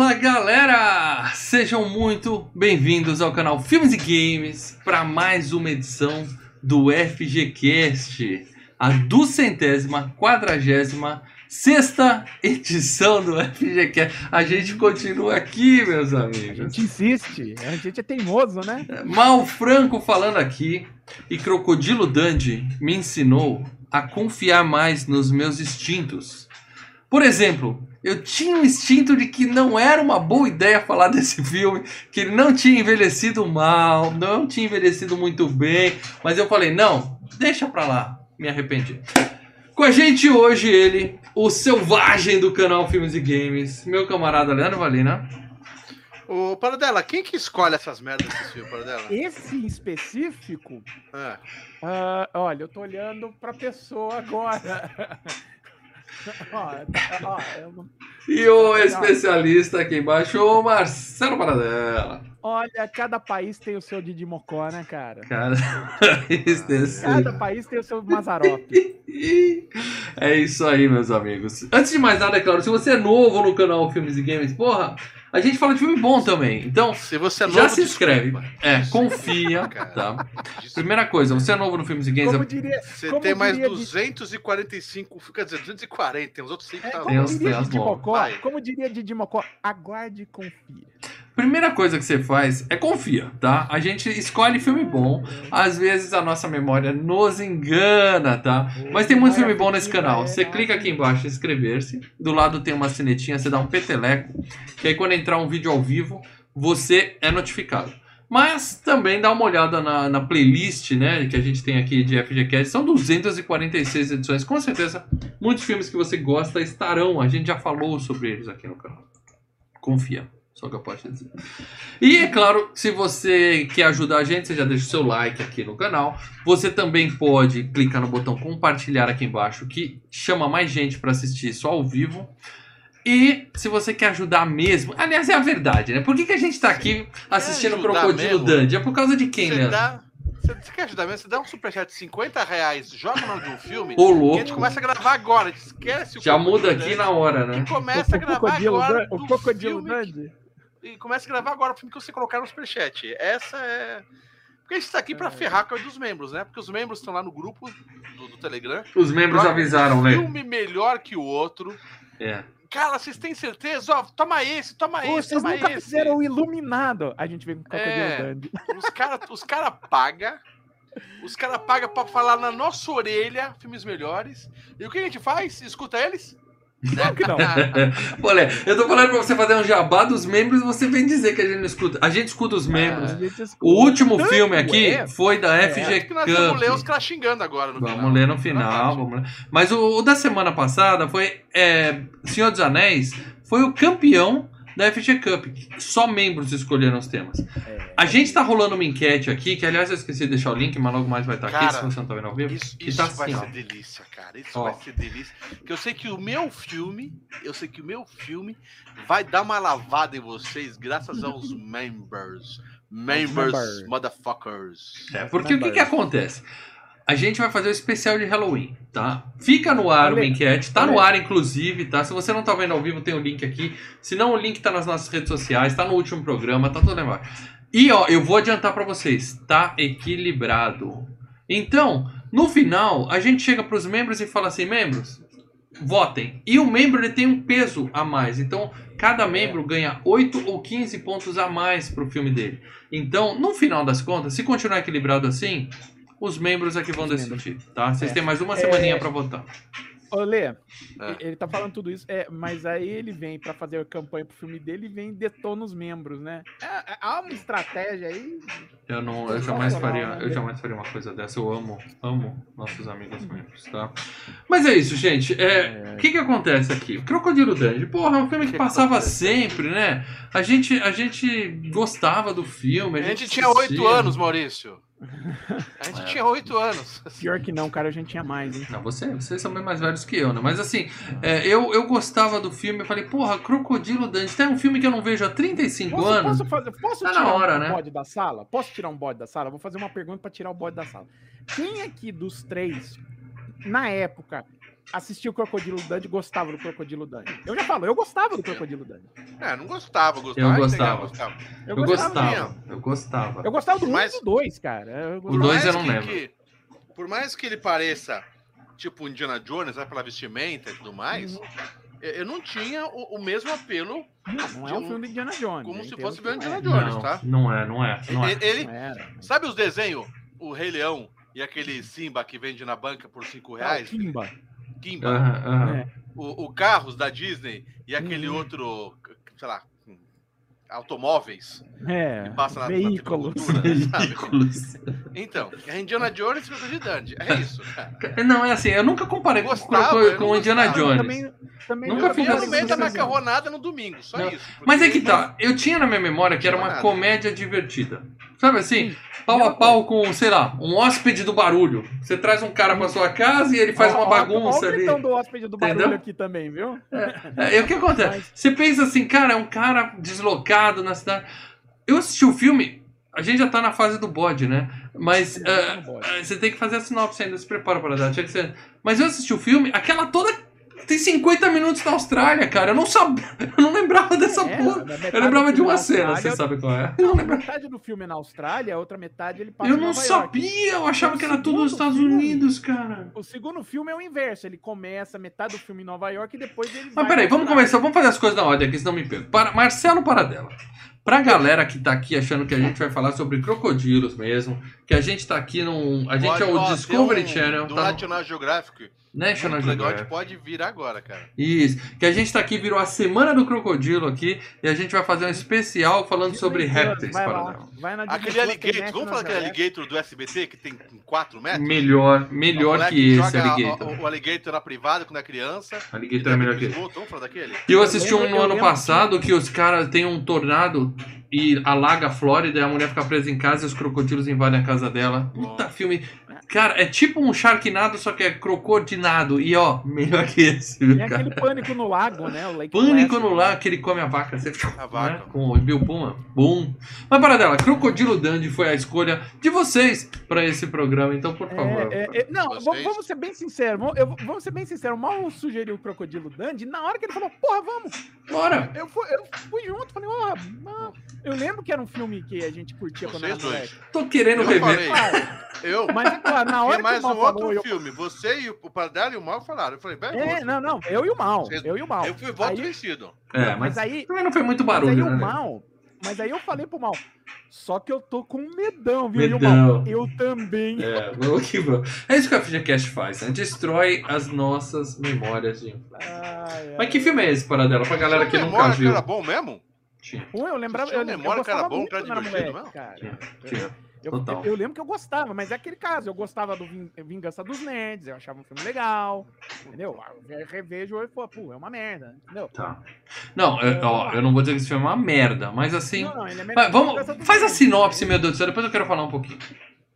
Fala galera! Sejam muito bem-vindos ao canal Filmes e Games para mais uma edição do FGCast, a duzentésima, quadragésima, sexta edição do FGCast. A gente continua aqui, meus amigos. A gente insiste, a gente é teimoso, né? Mal Franco falando aqui e Crocodilo Dandy me ensinou a confiar mais nos meus instintos. Por exemplo, eu tinha um instinto de que não era uma boa ideia falar desse filme, que ele não tinha envelhecido mal, não tinha envelhecido muito bem, mas eu falei, não, deixa pra lá, me arrependi. Com a gente hoje ele, o selvagem do canal Filmes e Games, meu camarada Leandro Valina. Ô, Paradela, quem que escolhe essas merdas desse filme, Paradela? Esse em específico, É. ah, olha, eu tô olhando pra pessoa agora. E o especialista aqui embaixo, o Marcelo Paradela. olha, cada país tem o seu Didi Mocó, né, cara? Cara, isso desse- Cada país tem o seu Mazarop. É isso aí, meus amigos. Antes de mais nada, é claro, se você é novo no canal Filmes e Games, porra, a gente fala de filme bom também. Então, Se você é já novo, se inscreve. desculpa. É, confia, Cara. tá? Desculpa. Primeira coisa, você é novo no Filmes e Games, Como diria, Você como tem mais diria de- 245, quer dizer, 240, tem os outros 5 é, tá como diria uns Didi. Mocó, como diria Didi Mocó, aguarde e confie. Primeira coisa que você faz é confia, tá? A gente escolhe filme bom, às vezes a nossa memória nos engana, tá? Mas tem muito filme bom nesse canal. Você clica aqui embaixo em inscrever-se. Do lado tem uma sinetinha, você dá um peteleco. Que aí quando entrar um vídeo ao vivo, você é notificado. Mas também dá uma olhada na, na playlist, né? Que a gente tem aqui de FGCast. São 246 edições. Com certeza, muitos filmes que você gosta estarão. A gente já falou sobre eles aqui no canal. Confia. Só que eu posso te dizer. E é claro, se você quer ajudar a gente, você já deixa o seu like aqui no canal. Você também pode clicar no botão compartilhar aqui embaixo, que chama mais gente para assistir isso ao vivo. E se você quer ajudar mesmo, aliás, é a verdade, né? Por que, que a gente tá aqui assistindo ajudar Crocodilo mesmo? Dandy? É por causa de quem, Você Leandro? dá. Você, você quer ajudar mesmo? Você dá um superchat de 50 reais, joga o nome de um filme, Ô, que a louco. gente começa a gravar agora. A gente esquece o Já muda aqui na hora, né? E começa a o gravar crocodilo, agora. O crocodilo filme Dandy. E começa a gravar agora o filme que você colocar no superchat. Essa é. Porque a gente tá aqui pra ferrar com a dos membros, né? Porque os membros estão lá no grupo do, do Telegram. Os membros avisaram, um né? filme melhor que o outro. É. Cara, vocês têm certeza? Ó, toma esse, toma Pô, esse, vocês toma nunca esse. fizeram o Iluminado. A gente vem com o Crocodilo É. Dandy. Os caras os cara pagam. Os caras pagam pra falar na nossa orelha filmes melhores. E o que a gente faz? Escuta eles? Claro que não. Lé, eu tô falando pra você fazer um jabá dos membros você vem dizer que a gente não escuta. A gente escuta os membros. A gente escuta. O último Tanto filme aqui é. foi da É, FG nós vamos ler os caras xingando agora no Vamos final. ler no Na final. Vamos ler. Mas o, o da semana passada foi é, Senhor dos Anéis, foi o campeão da FG Cup. Só membros escolheram os temas. É. A gente tá rolando uma enquete aqui, que aliás eu esqueci de deixar o link, mas logo mais vai estar aqui, Cara, se você não tá vendo ao vivo. Isso, que isso tá vai assim, ser ó. delícia, cara. Isso Ó. vai ser delícia. Porque eu sei que o meu filme, eu sei que o meu filme vai dar uma lavada em vocês graças aos members. Members, members. motherfuckers. É, porque o que, que acontece? A gente vai fazer o especial de Halloween, tá? Fica no ar uma Ale, enquete, tá no ar inclusive, tá? Se você não tá vendo ao vivo, tem o link aqui. Se não, o link tá nas nossas redes sociais, tá no último programa, tá tudo embaixo. E ó, eu vou adiantar pra vocês, tá equilibrado. Então, no final, a gente chega pros membros e fala assim, membros, votem. E o membro ele tem um peso a mais. Então, cada membro ganha 8 ou 15 pontos a mais pro filme dele. Então, no final das contas, se continuar equilibrado assim, os membros é que vão Os membros. decidir, tá? Vocês É. têm mais uma É. semaninha pra votar. Ô, Lê, É. ele tá falando tudo isso, é, mas aí ele vem pra fazer a campanha pro filme dele e vem e detona os membros, né? É, é, há uma estratégia aí. Eu não, eu jamais faria, né? eu jamais faria uma coisa dessa. Eu amo, amo nossos amigos membros, tá? Mas é isso, gente. É, o que que acontece aqui? Crocodilo Dandy, porra, é um filme que passava sempre, né? A gente, a gente gostava do filme. A A gente gente tinha oito anos, Maurício. A gente É. tinha oito anos. Pior que não, cara, a gente tinha mais, hein? Não, você, vocês são bem mais velhos que eu, né? Mas assim, é, eu, eu gostava do filme, eu falei, porra, Crocodilo Dandy, tem um filme que eu não vejo há 35 Posso, anos. posso, fazer, posso Tá na tirar hora, um né? bode da sala? Posso tirar um bode da sala? Vou fazer uma pergunta pra tirar o bode da sala. Quem aqui dos três, na época, assistia o Crocodilo Dundee e gostava do Crocodilo Dundee. Eu já falo, eu gostava do Crocodilo Dundee. É, não gostava, gostava. Eu gostava. gostava. Eu gostava, eu gostava. Eu gostava do 1 Mas- e do 2, cara. O gostava- dois eu mais não que- lembro. que- por mais que ele pareça tipo Indiana Jones, vai pela vestimenta e tudo mais, Uhum. eu não tinha o, o mesmo apelo Não, não é um filme de Indiana Jones. como se fosse não Indiana é. Jones, não, tá? não é, não é, não é. Ele, ele- Não era. sabe os desenhos? O Rei Leão e aquele Simba que vende na banca por 5 Ah, o reais? Kimba. Kimba. Aham, aham. É. O, o Carros da Disney e aquele Uhum. outro, sei lá, automóveis É, que passa na, na veículos. Cultura, sabe? Ridículos. Então, é Indiana Jones e Crocodile Dundee. É isso, cara. Não, é assim, eu nunca comparei com, Gostava, com, com não Indiana. Jones. Também, também Nunca fiz essa meio da macarronada no domingo, só Não. isso. Mas é que tá, eu tinha na minha memória que era uma comédia divertida. Sabe assim? Sim. Pau a pau com, sei lá, um hóspede do barulho. Você traz um cara pra sua casa e ele faz Ó, uma ó, bagunça ó, o ali. gritão do hóspede do barulho Entendeu? aqui também, viu? É, e o que acontece? Você pensa assim, cara, é um cara deslocado na cidade. Eu assisti o filme, a gente já tá na fase do bode, né? Mas ah, você tem que fazer a sinopse ainda, se prepara para dar. Mas eu assisti o filme, aquela toda. Tem 50 minutos na Austrália, cara. Eu não sabia. Eu não lembrava dessa É, porra. Eu lembrava de uma na cena, Austrália, você sabe qual é? Eu não lembrava. metade do filme é na Austrália, a outra metade ele passa Eu não Nova York. sabia, eu achava O que era tudo nos Estados filme- Unidos, cara. O segundo filme é o inverso. Ele começa metade do filme em Nova York e depois ele. Mas peraí, vamos começar, vamos fazer as coisas na ordem aqui, senão me perco. Para, Marcelo Paradela. Pra galera que tá aqui achando que a gente vai falar sobre crocodilos mesmo, que a gente tá aqui num. A gente Pode, é o ó, Discovery um, Channel, Do tá no National Geographic. National legal, a Geographic. gente pode vir agora, cara. Isso, que a gente tá aqui, virou a Semana do Crocodilo aqui, e a gente vai fazer um especial falando sobre répteis, vai lá, vai na Aquele alligator, vamos National falar aquele Geographic. alligator do SBT que tem 4 metros? Melhor, melhor que esse alligator. O, o alligator na privada quando é criança. Alligator é melhor que esse. Vamos falar daquele? E eu assisti um no ano passado que os caras têm um tornado e alaga a Flórida e a mulher fica presa em casa e os crocodilos invadem a casa dela. Puta filme. Cara, é tipo um Sharknado, só que é crocodinado. E ó, melhor que esse, viu, Tem cara? aquele pânico no lago, né? O Lake Pânico no lá que ele come a vaca. Você, A vaca. Né? Com o Bill Puma. Bum. Mas para dela, Crocodilo Dandy foi a escolha de vocês pra esse programa. Então, por favor. É, é, é, não, Vocês? vamos, ser bem sinceros. Vamos, eu- vamos ser bem sinceros. O Mal sugeriu o Crocodilo Dandy. Na hora que ele falou, porra, vamos. Bora! Eu fui, eu fui junto. Falei, ó, não. eu lembro que era um filme que a gente curtia quando era Vocês moleque. Tô querendo Eu rever. falei, eu. mas é claro, na hora Tem mais que o um Mal outro falou, eu, filme. Você e o Padre e o Mal falaram. Eu falei, bem, É, não, não, eu e o Mal. Vocês- Eu e o Mal. eu fui voto Aí- vencido. É, mas mas aí, também não foi muito mas aí barulho, o né? Mal. Mas aí eu falei pro Mal. Só que eu tô com medão, viu? Medão. Mal, eu também. É, que vamos. É isso que a FGCast faz, né? Destrói as nossas memórias de Ai, ai. Mas que filme é esse, Paradela? Pra galera que nunca memória que viu. era bom mesmo? Tinha, Pô, eu lembrava. Tinha Eu, uma eu memória que era bom, era divertido cara. tinha, tinha. Eu, Total. eu lembro que eu gostava, mas é aquele caso. Eu gostava do Vin- Vingança dos Nerds, eu achava um filme legal. Entendeu? Eu revejo e pô, pô, é uma merda. Entendeu? Tá. Não, eu, ó, eu não vou dizer que esse filme é uma merda, mas assim. Não, não, ele é Mas vamos, faz a sinopse, meu Deus do céu, depois eu quero falar um pouquinho.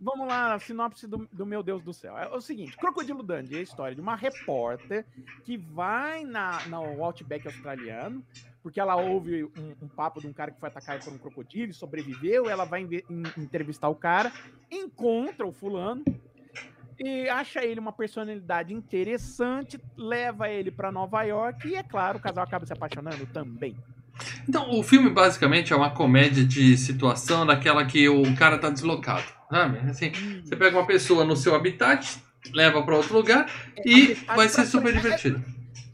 Vamos lá, sinopse do, do meu Deus do céu. É o seguinte: Crocodilo Dundee é a história de uma repórter que vai na, no Outback australiano, porque ela ouve um, um papo de um cara que foi atacado por um crocodilo e sobreviveu. Ela vai entrevistar o cara, encontra o fulano e acha ele uma personalidade interessante, leva ele para Nova York e, é claro, o casal acaba se apaixonando também. Então, o filme basicamente é uma comédia de situação daquela que o cara tá deslocado, sabe? Assim, você pega uma pessoa no seu habitat, leva pra outro lugar e habitat vai ser super é- divertido.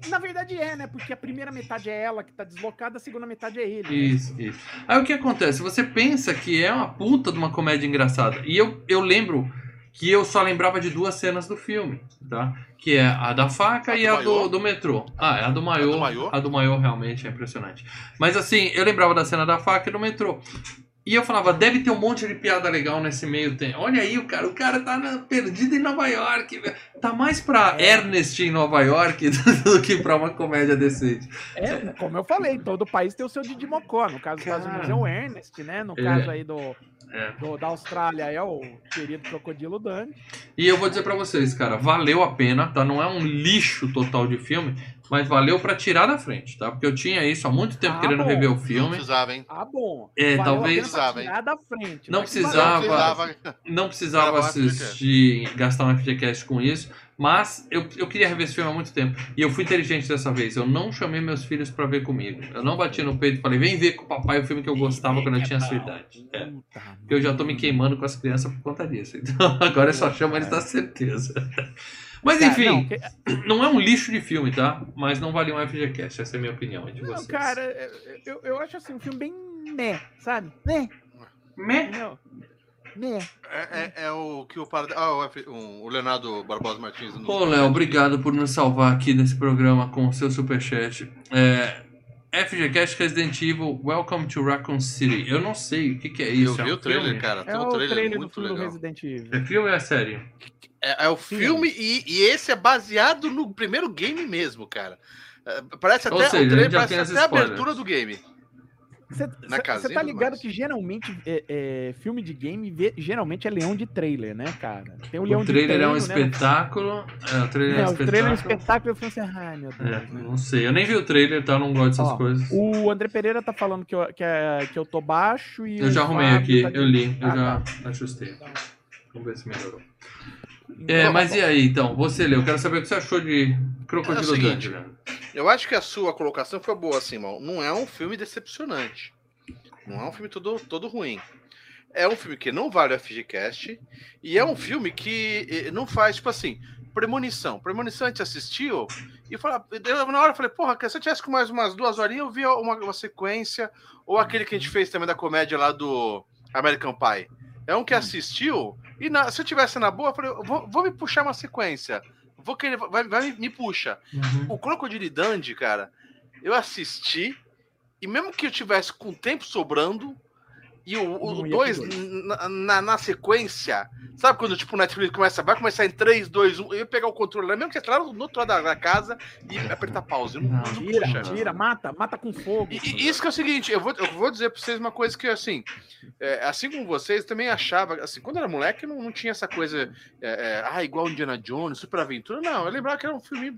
Na verdade é, né? Porque a primeira metade é ela que tá deslocada, a segunda metade é ele. né? Isso, isso. Aí o que acontece? Você pensa que é uma puta de uma comédia engraçada. E eu, eu lembro que eu só lembrava de duas cenas do filme, tá? Que é a da faca A e do a do, do metrô. Ah, é a do maiô. A do maiô? Do realmente é impressionante. Mas assim, eu lembrava da cena da faca e do metrô. E eu falava, deve ter um monte de piada legal nesse meio tempo. Olha aí, o cara, o cara tá na- perdido em Nova York. Tá mais pra É. Ernest em Nova York do, do que pra uma comédia decente. É, como eu falei, todo país tem o seu Didi Mocó. No caso dos Estados Cara. Unidos é o Ernest, né? No É. caso aí do, É. do- da Austrália é o querido Crocodilo Dundee. E eu vou dizer pra vocês, cara, valeu a pena, tá? Não é um lixo total de filme, mas valeu pra tirar da frente, tá? Porque eu tinha isso há muito tempo Ah, querendo bom. rever o Não filme. precisava, hein? Ah, bom. É, Valeu a talvez- Precisava, hein? tirar da frente. Não precisava. Não precisava. Não precisava assistir, gastar um FGCast com isso, Mas eu, eu queria rever esse filme há muito tempo. E eu fui inteligente dessa vez. Eu não chamei meus filhos pra ver comigo. Eu não bati no peito e falei, vem ver com o papai o filme que eu gostava quando eu tinha a sua idade. É. Eu já tô me queimando com as crianças por conta disso. Então agora eu só chamo eles da certeza. Mas Cara, enfim, não, que- não é um lixo de filme, tá? Mas não vale um FGCast. Essa é a minha opinião é de Não, vocês. cara, eu, eu acho assim, um filme bem né, sabe? Meh. entendeu? Né. É, é- é o que o, ah, o, Leonardo Barbosa Martins. nos- Ô, Léo, obrigado por nos salvar aqui nesse programa com o seu superchat. É, FGCast Resident Evil Welcome to Raccoon City. Eu não sei o que, que é Eu isso. é vi um o trailer, filme? cara. É Tem o um trailer, trailer do muito filme do legal. Resident Evil. É filme ou é série? É, é o filme e, e esse é baseado no primeiro game mesmo, cara. É, Parece Ou até, seja, trailer parece até a abertura do game. Você Na casinha tá ligado que geralmente é, é, filme de game vê- geralmente é leão de trailer, né, cara? Tem o O leão trailer de é um né? espetáculo. É, o trailer é É, um o trailer é um espetáculo. espetáculo eu falei assim, ai meu Deus. É, né? não sei. Eu nem vi o trailer, tá? Eu não gosto dessas Ó, coisas. O André Pereira tá falando que eu, que, é- que eu tô baixo e Eu já arrumei Fábio aqui, tá eu li, eu Ah, já tá. ajustei. Vamos ver se melhorou. É, tá mas bom. e aí, então? Você, Leo, eu quero saber o que você achou de É Crocodilo seguinte, Dundee. né? Eu acho que a sua colocação foi boa, assim, irmão. Não é um filme decepcionante. Não é um filme todo, todo ruim. É um filme que não vale o FGCast. E é um filme que não faz, tipo assim, premonição. Premonição a gente assistiu e fala, eu, na hora eu falei, porra, se eu tivesse com mais umas duas horinhas, eu via uma, uma sequência. Ou aquele que a gente fez também da comédia lá do American Pie. É um que assistiu e na- se eu tivesse na boa, eu falei, vou, vou me puxar uma sequência. Vou querer, vai, vai me puxa. Uhum. O Crocodile Dundee, cara, eu assisti e mesmo que eu tivesse com tempo sobrando e o, o Não ia dois pro dois. na, na, na sequência, sabe quando tipo o Netflix começa, vai começar em 3, 2, 1, eu ia pegar o controle lá, mesmo que você lá no outro lado da, da casa e apertar pause. Não, Não, não Tira, puxa. tira, mata, mata com fogo. E, e isso que é o seguinte, eu vou, eu vou dizer pra vocês uma coisa que, assim, é, assim como vocês, também achava, assim, quando era moleque, não, não tinha essa coisa, é, é, ah, igual Indiana Jones, Super Aventura, não, eu lembrava que era um filme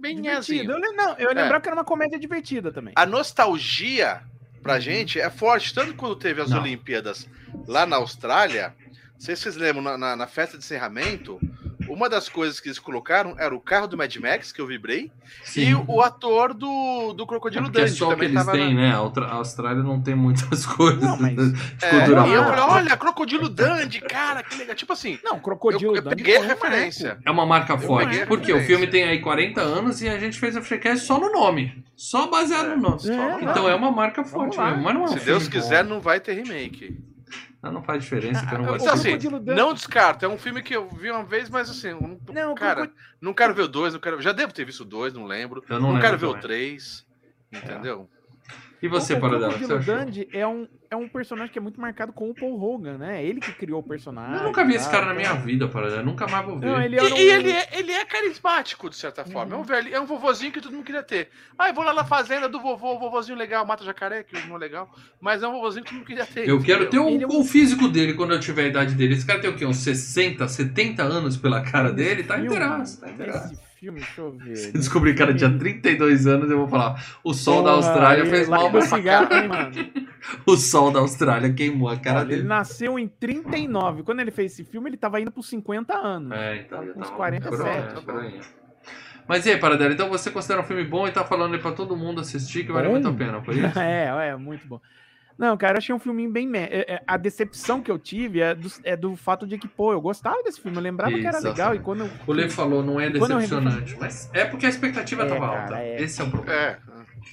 bem assim. Divertido. Eu, não, eu lembrava que era uma comédia divertida também. A nostalgia pra gente é forte, tanto quando teve as Não. Olimpíadas lá na Austrália, não sei se vocês lembram, na, na- na festa de encerramento, uma das coisas que eles colocaram era o carro do Mad Max, que eu vibrei, e o, ator do, do É Crocodilo é Dundee só o que eles têm, na... né? A, outra- a Austrália não tem muitas coisas Não, mas- de É, cultura e eu falei, olha, Crocodilo Dundee, cara, que legal. Tipo assim, Não, eu, Crocodilo eu Dundee peguei a um referência. É uma marca forte. Porque o filme tem aí 40 anos e a gente fez a Freecast só no nome. Só baseado É, no nome. só no nome. então é uma marca forte mesmo. Mas não é um Se filme Deus bom. quiser, não vai ter remake. Não, não faz diferença que eu não gosto Então, o de assim, não descarta. É um filme que eu vi uma vez, mas assim, não, Não, cara, Crocodilo- não quero ver o dois, não quero. Já devo ter visto o dois, não lembro. Eu Não, não, quero lembro ver o também. três. Entendeu? E você, Paradela? o achou? Dundee é um, é um personagem que é muito marcado com o Paul Hogan, né? Ele que criou o personagem. Eu nunca vi esse tá? cara na Então- minha vida, Paradela. Nunca mais vou ver. Não, ele E, um... e ele, é, ele é carismático, de certa forma. É Uhum. um velho, é um vovozinho que todo mundo queria ter. Ah, eu vou lá na fazenda do vovô, o vovozinho legal, mata jacaré, que não é legal. Mas é um vovozinho que todo mundo queria ter. Eu quero ter Ele é um- o físico dele quando eu tiver a idade dele. Esse cara tem o quê? Uns 60, 70 anos pela cara dele? Tá inteiraço, tá inteiraço. Filme, deixa eu ver. Se descobrir que o cara tinha 32 anos, eu vou falar. O sol da Porra, Austrália ele fez mal o pra cigarro, cara. hein, mano? O sol da Austrália queimou a cara Olha, ele dele. nasceu em 39. Quando ele fez esse filme, ele tava indo pros 50 anos. É, então. Já uns tava 47, por aí, tá por bom. aí. Mas e aí, Paradela? Então você considera um filme bom e tá falando aí pra todo mundo assistir que vale Bom? muito a pena, por isso? É, é, muito bom. Não, cara, eu achei um filminho bem. me- é- é- a decepção que eu tive é do, é do fato de que, pô, eu gostava desse filme, eu lembrava que era legal. E Exatamente. quando eu. O Lê falou, não é eu decepcionante, mas é porque a expectativa É, tava cara, alta. é. Esse é o problema. É.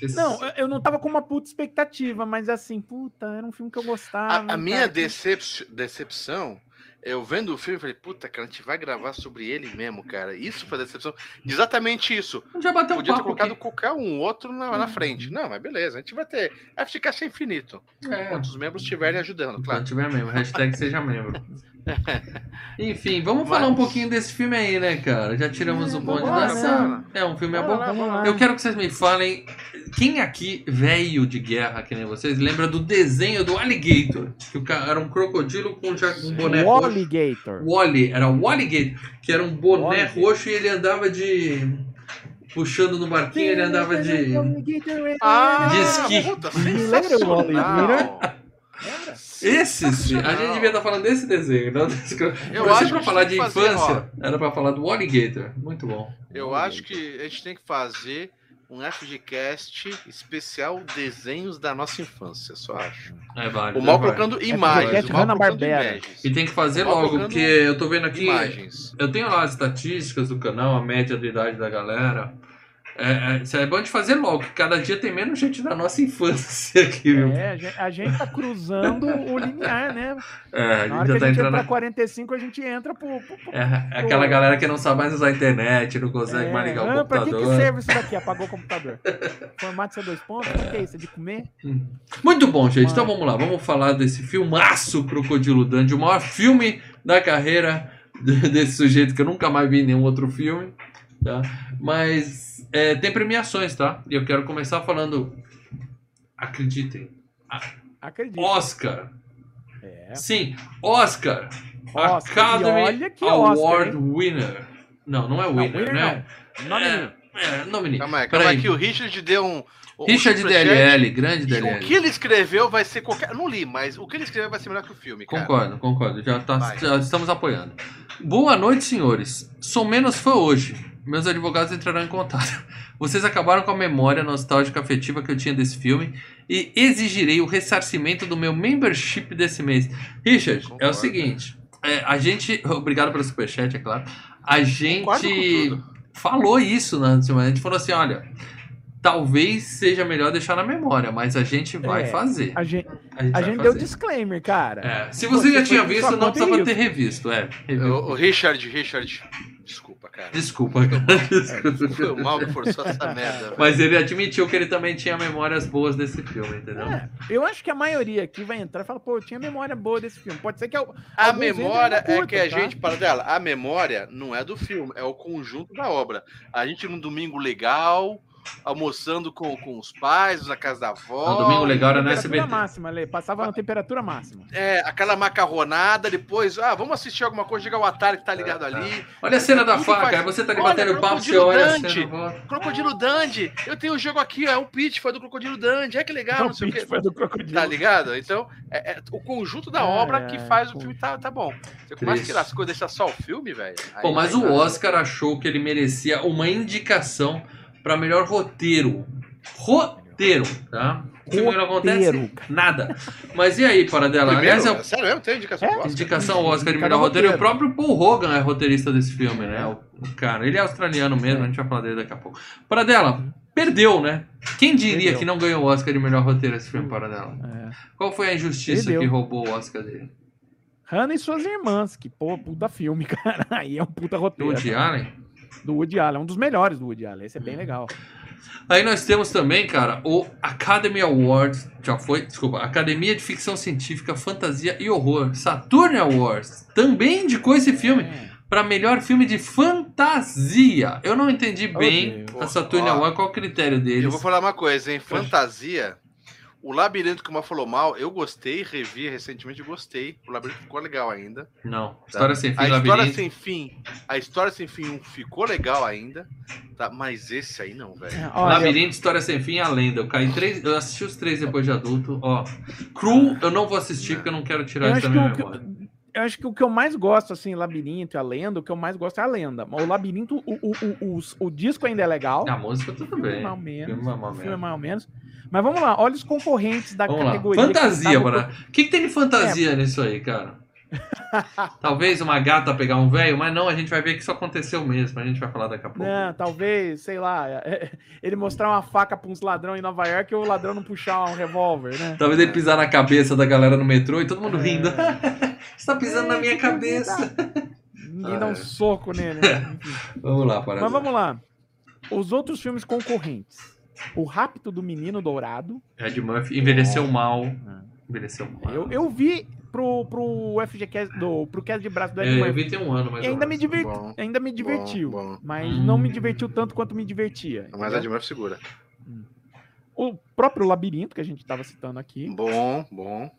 Esse- Não, eu- não tava com uma puta expectativa, mas assim, puta, era um filme que eu gostava. A, a minha decep- decepção, eu vendo o filme, eu falei, puta, cara, a gente vai gravar sobre ele mesmo, cara. Isso foi decepção. Exatamente isso. Já bateu um Podia ter papo colocado aqui. qualquer um outro na, na Uhum. frente. Não, mas beleza, a gente vai ter. Vai ficar sem infinito. É. Quantos membros estiverem ajudando, Quando claro. tiver membro, hashtag seja membro. Enfim, vamos Mas- falar um pouquinho desse filme aí, né, cara? Já tiramos o bonde da sala. É, um filme é bom. Eu quero que vocês me falem, quem aqui, velho de guerra, que nem vocês, lembra do desenho do Alligator? Que o cara era um crocodilo com um boné O roxo. Alligator. Wally, era o Alligator, que era um boné Alligator. roxo e ele andava de... Puxando no barquinho, ele andava de... Ah, De esqui. puta, sensacional. Esse. Sim. A gente devia estar falando desse desenho, não desse... Eu acho que pra gente falar de fazer, infância, era pra falar do Alligator. Muito bom. Eu acho que a gente tem que fazer um FGCast especial desenhos da nossa infância, só acho. É válido. O mal é válido. colocando imagens. O mal. E tem que fazer logo, porque eu tô vendo aqui. Imagens. Eu tenho lá as estatísticas do canal, a média de idade da galera. É, é, isso é bom de fazer logo, que cada dia tem menos gente da nossa infância aqui, viu? É, a gente, a gente tá cruzando o linear, né? É, a Na gente hora que já a tá gente entra pra 45, a gente entra pro. pro, pro É, é aquela galera que não sabe mais usar a internet, não consegue É, mais ligar o ah, pra que, que computador. serve isso daqui? Apagou o computador. Formato C2 pontos? O que é isso? É de comer? Muito bom, gente. Mas- Então vamos lá, vamos falar desse filmaço Crocodilo Dundee, o maior filme da carreira de- desse sujeito que eu nunca mais vi em nenhum outro filme, tá? Mas é, tem premiações, tá? E eu quero começar falando, acreditem. Oscar. É. Sim, Oscar. Oscar. Academy olha que Oscar, Award hein? winner. Não, não é Não, winner, winner né? não. É, é, nominee. Calma aí, calma aí, que o Richard deu um. um Richard. DLL, grande E O DLL. que ele escreveu vai ser qualquer. Não li, mas o que ele escreveu vai ser melhor que o filme, cara. Concordo, concordo. Já, tá- já estamos apoiando. Boa noite, senhores. Sou menos fã hoje. Meus advogados entrarão em contato. Vocês acabaram com a memória nostálgica afetiva que eu tinha desse filme e exigirei o ressarcimento do meu membership desse mês. Richard, é o Concordo. seguinte. é, a gente. Obrigado pelo superchat, é claro. A Concordo gente falou isso na semana. A gente falou assim: olha. Talvez seja melhor deixar na memória, mas a gente vai É, fazer. A gente, A gente, a gente deu disclaimer, cara. É, se você, já tinha visto, não precisava ter revisto. É. O, o Richard, Richard. Desculpa, cara. Desculpa, cara. Foi o mal que forçou essa merda. velho. Mas ele admitiu que ele também tinha memórias boas desse filme, entendeu? É, eu acho que a maioria aqui vai entrar e fala, pô, eu tinha memória boa desse filme. Pode ser que eu, A memória no é que a tá? gente, para dela, a memória não é do filme, é o conjunto da obra. A gente num domingo legal, almoçando com, com os pais, na casa da avó. No domingo legal era no Temperatura SBT. máxima, Lê. Passava na temperatura máxima. É, aquela macarronada, depois, ah, vamos assistir alguma coisa, chegar o Atari que tá ligado ali. Olha a cena da Tudo faca, faz- você tá ali Olha, batendo papo, você Crocodilo olha a Dante. cena. Crocodilo Dandy, eu tenho um jogo aqui, ó, é o Pitch, foi do Crocodilo Dandy, é que legal, não sei o Pitch quê. foi do crocodilo. Tá ligado? Então, é, é o conjunto da Ai, obra que faz o filme tá, tá bom. Você começa a tirar as coisas, deixar só o filme, velho. Pô, mas vai o. Oscar achou que ele merecia uma indicação pra melhor roteiro. Roteiro, tá? O filme não acontece Roteiro, nada. Mas e aí, Paradela? Primeiro, Aliás, é o Sério mesmo? Tem indicação É? Oscar? Indicação ao Oscar de melhor roteiro. E o próprio Paul Hogan é roteirista desse filme, né? O, o cara. Ele é australiano mesmo, a gente vai falar dele daqui a pouco. Paradela, perdeu, né? Quem diria Perdeu. que não ganhou o Oscar de melhor roteiro esse filme, Paradela? É. Qual foi a injustiça Perdeu. que roubou o Oscar dele? Hannah e suas irmãs, que, pô, puta filme, cara. Aí é um puta roteiro. Woody Allen? Do Woody Allen, um dos melhores do Woody Allen. Esse é bem legal. Aí nós temos também, cara, o Academy Awards, já foi, desculpa, Academia de Ficção Científica, Fantasia e Horror, Saturn Awards, também indicou esse filme É. para melhor filme de fantasia. Eu não entendi bem a Saturn Awards, qual o critério deles. Eu vou falar uma coisa, hein? Fantasia. O Labirinto que o Mal falou mal, eu gostei, revi recentemente, gostei. O Labirinto ficou legal ainda. Não, História Sem Fim, A história Labirinto. sem fim, a história sem fim 1 ficou legal ainda, tá? Mas esse aí não, velho. É, Labirinto, História Sem Fim e A Lenda. Eu caí três, eu assisti os três depois de adulto. Ó, Cru eu não vou assistir porque eu não quero tirar eu isso da minha memória. eu acho que o que eu mais gosto, assim, Labirinto e a Lenda, o que eu mais gosto é a Lenda. O Labirinto, o, o, o, o, disco ainda é legal. A música tudo bem. mais ou menos. É O filme é ou menos. Mas vamos lá, olha os concorrentes da Vamos lá. categoria. que Fantasia, estavam bora. O que, que tem de fantasia nisso aí, cara? Talvez uma gata pegar um velho, mas não, a gente vai ver que isso aconteceu mesmo. A gente vai falar daqui a pouco. Não, talvez, sei lá, é, ele mostrar uma faca pra uns ladrão em Nova York e o ladrão não puxar um revólver, né? Talvez ele pisar na cabeça da galera no metrô e todo mundo É. rindo. Você tá pisando na minha cabeça. Ninguém Ah, dá um é. soco nele. né? Vamos lá, para. Mas vamos lá. Os outros filmes concorrentes. O Rapto do Menino Dourado. Ed Murphy envelheceu mal. Envelheceu mal. Eu, eu vi pro, pro FGCast, do, pro cast de braço do Ed É, eu Murphy. vi tem um ano E ou ainda me, menos. divert... Bom, ainda me divertiu. bom, bom. Mas Hum. não me divertiu tanto quanto me divertia. Mas entendeu? de Murphy segura. O próprio Labirinto, que a gente tava citando aqui. Bom, bom.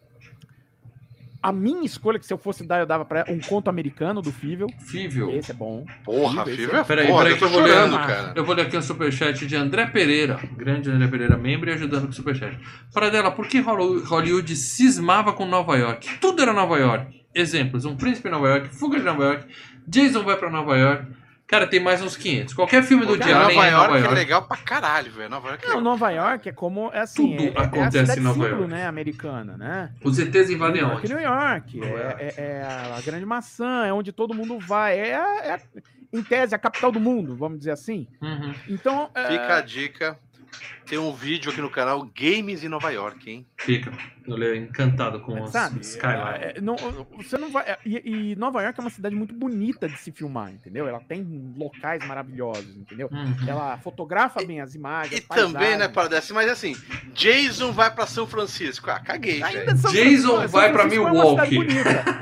A minha escolha, que se eu fosse dar, eu dava pra ela um conto americano do Fível. Fível. Esse é bom. Porra, Fível é Peraí, foda, peraí eu que tô eu vou ler. chorando, Ah, cara. Eu vou ler aqui um superchat de André Pereira, grande André Pereira, membro e ajudando com o superchat. Para dela, por que Hollywood Hollywood cismava com Nova York? Tudo era Nova York. Exemplos: Um Príncipe em Nova York, Fuga de Nova York, Jason vai pra Nova York. Cara, tem mais uns 500. Qualquer filme do além Nova é York Nova é York. legal pra caralho, velho. Nova York é Não. Nova York é como, é assim, Tudo é, é acontece a cidade em Nova símbolo, York. né, americana, né? Os ETs invadem New York, onde? New York, é, é- é a grande maçã, é onde todo mundo vai, é, a- é a- em tese a capital do mundo, vamos dizer assim. Uhum. Então, é, Fica a dica. Tem um vídeo aqui no canal Games em Nova York, hein? Fica. Eu é encantado com os sabe, Skyline. é, é, não, você não vai. é, E, e Nova York é uma cidade muito bonita de se filmar, entendeu? Ela tem locais maravilhosos, entendeu? Uhum. Ela fotografa bem as imagens. E paisagens. também, né, para dessa, mas assim, Jason vai pra São Francisco. Ah, caguei, Ainda velho. São Jason Francisco- vai é cidade Milwaukee.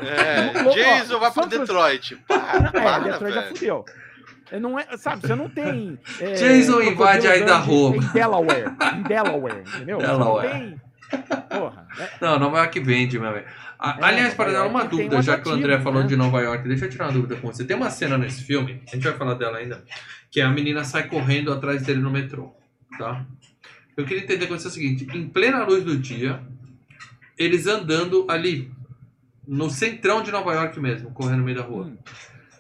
É, Ó, Jason vai pra São Francisco- Detroit. Para, É, para, Detroit já velho. fudeu. É, Não é, sabe, você não tem. é, Jason invade Dundee Idaho. Em Delaware. Em Delaware, entendeu? Delaware. não tem. Porra. é- Não, Nova York vende, meu velho. A- É, Aliás, para dar uma dúvida, um já que o André falou né? de Nova York, deixa eu tirar uma dúvida com você. Tem uma cena nesse filme, a gente vai falar dela ainda, que a menina sai correndo atrás dele no metrô, tá? Eu queria entender com você o seguinte, em plena luz do dia, eles andando ali, no centrão de Nova York mesmo, correndo no meio da rua. Hum.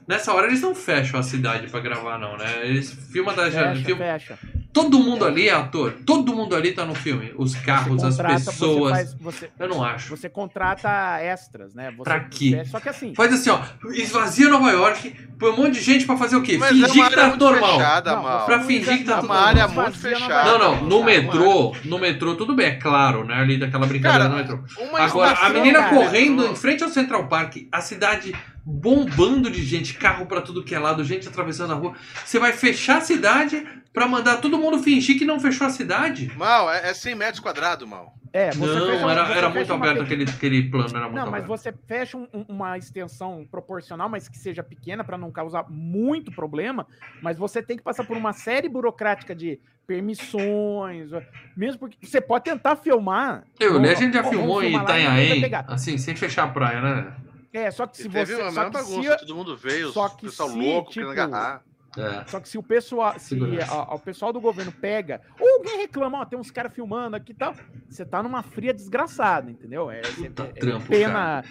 Nessa hora eles não fecham a cidade pra gravar, não, né? Eles filmam da janela. Fecha, filmam- fecha. Todo mundo ali é ator. Todo mundo ali tá no filme. Os carros, as pessoas. Você, faz- você, Eu não acho. você contrata extras, né? Você, Pra quê? você- só que assim. Faz assim, ó. Esvazia Nova York, põe um monte de gente pra fazer o quê? Mas é Fingir uma que tá normal. fechada, Não, mal. Pra fingir que tá É tudo uma área normal. muito fechada. Não, não. No metrô, no metrô, tudo bem, é claro, né? Ali daquela brincadeira Cara, no metrô. Uma Agora, a menina cara, correndo não- em frente ao Central Park, a cidade bombando de gente, carro pra tudo que é lado, gente atravessando a rua. Você vai fechar a cidade pra mandar todo mundo fingir que não fechou a cidade? Mal, é, é 100 metros quadrados, mal. É, você Não, fecha- era, você era fecha muito uma aberto aquele, aquele plano, era muito Não, mas aberto. você fecha um- um- uma extensão proporcional, mas que seja pequena para não causar muito problema. Mas você tem que passar por uma série burocrática de permissões, mesmo porque você pode tentar filmar. Eu, Ó, a gente já ó, filmou em e Itanhaém, assim, sem fechar a praia, né? É, só que se E teve você. uma Só mesma que, bagunça, se, todo mundo veio, só o que pessoal se, louco, tipo, querendo agarrar. É. só que se o pessoal, se a- a- o pessoal do governo pega, ou alguém reclama, ó, tem uns caras filmando aqui e tal, você tá numa fria desgraçada, entendeu? É, Puta é- é trampo, pena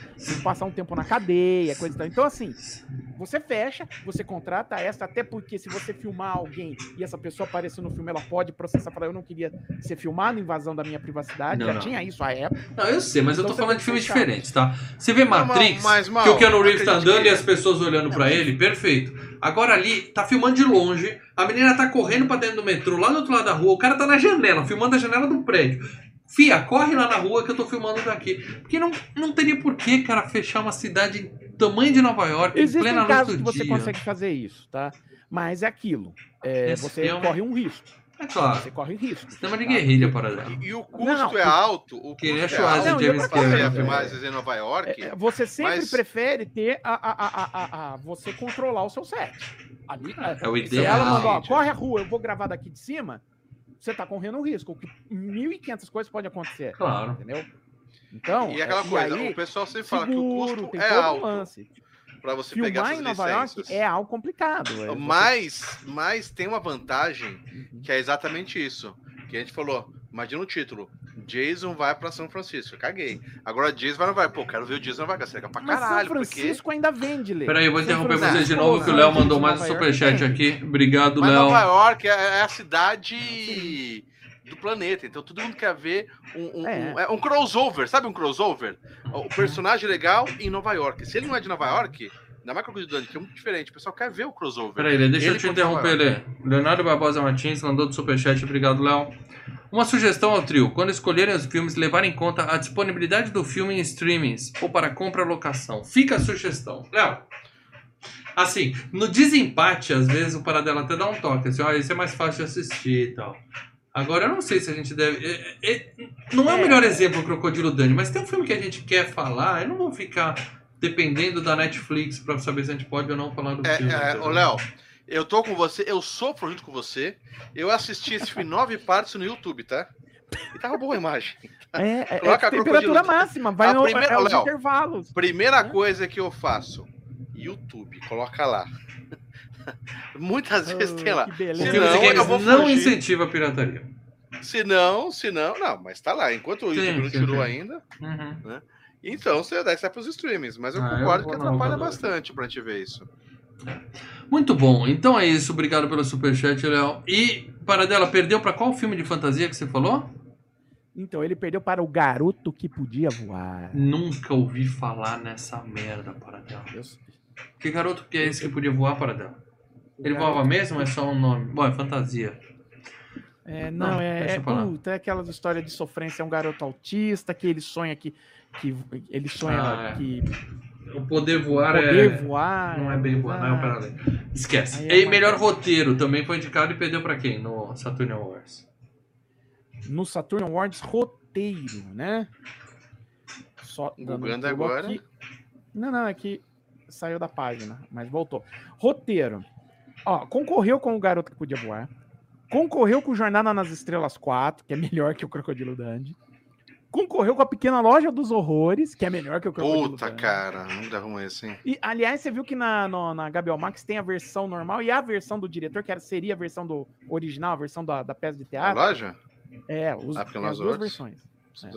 passar um tempo na cadeia, coisa e tal. Então, assim, você fecha, você contrata essa, até porque se você filmar alguém e essa pessoa aparecer no filme, ela pode processar, falar, eu não queria ser filmado, invasão da minha privacidade, Não, já não. tinha isso à época. Não, eu sei, mas eu Então tô você falando de filmes fechar. diferentes, tá? Você vê Não, Matrix, mas, mal, que o Keanu Reeves tá andando que- e as pessoas olhando pra ele, perfeito. Agora ali, tá filmando de longe, a menina tá correndo pra dentro do metrô, lá do outro lado da rua, o cara tá na janela, filmando a janela do prédio. Fia, corre lá na rua que eu tô filmando daqui. Porque não, não teria por que, cara, fechar uma cidade tamanho de Nova York, em Existem plena luz casos do que você dia. consegue fazer isso, tá? Mas é aquilo. é, Esse você filme- corre um risco. É claro, Você corre risco. sistema de tá? guerrilha, por exemplo. E, e o custo Não, não, é o- alto. O Que a é Schwarzenegger, alto James Cameron, né? filmagens em Nova York. É, Você sempre Mas- prefere ter a, a, a, a, a- a- você controlar o seu set. Ali, É o Se ideal. ela mandou, corre a rua, eu vou gravar daqui de cima, você tá correndo um risco. que 1.500 coisas podem acontecer. Claro. Entendeu? Então, E aquela é, coisa, aí, o pessoal sempre fala que o custo tem é todo um alto lance. Pra você pegar Filmar essas em Nova York licenças. é algo complicado. é, Mas, mas tem uma vantagem Uhum. que é exatamente isso. Que a gente falou, imagina o título. Jason vai pra São Francisco. Caguei. Agora Jason vai não vai. Pô, quero ver o Jason vai. Legal pra Mas caralho. São Francisco ainda vende, Lê. Peraí, eu vou interromper Francisco, vocês de novo, que o Léo mandou mais um York superchat aqui. Obrigado, Porque... Léo. Nova York é, é a cidade do planeta. Então todo mundo quer ver um, um, É. um- é um crossover. Sabe um crossover? O personagem legal em Nova York. Se ele não é de Nova York, ainda mais que é muito diferente. O pessoal quer ver o crossover. Peraí, Lê, deixa eu Ele te contra Nova interromper, Lê. Leonardo Barbosa Martins mandou do superchat, obrigado, Léo. Uma sugestão ao trio: quando escolherem os filmes, levar em conta a disponibilidade do filme em streamings ou para compra ou locação. Fica a sugestão. Léo, assim, no desempate, às vezes o Paradela até dá um toque, assim, ó, esse é mais fácil de assistir e tal. Agora, eu não sei se a gente deve. é- é- é- não é o É. melhor exemplo o Crocodilo Dani, mas tem um filme que a gente quer falar, eu não vou ficar dependendo da Netflix pra saber se a gente pode ou não falar do É, filme. é, ô Léo, eu tô com você, eu sofro junto com você. Eu assisti esse filme em nove partes no YouTube, tá? E tava boa a imagem. É, é, Coloca é temperatura crocodilo. máxima, vai A no, primeira- é Léo, intervalos. Primeira coisa que eu faço, YouTube, coloca lá. Muitas vezes tem lá. Que O beleza. Se filme não, eu incentiva a pirataria. Se não, se não, não, mas tá lá. Enquanto o Sim, YouTube não sim, tirou sim. ainda, Uhum. então você daí sai pros streamings. Mas eu Ah, eu concordo vou que atrapalha bastante pra gente ver isso. Muito bom. Então é isso. Obrigado pelo superchat, Léo. E, Paradela, perdeu pra qual filme de fantasia que você falou? Então, ele perdeu para o garoto que podia voar. Nunca ouvi falar nessa merda, Paradela. Eu- Que garoto que é esse que podia voar, Paradela? Ele garoto- voava mesmo ou é só um nome? Bom, é fantasia. É, Não, não, é, é, puta, é aquelas histórias de sofrência. É um garoto autista que ele sonha que. que ele sonha Ah, é. que O poder voar poder é. voar. Não é bem voar, não é o ah, paralelo. Esquece. Aí é e mais- melhor roteiro também foi indicado e perdeu pra quem? No Saturn Wars. No Saturn Awards roteiro, né? Só Bugando um agora. aqui. Não, não, é que saiu da página, mas voltou. Roteiro. Ó, concorreu com o Garoto que Podia Voar. Concorreu com o Jornada nas Estrelas 4, que é melhor que o Crocodilo Dandy. Concorreu com a Pequena Loja dos Horrores, que é melhor que o Crocodilo Puta, Dandy. cara, não dá ruim assim. E, aliás, você viu que na, no- na Gabriel Max tem a versão normal e a versão do diretor, que era, seria a versão do original, a versão da, da peça de A teatro. loja? É, os, Ah, tem nós as duas versões. É.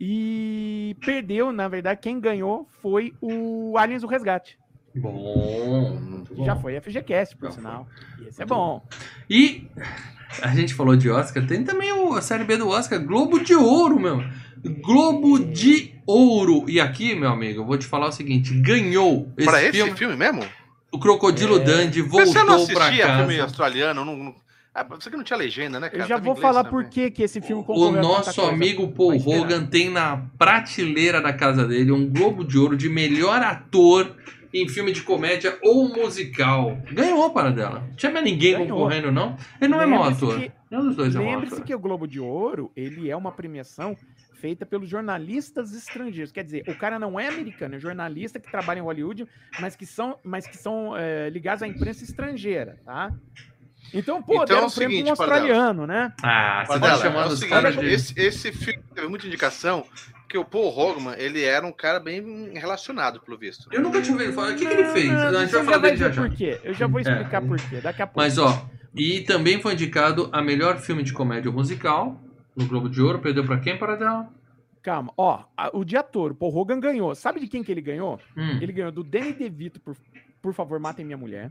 E perdeu, na verdade, quem ganhou foi o Aliens do Resgate. Bom. muito Que já bom. foi FGCast, por Já sinal. E esse é bom. E a gente falou de Oscar, tem também o, a série B do Oscar, Globo de Ouro, meu. Globo de Ouro. E aqui, meu amigo, eu vou te falar o seguinte: ganhou esse Pra esse filme. filme, mesmo? O Crocodilo É. Dandy Você não voltou pra assistia filme casa. australiano? Não, não... Ah, você que não tinha legenda, né, cara? Eu já Tava vou falar também. por que que esse filme O nosso coisa. amigo Paul. Hogan tem na prateleira da casa dele um Globo de Ouro de melhor ator em filme de comédia ou musical. Ganhou para dela. Não tinha mais ninguém Ganhou. concorrendo, não? Ele não é mau Lembre-se ator. que- Nenhum dos dois é mau Lembre-se ator. que o Globo de Ouro, ele é uma premiação feita pelos jornalistas estrangeiros. Quer dizer, o cara não é americano, é jornalista que trabalha em Hollywood, mas que são, mas que são é, ligados à imprensa estrangeira, tá? Então, pô, Então deram é o um prêmio seguinte, um australiano, né? Ah, você tá é chamando o os caras de... esse, esse filme teve muita indicação, porque o Paul Hogan, ele era um cara bem relacionado, pelo visto. Eu nunca tinha ouvido falar. O que, que ele fez? Não, a gente vai falar dele já já. por quê. Eu já vou explicar por quê. Daqui a pouco. Mas, ó, e também foi indicado a melhor filme de comédia musical no Globo de Ouro. Perdeu pra quem, para dela? Calma, ó, a- o de ator, o Paul Hogan ganhou. Sabe de quem que ele ganhou? Hum, Ele ganhou do Danny DeVito por Por favor, matem minha mulher.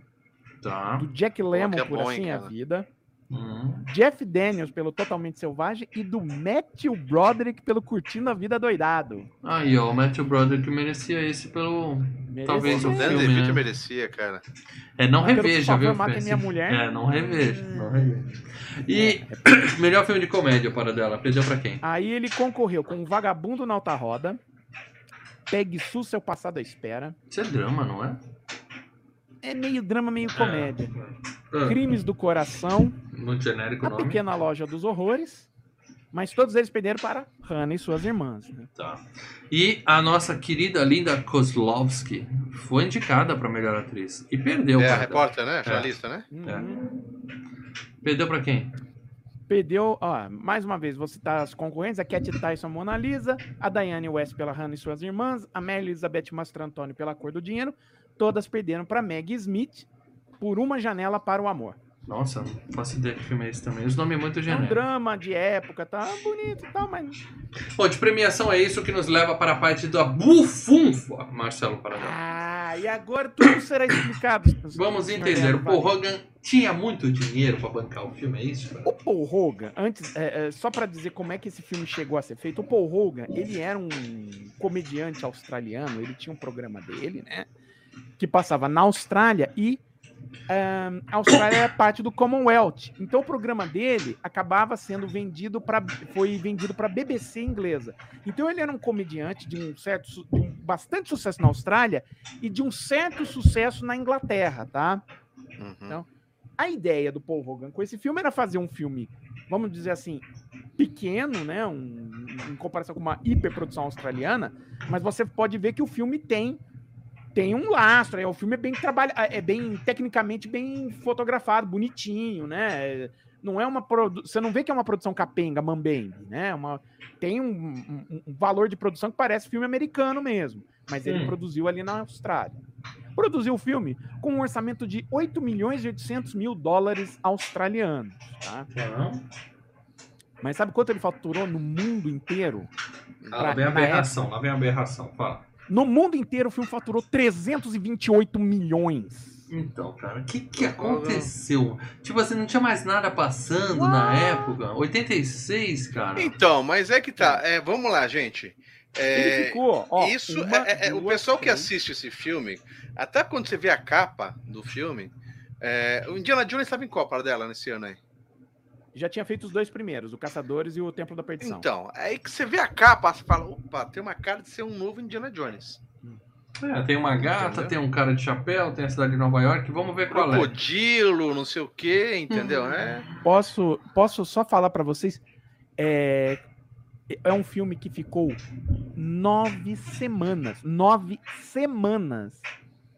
Tá. Do Jack Lemmon é por bom, Assim hein, é a? Vida. Hum. Jeff Daniels pelo Totalmente Selvagem e do Matthew Broderick pelo Curtindo a Vida Doidado. Aí, ó, o Matthew Brother que merecia esse pelo. Talvez O Merecia. Filme, DeVito né? merecia, cara. É, não pelo reveja, Por Favor, viu? Minha Mulher. É, não reveja. Não reveja. E melhor filme de comédia para dela. Perdeu pra quem? Aí ele concorreu com o Vagabundo na Alta Roda, Pegue Sul, Seu Passado à Espera. Isso é drama, não é? É meio drama, meio comédia. Ah, Crimes do Coração, Muito genérico A nome. Pequena Loja dos Horrores. Mas todos eles perderam para Hannah e suas irmãs. né? Tá. E a nossa querida Linda Kozlovski foi indicada para melhor atriz e perdeu. É a repórter, né? Jornalista, né? Uhum. Perdeu para quem? Perdeu, ó, mais uma vez, vou citar as concorrentes: a Cat Tyson Mona Lisa, a Diane West pela Hannah e suas irmãs, a Mary Elizabeth Mastrantoni pela Cor do Dinheiro. Todas perderam para Meg Smith por Uma Janela para o Amor. Nossa, não faço ideia que filme é esse também. Os nomes muito É um genéricos. drama de época, tá bonito e tal, mas. Bom, de premiação é isso que nos leva para a parte da bufunfa, Marcelo Paradão. Ah, e agora tudo será explicado. Vamos entender. O Paul. Hogan tinha muito dinheiro para bancar o filme, é isso? cara? O Paul Hogan, antes, é, é, só pra dizer como é que esse filme chegou a ser feito, o Paul Hogan, ele era um comediante australiano, ele tinha um programa dele, né? Que passava na Austrália e ahn, a Austrália é parte do Commonwealth. Então o programa dele acabava sendo vendido para foi vendido para BBC inglesa. Então ele era um comediante de um certo de um bastante sucesso na Austrália e de um certo sucesso na Inglaterra, tá? Uhum. Não. a ideia do Paul Hogan com esse filme era fazer um filme, vamos dizer assim, pequeno, né? Um, em comparação com uma hiperprodução australiana, mas você pode ver que o filme tem tem um lastro, é, o filme é bem trabalha, é bem tecnicamente bem fotografado, bonitinho, né? não é uma produ... você não vê que é uma produção capenga, mambembe, né? Uma... Tem um, um, um valor de produção que parece filme americano mesmo, mas ele Hum. produziu ali na Austrália. Produziu o filme com um orçamento de 8 milhões e 800 mil dólares australianos, tá? Mas sabe quanto ele faturou no mundo inteiro? Ah, lá vem a aberração, lá vem a aberração. Fala. No mundo inteiro, o filme faturou 328 milhões. Então, cara, o que, que aconteceu? Tipo assim, não tinha mais nada passando na época. 86, cara. Então, mas é que tá. É, vamos lá, gente. Ele É, ficou, ó, isso uma, é, é- o duas, pessoal que três. assiste esse filme, até quando você vê a capa do filme, é, o Indiana Jones estava em qual dela nesse ano aí? Já tinha feito os dois primeiros, o Caçadores e o Templo da Perdição. Então, aí que você vê a capa, você fala, opa, tem uma cara de ser um novo Indiana Jones. É, tem uma gata, Entendeu? tem um cara de chapéu, tem a cidade de Nova York. Vamos ver qual é. Crocodilo, não sei o que, entendeu? Uhum. É, Posso, posso só falar pra vocês? É, é um filme que ficou nove semanas, nove semanas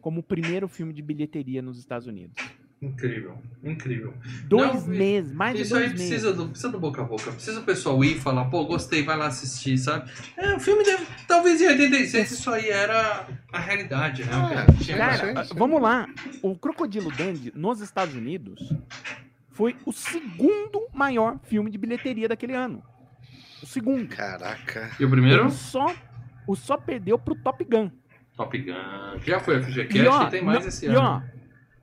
como o primeiro filme de bilheteria nos Estados Unidos. Incrível, incrível. Dois Não, meses, mais de Isso aí dois meses. precisa do, precisa do boca a boca. Precisa o pessoal ir e falar, pô, gostei, vai lá assistir, sabe? É, o filme deve. Talvez em 86 isso aí era a realidade, né? O que a gente tinha Cara, Cara, vamos lá. O Crocodilo Dandy nos Estados Unidos foi o segundo maior filme de bilheteria daquele ano. O segundo. caraca. E o primeiro? O só, o só perdeu pro Top Gun. Top Gun. Já foi a FGCast E, ó, tem mais não- esse e, ano. ó,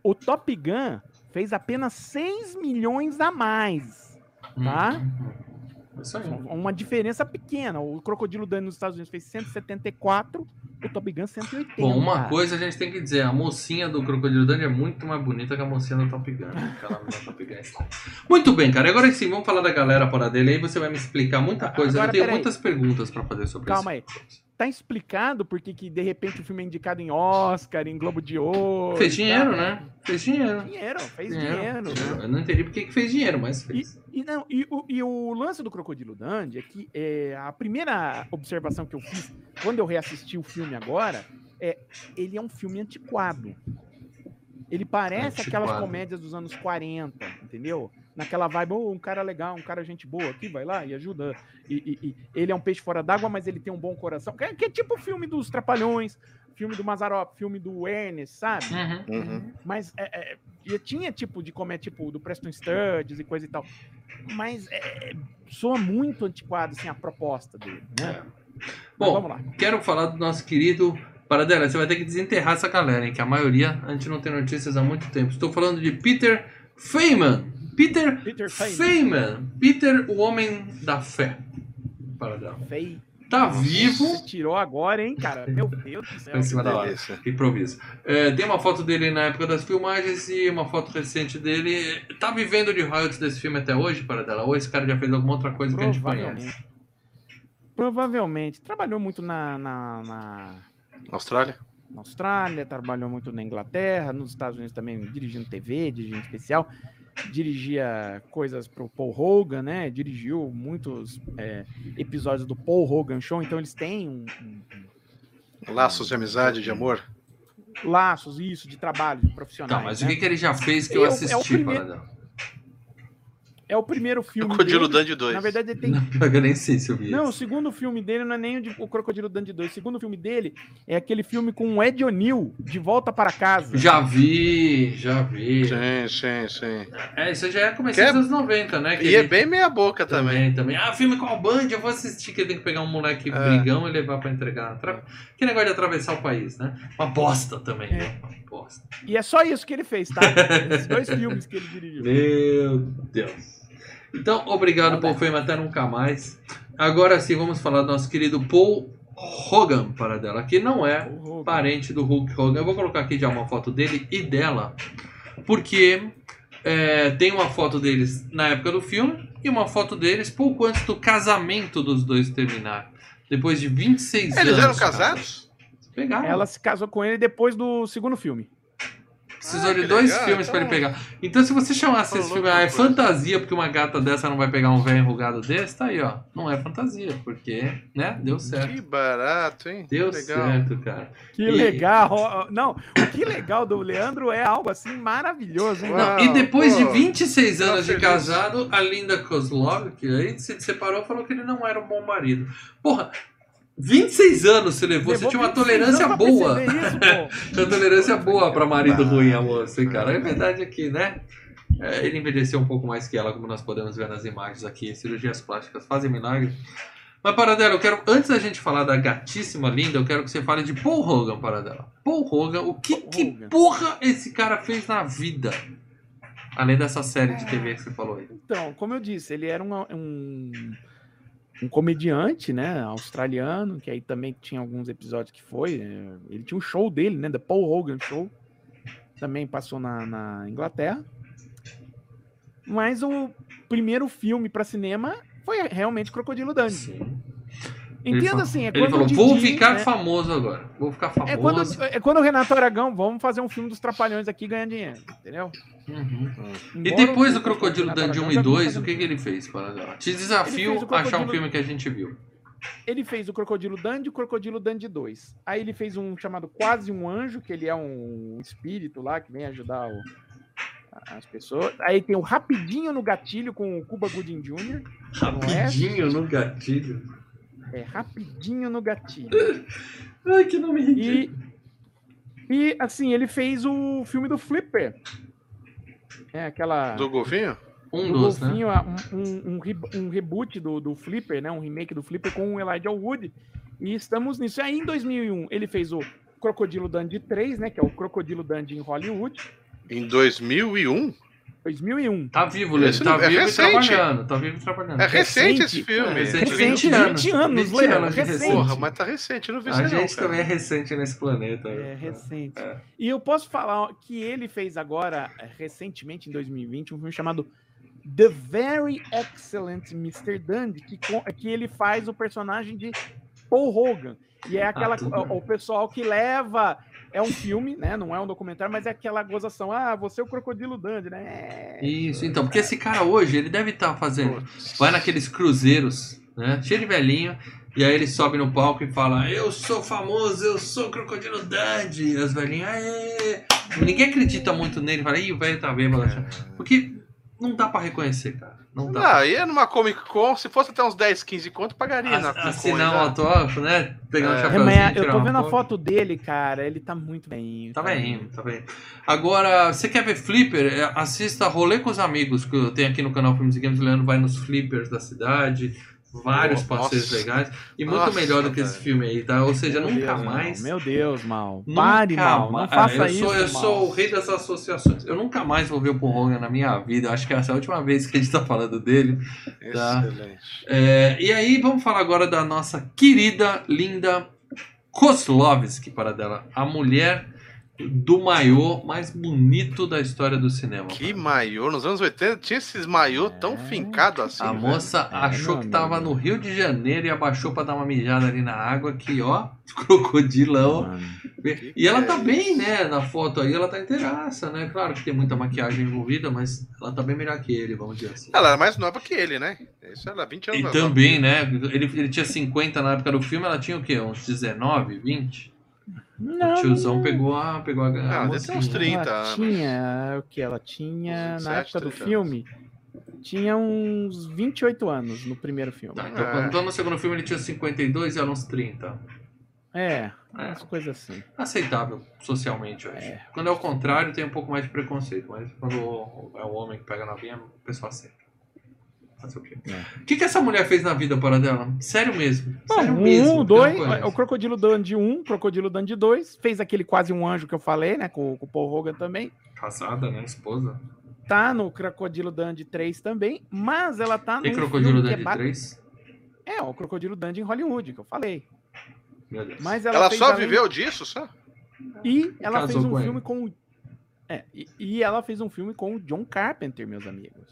o Top Gun fez apenas 6 milhões a mais. tá? Uhum. Isso aí. Uma diferença pequena. O Crocodilo Dandy nos Estados Unidos fez 174, o Top Gun 180. Bom, uma cara. coisa a gente tem que dizer, a mocinha do Crocodilo Dundee é muito mais bonita que a mocinha do Top Gun. Aquela do Top Gun. Muito bem, cara. Agora sim, vamos falar da galera fora dele. Aí você vai me explicar muita coisa. Agora, Eu tenho muitas perguntas pra fazer sobre Calma isso. aí. Tá explicado por que de repente o filme é indicado em Oscar, em Globo de Ouro. Fez e dinheiro, tal. né? Fez dinheiro. Dinheiro, fez Dinheiro. dinheiro. Eu não entendi porque que fez dinheiro, mas E, fez. e não, e, o, e o lance do Crocodilo Dandy é que é, a primeira observação que eu fiz quando eu reassisti o filme agora é ele é um filme antiquado. Ele parece aquelas Antiquado. comédias dos anos 40, entendeu? Naquela vibe, oh, um cara legal, um cara gente boa aqui, vai lá e ajuda. E, e- e ele é um peixe fora d'água, mas ele tem um bom coração. Que, é- que é tipo o filme dos Trapalhões, filme do Mazarop, filme do Ernest, sabe? Uhum. Uhum. Mas é, é, e tinha tipo de comédia, tipo, do Preston Sturges e coisa e tal. Mas é, soa muito antiquado, assim, a proposta dele, né? É. Bom, vamos lá. Quero falar do nosso querido. Paradela, você vai ter que desenterrar essa galera, hein? Que a maioria a gente não tem notícias há muito tempo. Estou falando de Peter Feynman. Peter Peter Feynman. Peter, o homem da fé. Paradela. Feio. Tá vivo. Você tirou agora, hein, cara? Meu Deus do céu. Em cima da hora. Improviso. É, tem uma foto dele na época das filmagens e uma foto recente dele. Tá vivendo de royalties desse filme até hoje, Paradela? Ou esse cara já fez alguma outra coisa que a gente conhece? Provavelmente. Provavelmente. Trabalhou muito na, na, na- Austrália? na Austrália, trabalhou muito na Inglaterra, nos Estados Unidos também, dirigindo TV, dirigindo especial. Dirigia coisas pro Paul Hogan, né? Dirigiu muitos é, episódios do Paul Hogan Show, então eles têm um- um- Laços de amizade, de amor? laços, isso, de trabalho, de profissionais. Tá, mas né? o que, que ele já fez que eu Eu- é o assisti, primeiro- Paradela? É o primeiro filme Crocodilo dele. Dandy 2. Na verdade, ele tem Não, eu nem sei se eu vi Não, o esse. segundo filme dele não é nem o, de- o Crocodilo Dandy 2. O segundo filme dele é aquele filme com o Ed O'Neill, De Volta para Casa. Já vi, já vi. Sim, sim, sim. É, isso já é começo Que é- dos anos 90, né? que E é ele- bem meia boca também. Também, também. Ah, filme com a Band, eu vou assistir, que ele tem que pegar um moleque É. brigão e levar pra entregar. Tra... Que negócio de atravessar o país, né? Uma bosta também, É. né? Uma bosta. E é só isso que ele fez, tá? Esses dois filmes que ele dirigiu. Meu Deus. Então, obrigado, Paul Feynman, até nunca mais. Agora sim, vamos falar do nosso querido Paul Hogan, para dela, que não é parente do Hulk Hogan. Eu vou colocar aqui já uma foto dele e dela, porque é, tem uma foto deles na época do filme e uma foto deles pouco antes do casamento dos dois terminar. Depois de 26 anos. Eles eram cara. casados? Pegaram. Ela se casou com ele depois do segundo filme. Precisou Ah, de dois legal, filmes pra ele então- pegar. Então, se você chamasse Falou esse filme, ah, é coisa. fantasia porque uma gata dessa não vai pegar um velho enrugado desse, tá aí, ó. Não é fantasia, porque, né, deu certo. Que barato, hein? Deu certo, cara. Que E- legal. Não, o que legal do Leandro é algo assim maravilhoso, hein? Uau. Não, e depois pô, de 26 tá anos de casado, a Linda Kozlov, que aí se separou, falou que ele não era um bom marido. Porra, 26 anos você levou, você Levou tinha uma 26 tolerância boa. isso. Tinha uma tolerância boa pra marido Ah, ruim, a moça, hein, cara. A verdade é que, né? é, ele envelheceu um pouco mais que ela, como nós podemos ver nas imagens aqui. Cirurgias plásticas fazem milagre. Mas, Paradela, eu quero, antes da gente falar da gatíssima linda, eu quero que você fale de Paul Hogan, Paradela. Paul Hogan, o que, Paul que Hogan. porra esse cara fez na vida? Além dessa série de TV que você falou aí. Então, como eu disse, ele era um, um, um comediante, né, australiano, que aí também tinha alguns episódios que foi. é, ele tinha um show dele, né, The Paul Hogan Show. Também passou na, na Inglaterra. Mas o primeiro filme para cinema foi realmente Crocodilo Dundee. Sim. Ele Entenda falou- assim, é Ele quando falou, o vou Didi, ficar né, famoso agora. Vou ficar famoso. é quando, é quando o Renato Aragão, vamos fazer um filme dos Trapalhões aqui e ganhar dinheiro, entendeu? Uhum. E Embora depois o- do Crocodilo Dundee 1 Aragão e já vinha 2, fazendo o que, que ele fez? Te desafio a achar um filme que a gente viu. Ele fez o Crocodilo Dundee e o Crocodilo Dundee 2. Aí ele fez um chamado Quase um Anjo, que ele é um espírito lá que vem ajudar o- as pessoas. Aí tem o Rapidinho no Gatilho com o Cuba Gooding Jr. Rapidinho no gatilho. É, Rapidinho no Gatilho. Ai, que nome ridículo. E, e assim, ele fez o filme do Flipper. É aquela. Do golfinho? Um do dos, né? golfinho, a- um, um, um, re- um reboot do, do Flipper, né? Um remake do Flipper com o Elijah Wood. E estamos nisso. Aí em 2001 ele fez o Crocodilo Dundee 3, né? Que é o Crocodilo Dundee em Hollywood. Em 2001? 2001. Tá vivo, Lê. Esse Tá não- é vivo e recente. trabalhando. Tá vivo e trabalhando. É recente Recente. esse filme. É, recente. Recente, 20 anos. 20 anos, 20 Leandro, anos de recente. Porra, mas tá recente, eu não vi isso A não, gente cara. também é recente nesse planeta. É recente. É. E eu posso falar que ele fez agora, recentemente, em 2020, um filme chamado The Very Excellent Mr. Dundee, que, que ele faz o personagem de Paul Hogan. E é aquela tudo o, bem. o pessoal que leva. É um filme, né? Não é um documentário, mas é aquela gozação. Ah, você é o Crocodilo Dundee, né? É. Isso, então, porque esse cara hoje, ele deve estar fazendo. Putz. Vai naqueles cruzeiros, né? Cheio de velhinho. E aí ele sobe no palco e fala: Eu sou famoso, eu sou o Crocodilo Dundee. E as velhinhas, aê! Ninguém acredita muito nele. Fala, ih, o velho tá bêbado. Porque não dá pra reconhecer, cara. Não dá. Não, aí é numa Comic Con, se fosse até uns 10, 15 conto, pagaria na Comic Con. Assinar um ainda. autógrafo, né? Pegar um É. É, chapéuzinho. mas eu tirar tô uma vendo a foto. dele, cara. Ele tá muito bem. Tá bem, tá bem. Agora, você quer ver Flipper? É, Assista Rolê com os Amigos, que eu tenho aqui no canal Filmes e Games. O Leandro vai nos Flippers da cidade, vários Nossa. passeios legais. E muito Nossa, melhor do que esse filme aí, tá? Ou seja, Meu nunca Deus, mais. Mal. Meu Deus, mal. Pare, mal. Não faça eu isso. Sou, eu mal. sou o rei das associações. Eu nunca mais vou ver o Hogan na minha vida. Acho que essa é a última vez que a gente tá falando dele. Tá. Excelente. É, e aí, vamos falar agora da nossa querida, linda Kozlovski, para dela. A mulher do maiô mais bonito da história do cinema. Que maiô, nos anos 80 tinha esses maiô tão É. fincados assim. A velho. moça É, achou que tava amigo. no Rio de Janeiro e abaixou pra dar uma mijada ali na água, que ó, crocodilão. Mano. E ela que tá é bem, né? Na foto aí, ela tá inteiraça, né? Claro que tem muita maquiagem envolvida, mas ela tá bem melhor que ele, vamos dizer assim. Ela era mais nova que ele, né? Isso era 20 anos E mais nova. também, né? Ele, ele tinha 50 na época do filme, ela tinha o quê? Uns 19, 20? Não, o tiozão pegou a, pegou a, a Ah, deve ter uns mocinha. 30 ela anos. tinha o que ela tinha Uns na 27, época do 30 filme tinha uns 28 anos no primeiro filme Tá, então, É. quando- então no segundo filme ele tinha 52 e ela uns 30. é É. umas coisas assim Aceitável socialmente hoje. É. Quando é o contrário, tem um pouco mais de preconceito, mas quando é o homem que pega a novinha, o pessoal aceita. Fazer o quê? É. O que, que essa mulher fez na vida para dela? Sério mesmo. Sério Bom, mesmo. um, eu dois, não conheço. o Crocodilo Dundee 1, Crocodilo Dundee 2, fez aquele quase um anjo que eu falei, né, com, com o Paul Hogan também. Casada, né? Esposa. Tá no Crocodilo Dundee 3 também, mas ela tá no Tem Crocodilo que Dundee é, ba- 3? é, o Crocodilo Dundee em Hollywood, que eu falei. Meu Deus. Mas ela, Ela fez só além- viveu disso, só? E ela Casou fez um com ele. filme com. o- É, e, e ela fez um filme com o John Carpenter, meus amigos.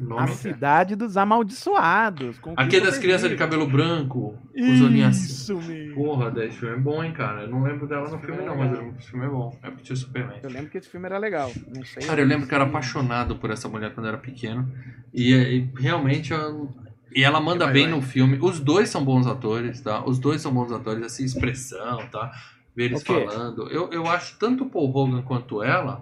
A Nome. Cidade dos Amaldiçoados. com Aquele das crianças de cabelo branco, com os olhinhos assim. Isso mesmo. Porra, esse filme é bom, hein, cara. Eu não lembro dela no filme, não, mas eu lembro que esse filme é bom. É porque tinha Superman. Eu lembro que esse filme era legal. Não sei. Cara, eu lembro que eu era apaixonado por essa mulher quando eu era pequeno. E, e realmente. eu- E ela manda Vai, bem vai. no filme. Os dois são bons atores, tá? Os dois são bons atores, assim, expressão, tá? Ver eles O quê? falando. Eu, eu acho tanto o Paul Hogan quanto ela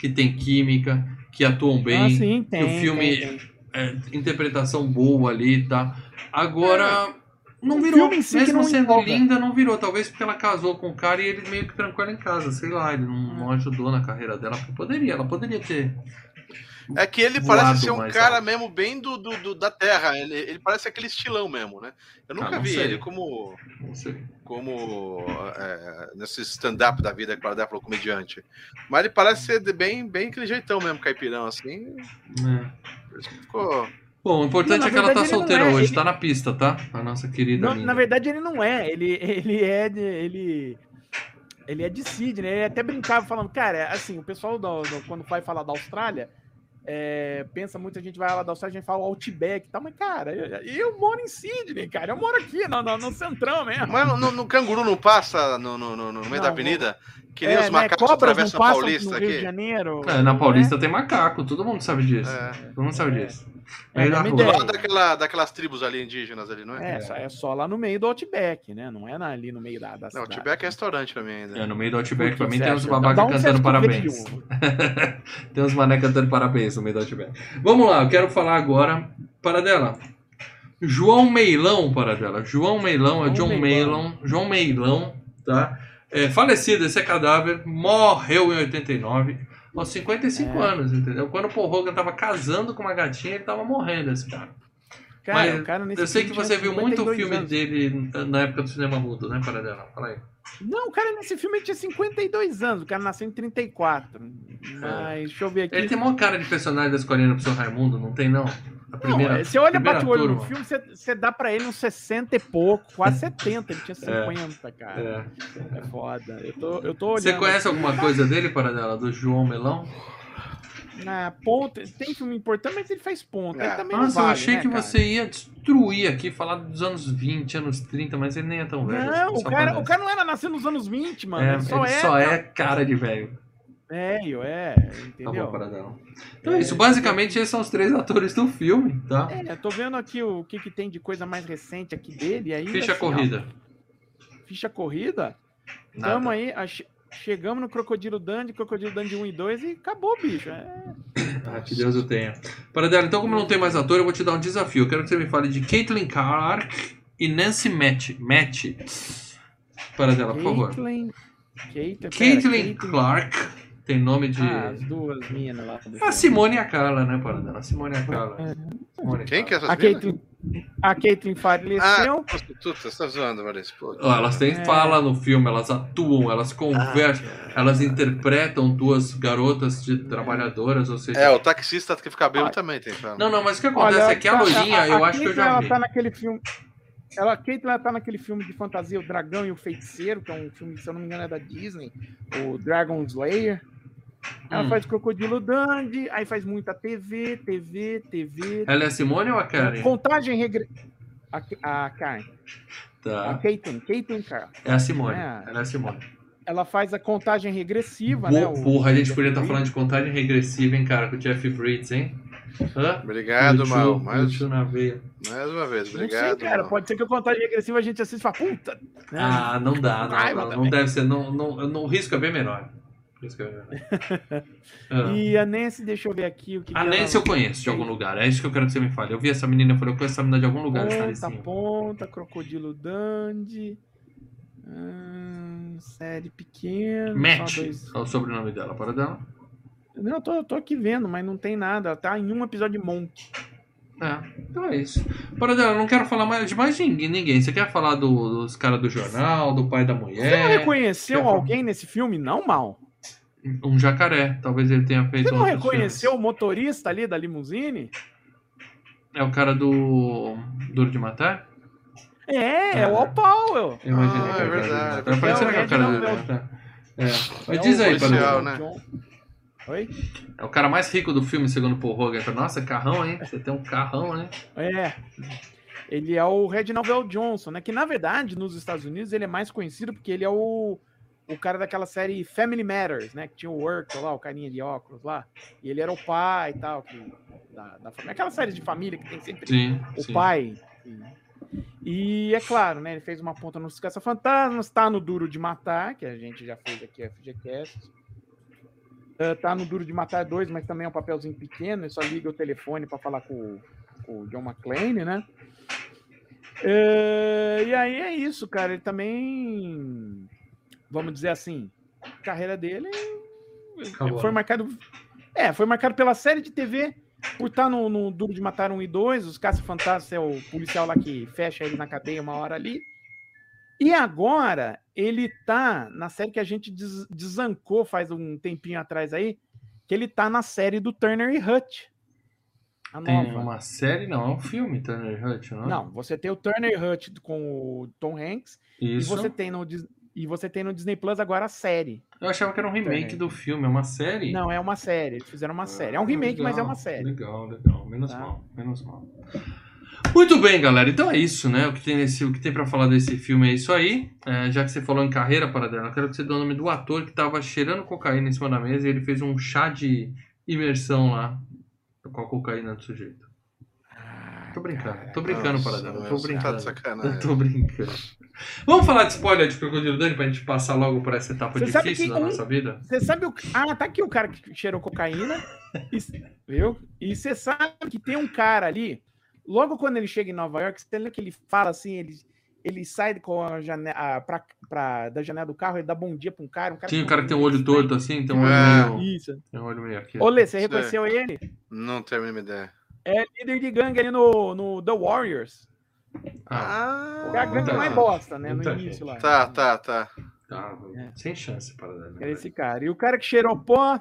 que tem química, que atuam bem. ah, sim, tem. o filme- tem, tem. é, interpretação boa ali, tá? Agora. Não O virou, si que mesmo não sendo empolga. linda, não virou. Talvez porque ela casou com o cara e ele meio que trancou ela em casa, sei lá, ele não, não ajudou na carreira dela. Poderia, ela poderia ter. É que ele parece ser um cara alto. mesmo bem do, do- do- da terra. Ele, ele parece aquele estilão mesmo, né? Eu nunca Ah, vi sei. ele como, como é, nesse stand-up da vida que para dar comediante. Mas ele parece ser bem, bem aquele jeitão mesmo, caipirão, assim. É. Por isso que ficou. Bom, o importante Não, é que ela tá solteira é, hoje, ele- tá na pista, tá? A nossa querida Não, na verdade, ele não é. Ele, ele é de. Ele, ele é de Sydney. Ele até brincava falando, cara, assim, o pessoal do, do- quando vai falar da Austrália. É, pensa muita gente vai lá da Austrália, a gente fala Outback e tal, mas cara, eu, eu moro em Sydney, cara, eu moro aqui no, no, no centrão mesmo. Mas no, no- canguru não passa no, no, no- no meio Não, da avenida? Que nem os né, macacos cobras atravessam a Paulista no Rio de aqui. Janeiro. É, na Paulista tem macaco, todo mundo sabe disso. É. Todo mundo sabe É. disso. É, ideia. Lá daquela, daquelas tribos ali indígenas ali, não é? É, só, é só lá no meio do Outback, né? Não é na- ali no meio da, da Não, cidade. Tibete é restaurante pra mim ainda. É, no meio do Outback, pra mim tem uns babacas você cantando parabéns. tem uns mané cantando parabéns no meio do Outback. Vamos lá, eu quero falar agora, para dela. João Meilão, para dela. João Meilão é João John Meilão. Meilão. João Meilão, tá? É, falecido, esse é cadáver, morreu em 89, aos 55 É. anos, entendeu? Quando o Paul Hogan tava casando com uma gatinha, ele tava morrendo, esse cara. Cara, Mas cara nesse Eu sei que você viu muito 52 filme anos. dele na época do cinema mudo, né, para dela? Fala aí. Não, o cara nesse filme tinha 52 anos, o cara nasceu em 34. Mas deixa eu ver aqui. Ele tem maior cara de personagem da escolinha do professor Raimundo, não tem não? A primeira, não, você olha bate o olho no turma. filme, você, você dá pra ele uns 60 e pouco, quase 70. Ele tinha 50, cara. É. É, foda. Eu tô, eu tô olhando. Você conhece alguma coisa dele, para dela, do João Melão? Na ponta, tem filme importante, mas ele faz ponta. Ele É. também Nossa, vale, eu achei né, que cara? você ia destruir aqui, falar dos anos 20, anos 30, mas ele nem é tão velho. Não, o cara, o cara não era nascido nos anos 20, mano. É, ele só ele é. só é cara de velho. Velho, é. Tá Entendeu? bom, para dela. Então é isso, basicamente esses são os três atores do filme, tá? É, tô vendo aqui o que, que tem de coisa mais recente aqui dele. Aí Ficha assim, ó, corrida. ficha corrida. Nada. Tamo aí, ach- chegamos no Crocodilo Dandy, Crocodilo Dandy 1 e 2 e acabou, bicho. É. Ah, que Deus o tenha. Para dela, então, como não tem mais ator, eu vou te dar um desafio. Eu quero que você me fale de Caitlyn Clark e Nancy Match. Match. Para dela, por favor. Caitlyn, pera, Caitlyn Clark tem nome de. Ah, as duas minas lá. do A. Simone e a Carla, né, para dela? A Simone e a Carla. Simone Quem que é essas A? Caitlyn, a Caitlyn faleceu. Ah, prostituta, você tá zoando. Ó, elas têm É. fala no filme, elas atuam, elas conversam, elas interpretam duas garotas de trabalhadoras, ou seja. É, o taxista que fica bêbado Ah. também tem. Fala. Não, não, mas o que acontece é que a tá- loirinha, eu a acho que eu já ela vi. tá naquele filme. Ela, a Caitlyn ela tá naquele filme de fantasia, O Dragão e o Feiticeiro, que é um filme, se eu não me engano, é da Disney, o Dragon Slayer. Ela Hum. faz Crocodilo Dandy, aí faz muita TV, TV, TV. Ela é a Simone ou a Karen? Contagem regressiva. A, a Karen, a Tá. Caitlyn, Caitlyn Carl. É a Simone. É. Ela é a Simone. Ela faz a contagem regressiva, né? Bo- o- Porra, a gente o podia estar Jeff falando de contagem regressiva, hein, cara, com o Jeff Bridges, hein? Hã? Obrigado, Mal. o Mais, na veia. mais uma vez, Não obrigado. sei, cara. Mal. Pode ser que a contagem regressiva a gente assista e fala, puta. né? Ah, não dá, não, não, não deve ser, não, não, não, o risco é bem menor. O risco é bem menor. Ah. E a Nancy, deixa eu ver aqui o que. A que Nancy ela... eu conheço de algum lugar, é isso que eu quero que você me fale. Eu vi essa menina, eu falei, eu conheço essa menina de algum lugar, Ponta, ponta, Crocodilo Dandy. Hum, série pequena. Match, dois- é o sobrenome dela, para dela. Não, eu tô, eu tô aqui vendo, mas não tem nada. Ela tá em um episódio de Monk. É, então é isso. Para dela, eu não quero falar mais de mais ninguém. ninguém. Você quer falar do- dos caras do jornal, do pai da Você não mulher? reconheceu falar? alguém nesse filme? Não, mal. Um jacaré, talvez ele tenha feito Você não reconheceu o motorista ali da limusine? É o cara do Duro de Matar? É, é o Al Powell. Eu imaginei Ah, que é verdade. Matar. Parecendo que é o cara do É Duro de Matar. É. Mas É diz o aí, policial, para né? Oi? É o cara mais rico do filme, segundo o Paul Hogan. Nossa, carrão, hein? Você tem um carrão, né? É. Ele é o Reginald Vel Johnson, né? Que na verdade, nos Estados Unidos, ele é mais conhecido porque ele é o, o cara daquela série Family Matters, né? Que tinha o Urkel lá, o carinha de óculos lá. E ele era o pai e tal. Que, da, da família. Aquela série de família que tem sempre Sim. o sim. pai. E é claro, né? Ele fez uma ponta nos Caça-Fantasmas, tá no Duro de Matar, que a gente já fez aqui a FGCast. Uh, tá no Duro de Matar 2, mas também é um papelzinho pequeno, ele só liga o telefone para falar com, o- com o John McClane, né? Uh, e aí é isso, cara. Ele também, vamos dizer assim, a carreira dele Acabou. foi marcado. É, foi marcado pela série de TV, por estar no, no Duro de Matar 1 e 2, os Caça-Fantasmas é o policial lá que fecha ele na cadeia uma hora ali. E agora ele tá na série que a gente des- desancou faz um tempinho atrás aí, que ele tá na série do Turner e Hutch. Tem uma série, não, é um filme, Turner Hutch, não? é? Não, você tem o Turner e Hutch com o Tom Hanks Isso. e você tem no e você tem no Disney Plus agora a série. Eu achava que era um remake do filme, é uma série? Não, é uma série. Eles fizeram uma série. É um remake, mas é uma série. Legal, legal. Menos Tá. mal, menos mal. Muito bem, galera. Então é isso, né? O que tem, nesse, o que tem pra falar desse filme é isso aí. É, já que você falou em carreira, Paradela, eu quero que você dê o nome do ator que tava cheirando cocaína em cima da mesa e ele fez um chá de imersão lá com a cocaína do sujeito. Tô brincando, tô brincando, Paradela. Tô você Tá de brincando. sacanagem. Tô brincando. Vamos falar de spoiler de Crocodilo Dani pra gente passar logo por essa etapa difícil da um- nossa vida? Você sabe o. Ah, tá aqui o cara que cheirou cocaína. E, viu? E você sabe que tem um cara ali. Logo quando ele chega em Nova York, você lembra que ele fala assim, ele, ele sai com a janela, pra, pra- da janela do carro, ele dá bom dia pra um cara. Um cara Tinha o cara que tem um olho estranho. torto assim, tem um olho É. meio. Isso. Tem um olho meio aqui. Ô, Lê, você é. reconheceu ele? Não tenho a mínima ideia. É líder de gangue ali no, no The Warriors. Ah, É a tá. mais bosta, né? No início lá. Tá, tá, tá. tá. É. Sem chance para dar. Era esse cara. E o cara que cheirou pó.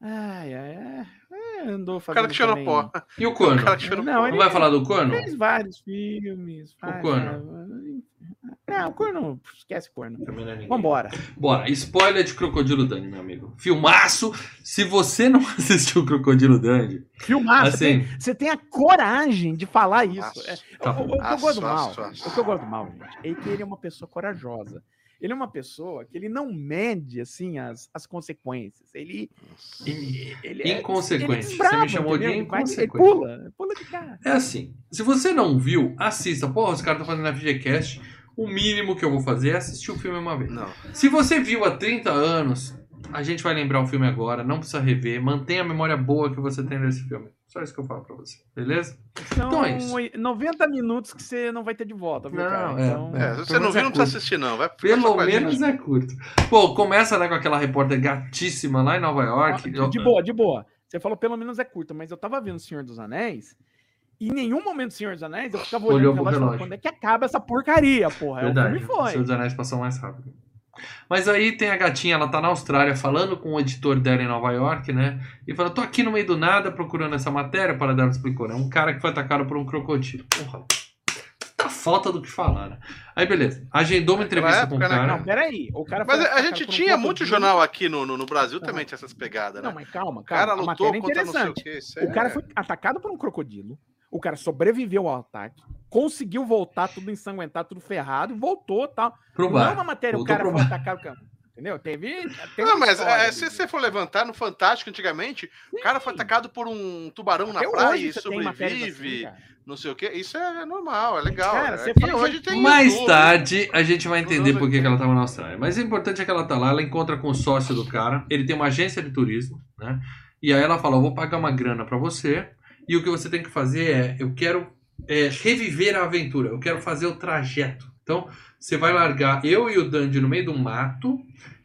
Ai, ai, ai. é, andou O fazendo. cara que cheirou pó. E o O Corno? cara que cheirou Não, pó. Não vai falar do Corno? Fez vários filmes. faz- Corno? Não, o corno. Esquece corno. É. Vambora. Bora, spoiler de Crocodilo Dundee, meu amigo. Filmaço! Se você não assistiu Crocodilo Dundee, Filmar. Você, assim, tem, você tem a coragem de falar isso. É, Tá o, o- o que eu gosto do mal, o que eu gosto do mal, gente, é que ele é uma pessoa corajosa. Ele é uma pessoa que ele não mede assim as, as consequências. Ele, ele, ele é Inconsequente. ele Você me chamou de entendeu? Ele vai- Ele inconsequente. pula, pula de cara. é assim. Se você não viu, assista. Porra, os caras estão fazendo FGCast. O mínimo que eu vou fazer é assistir o filme uma vez. Não. Se você viu há 30 anos, a gente vai lembrar o filme agora, não precisa rever. Mantenha a memória boa que você tem desse filme. Só isso que eu falo pra você, beleza? São Então é isso. 90 minutos que você não vai ter de volta, viu, Não, cara? é, Então, é. Se você não viu, é não precisa curto. assistir, não. Vai Pelo menos é curto. Pô, começa né, com aquela repórter gatíssima lá em Nova York. Ó, De boa, de boa. Você falou pelo menos é curto, mas eu tava vendo o Senhor dos Anéis em nenhum momento do Senhor dos Anéis eu ficava Olhou olhando pro o relógio quando é que acaba essa porcaria, porra? É, o Verdade. filme foi. Senhor dos Anéis passou mais rápido. Mas aí tem a gatinha, ela tá na Austrália falando com o editor dela em Nova York, né? E fala: tô aqui no meio do nada procurando essa matéria, para dela explicou, né? Um cara que foi atacado por um crocodilo. Porra. Tá falta do que falar, né? Aí beleza. Agendou uma Naquela entrevista com o época, né, cara. Não, peraí. O cara Mas foi a atacado gente por um tinha muito crocodilo. jornal aqui no, no, no Brasil Não. também tinha essas pegadas, Não, né? mas calma, O cara calma. A lutou matéria é contra não sei o interessante. que. Isso O cara é- foi atacado por um crocodilo. O cara sobreviveu ao ataque, conseguiu voltar tudo ensanguentado, tudo ferrado e voltou tal. Pro Não é uma matéria, o Voltou cara pro foi bar. atacado. cara. Entendeu? Teve. tem Não, mas é, se você for levantar no Fantástico antigamente, o cara foi atacado por um tubarão na Até praia hoje e assim, sobrevive, cara. não sei o que. Isso é normal, é legal. Cara, é você fala hoje tem Mais YouTube. tarde a gente vai entender por que, que ela tava na Austrália. Mas o importante é que ela tá lá, ela encontra com o sócio do cara, ele tem uma agência de turismo, né? E aí ela fala: Eu vou pagar uma grana pra você, e o que você tem que fazer é: eu quero é, reviver a aventura, eu quero fazer o trajeto. Então, você vai largar eu e o Dandy no meio do mato.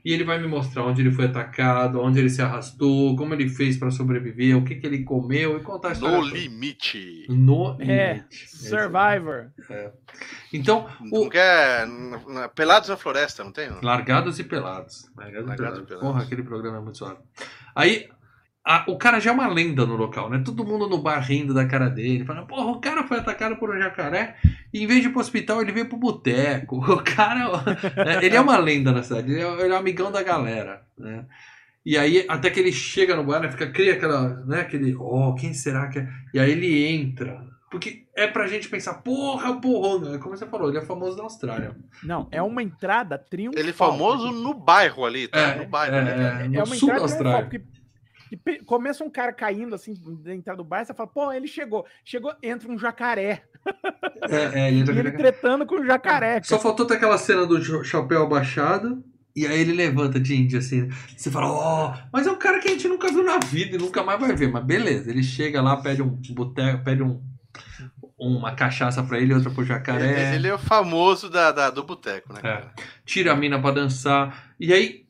E ele vai me mostrar onde ele foi atacado, onde ele se arrastou, como ele fez pra sobreviver, o que, que ele comeu e contar a história. No toda. limite. No É, limite. Survivor. Então, o, na- Pelados na floresta, não tem? Largados e Pelados. Largados, Largados e pelados. e Pelados. Porra, aquele programa é muito suave. Aí, a- o cara já é uma lenda no local, né? Todo mundo no bar rindo da cara dele. Falando, porra, o cara foi atacado por um jacaré e em vez de ir pro hospital, ele veio pro boteco. O cara, é, ele é uma lenda na cidade. Ele é, ele é um amigão da galera, né? E aí, até que ele chega no bar, né, fica, cria aquela, né, aquele, oh, quem será que é? E aí ele entra. Porque é pra gente pensar, porra, porra, como você falou, ele é famoso na Austrália. Não, é uma entrada triunfal. Ele é famoso no bairro ali, tá? É, no bairro. é, né? é, no é uma sul da entrada triunfal, Austrália. porque e começa um cara caindo assim dentro do bar, você fala, pô, ele chegou. Chegou, entra um jacaré. É, é, ele entra E ele tretando com o jacaré. Só faltou ter aquela cena do cha- chapéu abaixado. E aí ele levanta de índio assim. Você fala, ó, mas é um cara que a gente nunca viu na vida e nunca mais vai ver. Mas beleza, ele chega lá, pede um boteco, pede um, uma cachaça pra ele, outra pro jacaré. Ele, ele é o famoso da, da- do boteco, né? É. cara? tira a mina pra dançar. E aí,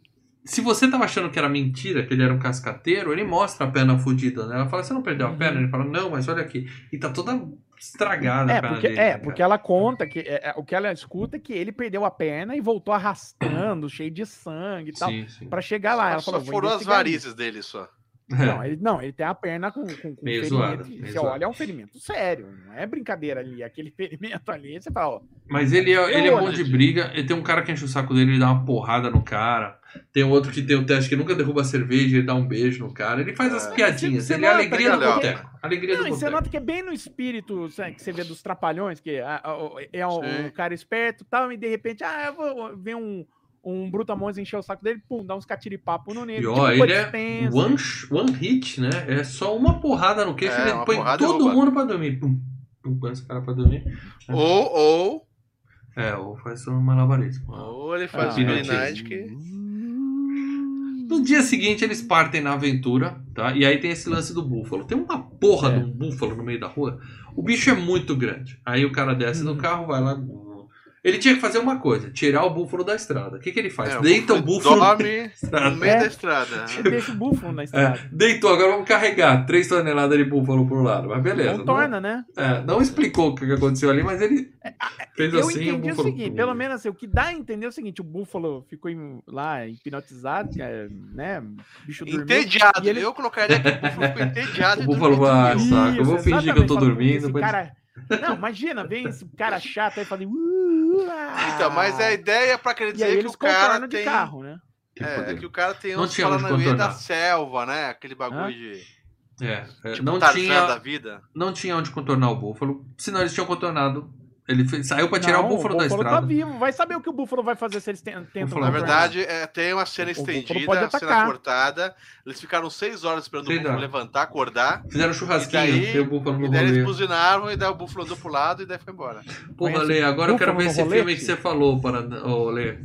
se você tava achando que era mentira, que ele era um cascateiro, ele mostra a perna fudida, né? Ela fala, você não perdeu a Uhum. perna? Ele fala, não, mas olha aqui. E tá toda estragada a É, perna porque, dele. é, né, porque cara? ela conta que é, é, o que ela escuta é que ele perdeu a perna e voltou arrastando, cheio de sangue e tal, Sim, sim. pra chegar lá. Ela Só, falou, só "Vou furou as investigar isso." varizes dele só. Não, ele, não, ele tem a perna com, com, com Meio ferimento. zoada, meio você olha, é um ferimento sério, não é brincadeira ali. Aquele ferimento ali, você fala, ó, Mas ele é, ele é bom de gente. briga. E tem um cara que enche o saco dele, ele dá uma porrada no cara. Tem outro que tem o teste que nunca derruba a cerveja, ele dá um beijo no cara. Ele faz as É. piadinhas. Você- você ele é alegria do boteco. Alegria Não, do você nota que é bem no espírito sabe, que você vê dos trapalhões, que oh, é um, um cara esperto e tal, e de repente, ah, eu vou ver um, um brutamontes encher o saco dele, pum, dá uns catiripapo no nele. E ó, tipo ele é one, one hit, né? É só uma porrada no queixo É, ele põe todo rouba. mundo pra dormir. Pum, pum, põe esse cara pra dormir. Ou, ou, É, ou faz um malabarismo. ou ele faz Ah, o é. Billy Knight que. No dia seguinte, eles partem na aventura, tá? E aí tem esse lance do búfalo. Tem uma porra É. de um búfalo no meio da rua. O bicho é muito grande. Aí o cara desce do Uhum. carro, vai lá. Ele tinha que fazer uma coisa: tirar o búfalo da estrada. O que, que ele faz? É, Deita o búfalo Dorme estrada. no meio É. da estrada. Ele deixa o búfalo na estrada. É, deitou, agora vamos carregar 3 toneladas de búfalo por lado. Mas beleza. Não torna, né? É, não explicou o que aconteceu ali, mas ele fez Eu assim. entendi o, búfalo- seguinte, pelo menos assim, o que dá a entender é o seguinte, o búfalo ficou em- lá hipnotizado, é, né, o bicho dormiu. Entediado. E ele- Eu colocaria que o búfalo ficou entediado. O e búfalo vai, saco, eu vou fingir que eu tô dormindo, esse depois- cara- Não, imagina, vem esse cara chato aí falando... "Uh, ah". Então, mas a ideia é pra querer E aí dizer que eles o cara tem. carro, né? É, é que o cara tem Não uns tinha onde paranauê da contornar. selva, né? Aquele bagulho Hã? de. É, é, Tipo não, tinha, da vida. não tinha onde contornar o búfalo, senão eles tinham contornado. Ele fe- saiu pra tirar Não, o búfalo da tá estrada. vivo. Vai saber o que o búfalo vai fazer se eles ten- tentam Búfalo, Na Não, verdade, é, tem uma cena O búfalo estendida, pode a cena cortada. Eles ficaram seis horas esperando Seis o búfalo horas. levantar, acordar. Fizeram churrasquinho, E daí- deu o búfalo no E daí eles rolê. buzinaram e daí o búfalo andou pro lado e daí foi embora. Porra, Lê, agora eu quero búfalo ver esse rolete? filme que você falou, para... Ô, Lê.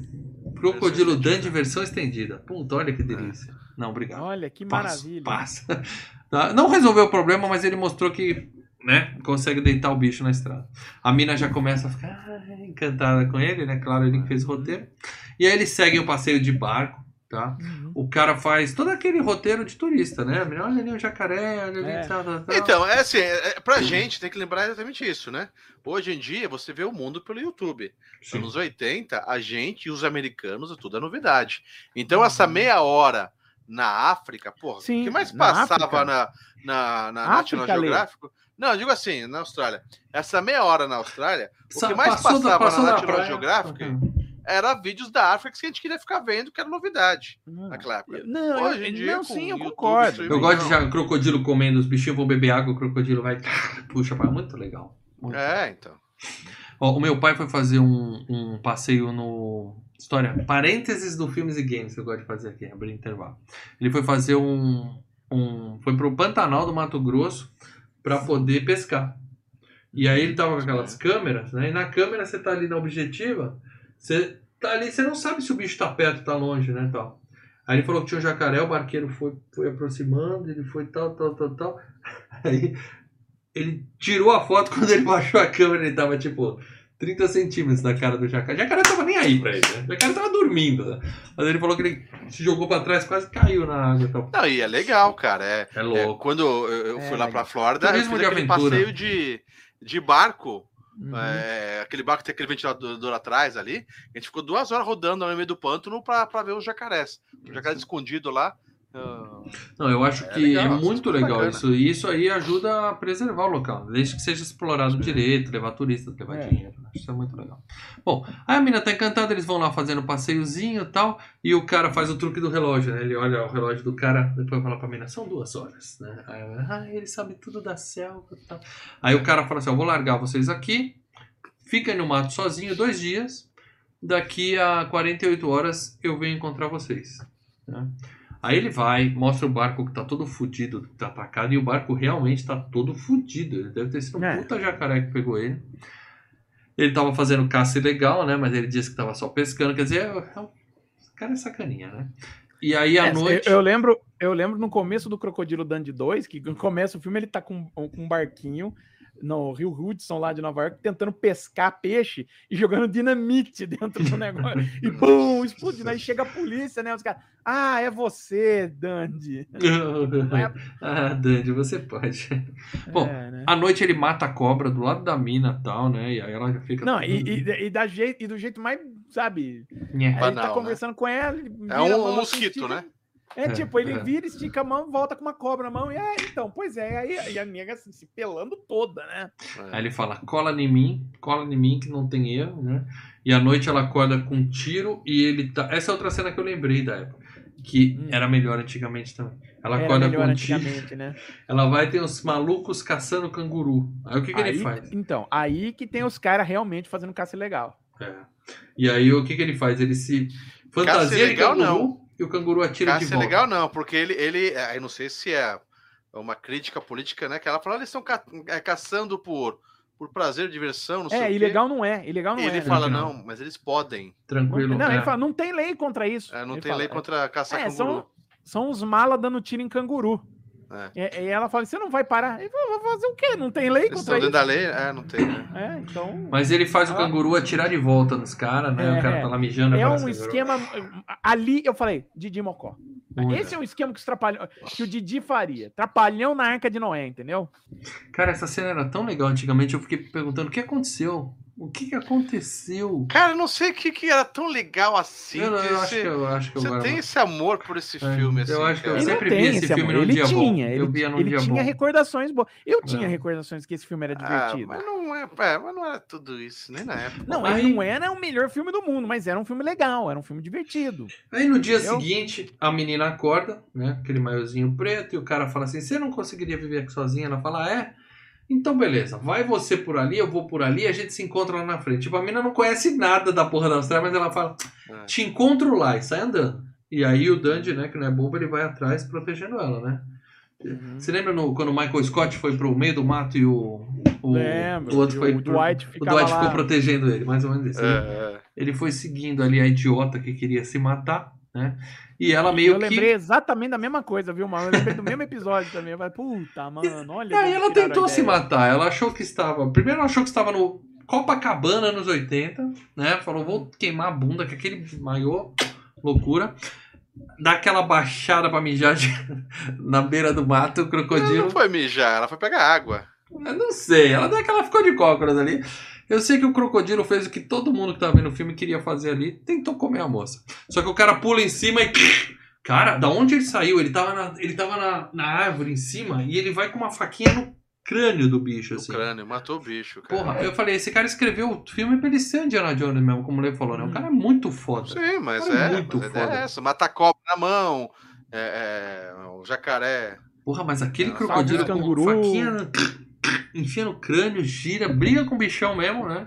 Crocodilo Versão Dandy versão estendida. Puta, olha que delícia. Não, obrigado. Olha, que Passo, maravilha. Passa. Tá? Não resolveu o problema, mas ele mostrou que né, consegue deitar o bicho na estrada. A mina já começa a ficar ah, encantada com ele, né? Claro, ele que fez o roteiro. E aí eles seguem o passeio de barco, tá? Uhum. O cara faz todo aquele roteiro de turista, né? A mina, Olha ali o jacaré, olha ali, É. tal, tal, tal. Então, é assim, é, é- pra gente tem que lembrar exatamente isso, né? Hoje em dia você vê o mundo pelo YouTube. Sim. Anos 80, a gente e os americanos, é tudo é novidade. Então, Uhum. essa meia hora na África, porra, Sim, o que mais na passava África. na, na, na África, National. Geographic? Não, eu digo assim, na Austrália. Essa meia hora na Austrália, o Sa- que mais passou passava passou na National. Geographic era vídeos da África que a gente queria ficar vendo, que era novidade Não, naquela época. não, Hoje eu- em dia, não, sim, eu concordo. Eu gosto de já, crocodilo comendo, os bichinhos vão beber água, o crocodilo vai. Puxa, mas é muito legal. Muito. É, então. Ó, o meu pai foi fazer um, um passeio no. História, parênteses do filmes e games que eu gosto de fazer aqui, abrir intervalo. Ele foi fazer um. um foi pro Pantanal do Mato Grosso para poder pescar. E aí ele tava com aquelas câmeras, né? E na câmera você tá ali na objetiva, você tá ali, você não sabe se o bicho tá perto, tá longe, né? Tal. Aí ele falou que tinha um jacaré, o barqueiro foi, foi aproximando, ele foi tal, tal, tal, tal. Aí ele tirou a foto quando ele baixou a câmera, ele tava tipo 30 centímetros da cara do jacaré. O jacaré tava nem aí pra ele, né? O jacaré tava dormindo, né? Mas ele falou que ele se jogou pra trás, quase caiu na água tal. Não, e é legal, cara. É, É é, louco. quando eu, É, fui lá legal. pra Flórida, eu fiz de aquele aventura. passeio de, de barco. Uhum. é, aquele barco que tem aquele ventilador atrás ali. A gente ficou duas horas rodando no meio do pântano pra, pra ver os jacarés. O jacaré escondido lá. Não, eu acho É que legal, é muito legal bacana. isso. E isso aí ajuda a preservar o local, desde que seja explorado direito, levar turistas, levar É. dinheiro. Acho isso é muito legal. Bom, aí a mina tá encantada, eles vão lá fazendo um passeiozinho e tal, e o cara faz o truque do relógio, né? Ele olha o relógio do cara, depois fala pra mina, são duas horas, né? Aí ela, ah, ele sabe tudo da selva e tal. Aí o cara fala assim, eu vou largar vocês aqui, fiquem no mato sozinho dois dias, daqui a 48 horas eu venho encontrar vocês. né? Aí ele vai, mostra o barco que tá todo fudido, tá atacado, e o barco realmente tá todo fudido. Ele deve ter sido um É. puta jacaré que pegou ele. Ele tava fazendo caça ilegal, né? Mas ele disse que tava só pescando. Quer dizer, é, é um- esse cara é sacaninha, né? E aí à É, noite. eu, eu lembro, eu lembro no começo do Crocodilo Dundee 2, que começa o filme, ele tá com, com um barquinho no Rio Hudson, lá de Nova York, tentando pescar peixe e jogando dinamite dentro do negócio. e bum, explodindo. Aí chega a polícia, né? Os caras, ah, é você, Dandy. ah, Dandy, você pode. Bom, É, né? À noite ele mata a cobra do lado da mina e tal, né? E aí ela já fica. Não, e, e, e da jeito, e do jeito mais, sabe? Nhé. Aí ele Banal, tá né? conversando com ela. É um assim, mosquito, né? É, É, tipo, ele é. vira, estica a mão, volta com uma cobra na mão. E ah, então, pois é. Aí e a nega assim, se pelando toda, né? Aí ele fala, cola em mim, cola em mim que não tem erro, né? E à noite ela acorda com um tiro e ele tá. Essa é outra cena que eu lembrei da época. Que Hum. era melhor antigamente também. Ela Era acorda com um tiro. né? Ela vai ter uns malucos caçando canguru. Aí o que, que ele Aí- faz? Então, aí que tem os caras realmente fazendo caça legal. É. E aí o que, que ele faz? Ele se fantasia de legal, canguru não. E o canguru atira de Caça é volta. legal não, porque ele, ele, é, aí não sei se é uma crítica política, né? Que ela fala, "Ah, eles estão ca- é, caçando por, por prazer, diversão, não sei o É, ilegal não é. Ilegal não E ele é. fala, Não. não, mas eles podem. Tranquilo. Não, é. ele fala, não tem lei contra isso. É, não Ele tem fala, lei contra caçar é, canguru. são, são os malas dando tiro em canguru. É. E, e ela fala, você não vai parar. Fala, vai fazer o quê? Não tem lei contra isso. dentro da lei? É, não tem, né? É, então... Mas ele faz o canguru atirar de volta nos caras, né? É, o cara é. tá lá mijando. É um esquema. Ali eu falei, Didi Mocó. Esse é um esquema que, os trapalhão, que o Didi faria. Trapalhão na arca de Noé, entendeu? Cara, essa cena era tão legal antigamente, eu fiquei perguntando o que aconteceu? O que, que aconteceu? Cara, eu não sei o que, que era tão legal assim. eu, não, eu acho você, que eu acho que eu você tem esse amor por esse É, filme, assim. eu acho que eu. Ele sempre vi esse esse filme amor. num Ele dia bom. tinha, Eu ele, via num ele dia tinha bom. recordações boas. Eu tinha É. recordações que esse filme era Ah, divertido. mas não é, é, mas não era tudo isso, nem na época. Não, Aí- ele não era o melhor filme do mundo, mas era um filme legal, era um filme divertido. Aí no dia Eu- seguinte, a menina acorda, né? Aquele maiozinho preto, e o cara fala assim: Você não conseguiria viver aqui sozinha? Ela fala: É. Então beleza, vai você por ali, eu vou por ali, a gente se encontra lá na frente. Tipo, a menina não conhece nada da porra da Austrália, mas ela fala: É. Te encontro lá e sai andando. E aí o Dandy, né, que não é bobo, ele vai atrás protegendo ela, né? Você lembra no- quando o Michael Scott foi pro meio do mato e o, o, Lembro, o outro foi o pro- Dwight o ficava Dwight lá. ficou protegendo ele, mais ou menos isso. né? É, é. Ele foi seguindo ali a idiota que queria se matar, né? E ela meio eu que. lembrei exatamente da mesma coisa, viu, mano? Eu lembrei do mesmo episódio também. Eu falei, puta, mano, olha. E aí ela tentou se matar. Ela achou que estava. Primeiro ela achou que estava no Copacabana anos 80, né? Falou, vou queimar a bunda com aquele maiô, loucura. Dá aquela baixada pra mijar de- na beira do mato, o Ela crocodilo. não foi mijar, ela foi pegar água. Eu não sei, ela aquela ficou de cócoras ali. Eu sei que o crocodilo fez o que todo mundo que tava vendo o filme queria fazer ali, tentou comer a moça. Só que o cara pula em cima e. Cara, da onde ele saiu? Ele tava na, ele tava na, na árvore em cima e ele vai com uma faquinha no crânio do bicho, O assim. crânio, matou o bicho, cara. Porra, eu falei, esse cara escreveu o filme pra ele ser Indiana Jones mesmo, como o Lê falou, né? O cara é muito foda. Sim, mas é. muito mas ideia foda. é essa, matar cobra na mão, é, é, o jacaré. Porra, mas aquele Nossa, crocodilo com canguru. faquinha enfia no crânio, gira, briga com o bichão mesmo, né?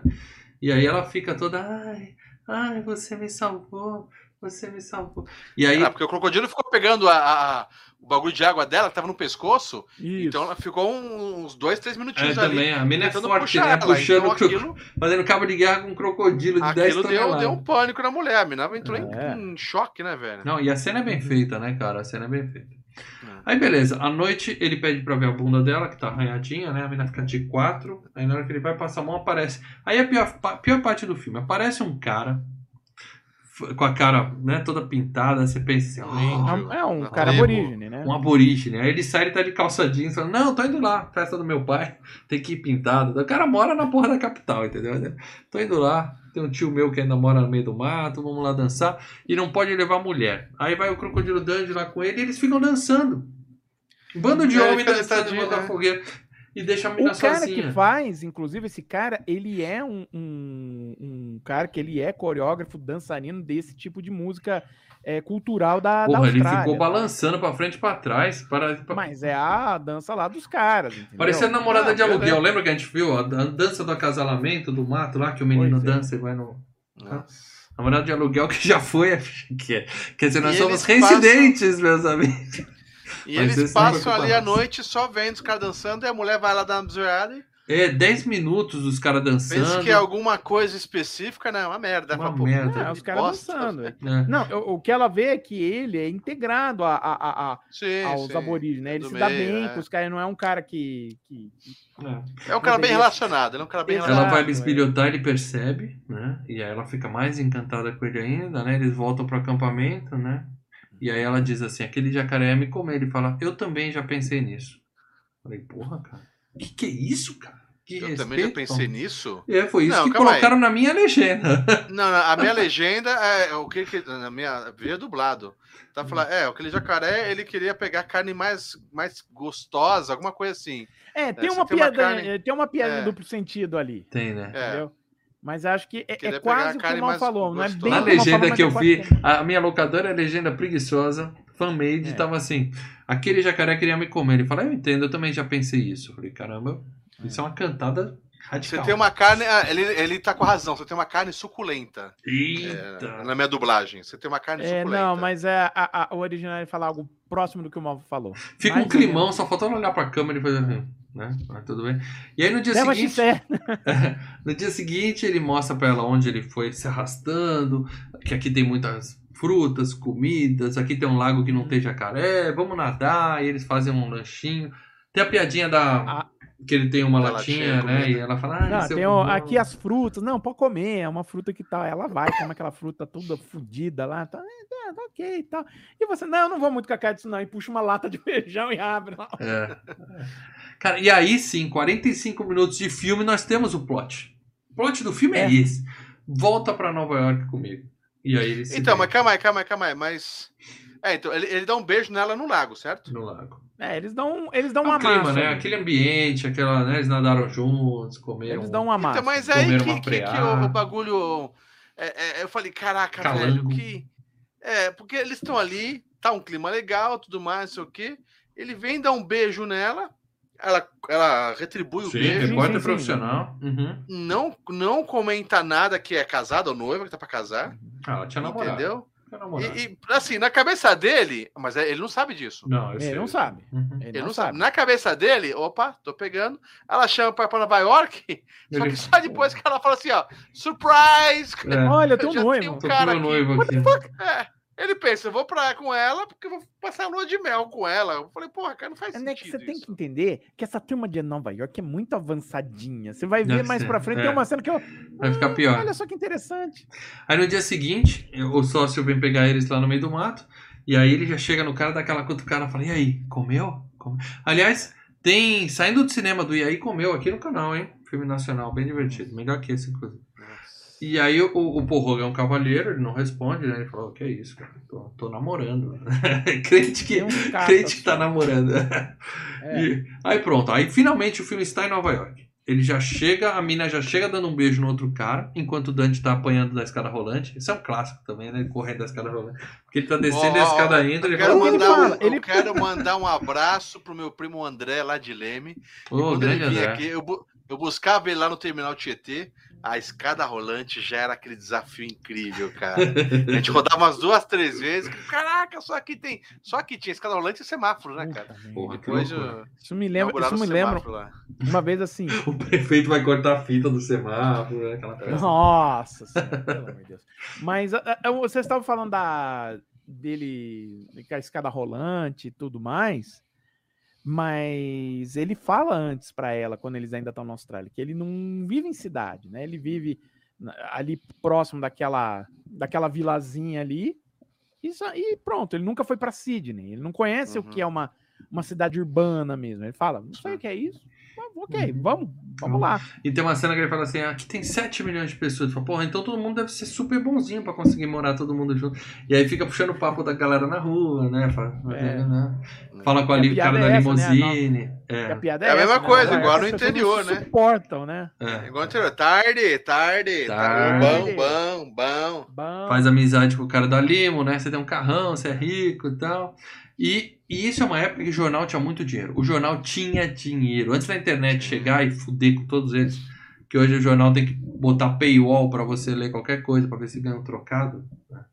E aí ela fica toda, ai, ai, você me salvou, você me salvou. E aí, Ah, porque o crocodilo ficou pegando a, a- o bagulho de água dela, que tava no pescoço, Isso. então ela ficou uns dois, três é, minutinhos ali. também, a mina é forte, puxar né? ela. Puxando, Então o cro- aquilo, fazendo cabo de guerra com um crocodilo de 10 aquilo deu, toneladas. deu um pânico na mulher. A mina entrou em- É. em, choque, né, velho? Não, e a cena é bem feita, né, cara? A cena é bem feita. É. Aí, beleza. À noite, ele pede pra ver a bunda dela, que tá arranhadinha, né? A mina fica de quatro. Aí, na hora que ele vai passar a mão, aparece. Aí, a pior, pior parte do filme. Aparece um cara com a cara né, toda pintada, você pensa assim, Um "Ah, índio. É um Na cara tribo. aborígene, né? um aborígene. Aí ele sai e tá de calça jeans, falando, não, tô indo lá, festa do meu pai, tem que ir pintado. O cara mora na porra da capital, entendeu? Tô indo lá, tem um tio meu que ainda mora no meio do mato, vamos lá dançar, e não pode levar mulher. Aí vai o Crocodilo Dandy lá com ele e eles ficam dançando. Bando de É, homem dançando da né? fogueira. E deixa a menina O cara sozinha. que faz, inclusive, esse cara, ele é um, um, um cara que ele é coreógrafo, dançarino desse tipo de música é, cultural da, da Porra, ele Austrália. ficou tá? balançando pra frente e pra trás. Para, pra- Mas é a dança lá dos caras, entendeu? Parecia a namorada Ah, de aluguel. beleza. Lembra que a gente viu a dan- dança do acasalamento do mato lá, que o menino Pois é. dança e vai no. Nossa. Namorada de aluguel que já foi. Que, quer dizer, nós E somos eles passam- reincidentes, meus amigos. E Mas eles não passam ali à ocupar noite só vendo os caras dançando e a mulher vai lá dar uma zoeada. É, 10 minutos os caras dançando. Pensa que é alguma coisa específica, não, é uma merda. Uma Fala, merda. É, os caras dançando. É. Não, o, o que ela vê é que ele é integrado a, a- a- a- Sim, aos sim. aborígenes, né? Ele Do se dá meio, bem é. com os caras, não é um cara que. que- É. É um cara bem relacionado, ele é um cara bem Exato. Ela relacionado. vai lhe espilhotar, ele percebe, né? E aí ela fica mais encantada com ele ainda, né? Eles voltam pro acampamento, né? E aí ela diz assim, aquele jacaré ia me comer. Ele fala, eu também já pensei nisso. Falei, porra, cara, que que é isso, cara? Que Eu também já respeito, pensei Tom. nisso. É, foi isso Não, que calma aí. colocaram na minha legenda. Não, não, a minha legenda é o que, que na minha veio dublado. Tá falando, é, aquele jacaré, ele queria pegar carne mais mais gostosa, alguma coisa assim. É, tem você uma tem uma piada, carne- tem uma piada É. em duplo sentido ali, Tem, né? É. entendeu? Mas acho que é, é quase a o que o Mal falou, não é bem falou, legenda mas que é eu vi, como- a minha locadora é legenda preguiçosa, fanmade, É. tava assim, aquele jacaré queria me comer. Ele fala, eu entendo, eu também já pensei isso. Eu falei, caramba, isso é uma cantada radical. Você tem uma carne, ah, ele, ele tá com razão, você tem uma carne suculenta Eita! é, na minha dublagem. Você tem uma carne É, suculenta. não, mas é, a, a- o original ele fala algo próximo do que o Mal falou. Fica Mais um climão, menos. só faltando olhar pra câmera e fazer assim, né? Mas tudo bem. E aí no dia Leva seguinte, no dia seguinte ele mostra pra ela onde ele foi se arrastando, que aqui tem muitas frutas, comidas, aqui tem um lago que não tem jacaré, vamos nadar, e eles fazem um lanchinho. Tem a piadinha da Ah. que ele tem uma Da latinha, latinha, né? comida. E ela fala, ah, Não, tem o- irmão." aqui as frutas. Não, pode comer, é uma fruta que tal. Ela vai, come aquela fruta toda fodida lá. Tá, é, tá ok e tal. E você, não, eu não vou muito com a cara disso, não. E puxa uma lata de feijão e abre lá. É. Cara, e aí sim, 45 minutos de filme, nós temos o plot. O plot do filme é, É. esse. Volta pra Nova York comigo. E aí ele Então, mas beija calma aí, calma aí, calma aí, mas. É, então, ele, ele dá um beijo nela no lago, certo? no lago. É, eles dão, eles dão É uma o clima, massa. né? Aquele ambiente, aquela, né? Eles nadaram juntos, comeram. Eles dão uma massa. Então, mas é aí que, uma que, que o, o bagulho. é, é, eu falei, caraca, velho, Calango. que. É, porque eles estão ali, tá um clima legal, tudo mais, não sei o quê. Ele vem dar um beijo nela, ela, ela retribui o Sim, beijo, repórter sim, sim. profissional. Uhum. não, não comenta nada que é casada ou noiva, que tá pra casar, Ah, ela tinha namorado. entendeu? E, e, assim, na cabeça dele, mas é- ele não sabe disso. Não, Ele não sabe. Uhum. Ele, Ele não, sabe. sabe. Na cabeça dele, opa, tô pegando. Ela chama pra Nova York, só que só depois que ela fala assim, ó, surprise! É, Olha, já um noivo. um tô com cara aqui. noivo What aqui. É, ele pensa, eu vou pra com ela porque eu vou passar a lua de mel com ela. Eu falei, porra, cara, não faz É né, que sentido você tem isso. que entender que essa turma de Nova York é muito avançadinha. Você vai ver Deve mais ser, pra frente, é. tem uma cena que eu. Vai ficar pior. Olha só que interessante. Aí no dia seguinte, o sócio vem pegar eles lá no meio do mato. E aí ele já chega no cara, dá aquela cutucada e fala: E aí, comeu? Come- Aliás, tem. Saindo do cinema do E aí, comeu aqui no canal, hein? Filme nacional, bem divertido. Melhor que esse, inclusive. E aí o, o Porroga é um cavalheiro, ele não responde, né? Ele falou: Que é isso, cara? Tô, tô namorando. crente que, um cara crente que tá namorando. É. E- aí pronto, aí finalmente o filme está em Nova York. Ele já chega, a mina já chega dando um beijo no outro cara, enquanto o Dante tá apanhando da escada rolante. Isso é um clássico também, né? Correndo da escada rolante. Porque ele tá descendo Ó, a escada indo, Eu ele quero, fala, mandar um, ele- eu quero mandar um abraço pro meu primo André, lá de Leme. ô, Quando ele vinha André. aqui, eu, eu buscava ele lá no terminal Tietê. A escada rolante já era aquele desafio incrível, cara. A gente rodava umas duas, três vezes. Caraca, só aqui tem. Só que tinha escada rolante e semáforo, né, cara? Porra, Depois eu Isso me lembra, isso me lembra lá. uma vez assim. O prefeito vai cortar a fita do semáforo, né? aquela coisa. Nossa, senhora, pelo amor de Deus. Mas a- a- vocês estavam falando da dele com a escada rolante e tudo mais, mas ele fala antes pra ela quando eles ainda estão na Austrália que ele não vive em cidade, né? Ele vive ali próximo daquela, daquela vilazinha ali. E, e pronto, ele nunca foi para Sydney. Ele não conhece o Uhum. que é uma, uma cidade urbana mesmo. Ele fala, não sei o que é isso. Ok, Uhum. vamos, vamos lá. E tem uma cena que ele fala assim: aqui tem 7 milhões de pessoas. Ele fala, porra, então todo mundo deve ser super bonzinho pra conseguir morar todo mundo junto. E aí fica puxando o papo da galera na rua, né? Fala, É. né? Fala com a a li- cara piada da é essa, né? E a É, piada É a mesma essa, né? coisa, As igual no interior, se né? Suportam, né? é. Igual anterior. Tarde, tarde. Tarde. Bom, bom, bom. Bom, Faz amizade com o cara da limo, né? Você tem um carrão, você é rico e tal. E, e isso é uma época que o jornal tinha muito dinheiro. O jornal tinha dinheiro. Antes da internet chegar e fuder com todos eles, que hoje o jornal tem que botar paywall pra você ler qualquer coisa, pra ver se ganha um trocado. né?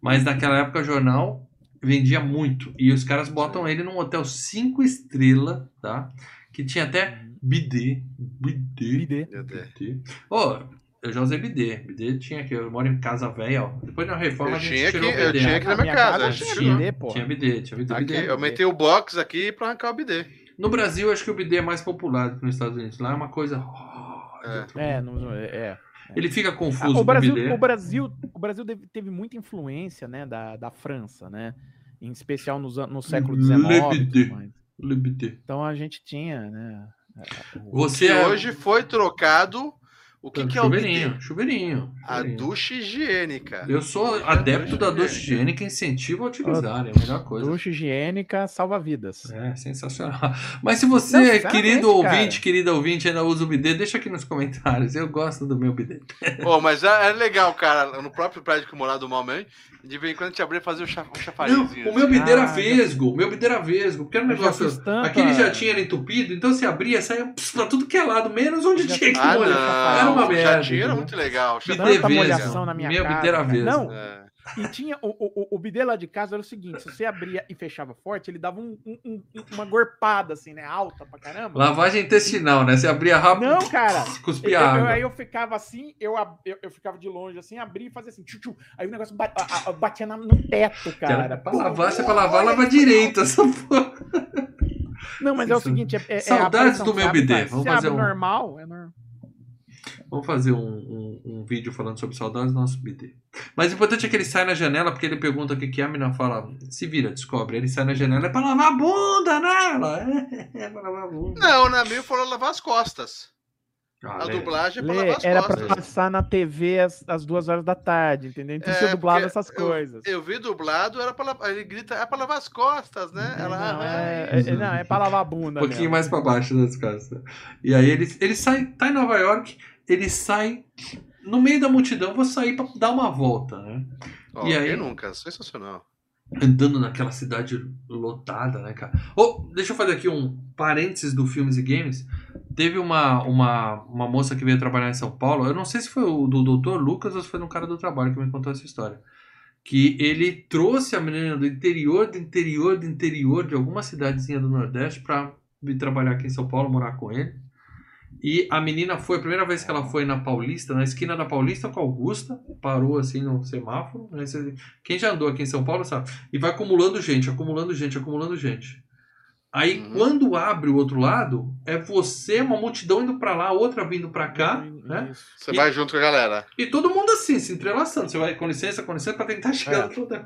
Mas naquela época o jornal vendia muito. E os caras botam ele num hotel 5 estrelas, tá? Que tinha até bidê. Bidê. bidê. Meu Deus. Eu já usei bidê. Bidê tinha aqui. Eu moro em casa velha, ó. Depois de uma reforma Eu a gente tinha tirou aqui- o eu tinha aqui na minha casa, tinha tinha, tinha, bidê, pô. tinha bidê, tinha bidê. Aqui, bidê. eu meti o box aqui pra arrancar o bidê. No Brasil, acho que o bidê é mais popular do que nos Estados Unidos. Lá é uma coisa. oh, É. É, não, é. Ele fica Ah, confuso o com o Brasil, bidê. o Brasil, o Brasil teve muita influência, né, da, da França, né? Em especial nos, an- no século Le XIX. e bidê. tudo mais. Le bidê. Então a gente tinha, né? o- Você é... hoje foi trocado. O que, que é o chuveirinho, bidê? chuveirinho. A ducha higiênica. Eu sou adepto da ducha higiênica e incentivo a utilizar. É a melhor coisa. Ducha higiênica salva vidas. É, sensacional. Mas se você, Não, querido cara. ouvinte, querida ouvinte, ainda usa o bidê, deixa aqui nos comentários. Eu gosto do meu bidê. Pô, mas é, é legal, cara. No próprio prédio que eu morava do Malmém, de vez em quando a gente abria um, um Não, chafarizinho. o meu bidê era Ah, vesgo. O meu bidê era vesgo. Porque era um negócio. Aquele já tinha entupido, então se abria, saia pss, pra tudo que é lado, menos onde Já tinha que Ah, molhar. Era não. uma merda, tinha, era muito legal. Bidê Tanta vesgo. molhação na minha Meu casa. cara. vesgo. Não, É. e tinha o, o, o bidê lá de casa era o seguinte: se você abria e fechava forte, ele dava um- um- um- uma gorpada assim, né? Alta pra caramba. Lavagem intestinal, né? Você abria rápido, Não, cara. Eu- cuspia eu- água. aí eu ficava assim, eu, eu, eu ficava de longe assim, abria e fazia assim, tchu, tchu. aí o negócio ba- a- a- batia na- no teto, Que era cara. pra Pô, lavar, se é pra lavar, lava direito. Essa porra. Não, mas é o seguinte, é, é- é a Saudades pressão, do meu sabe, bidê. cara? Vamos Se fazer abre um- normal, é normal. Vamos fazer um, um, um vídeo falando sobre saudades do nosso bidê. Mas o importante é que ele sai na janela, porque ele pergunta o que, que é, a menina fala, se vira, descobre. Ele sai na janela, é pra lavar a bunda, né? Ela, é, é pra lavar a bunda. Não, na minha foram lavar as costas. Ah, A Lê, dublagem é pra Lê, lavar as era costas. pra passar na TV às, às duas horas da tarde, entendeu? Então É, você dublava essas eu- coisas. Eu vi dublado, era pra lavar. Ele grita, é pra lavar as costas, né? Ela, não, ah, é, é é- não, é pra lavar a bunda. Um pouquinho mesmo. mais pra baixo das costas. E aí ele, ele sai, tá em Nova York, ele sai no meio da multidão, vou sair pra dar uma volta, né? Ó, E aí? nunca? Sensacional. andando naquela cidade lotada, né, cara? Oh, deixa eu fazer aqui um parênteses do Filmes e Games. Teve uma, uma, uma moça que veio trabalhar em São Paulo, eu não sei se foi o do Dr. Lucas ou se foi no cara do trabalho que me contou essa história. Que ele trouxe a menina do interior, do interior, do interior de alguma cidadezinha do Nordeste pra vir trabalhar aqui em São Paulo, morar com ele. E a menina foi, a primeira vez que ela foi na Paulista, na esquina da Paulista com a Augusta, parou assim no semáforo. Né? Quem já andou aqui em São Paulo sabe. E vai acumulando gente, acumulando gente, acumulando gente. Aí Uhum. quando abre o outro lado, é você, uma multidão indo pra lá, outra vindo pra cá, né? Isso. Você E- vai junto com a galera. E todo mundo assim, se entrelaçando. Você vai com licença, com licença, pra tentar chegar É. toda.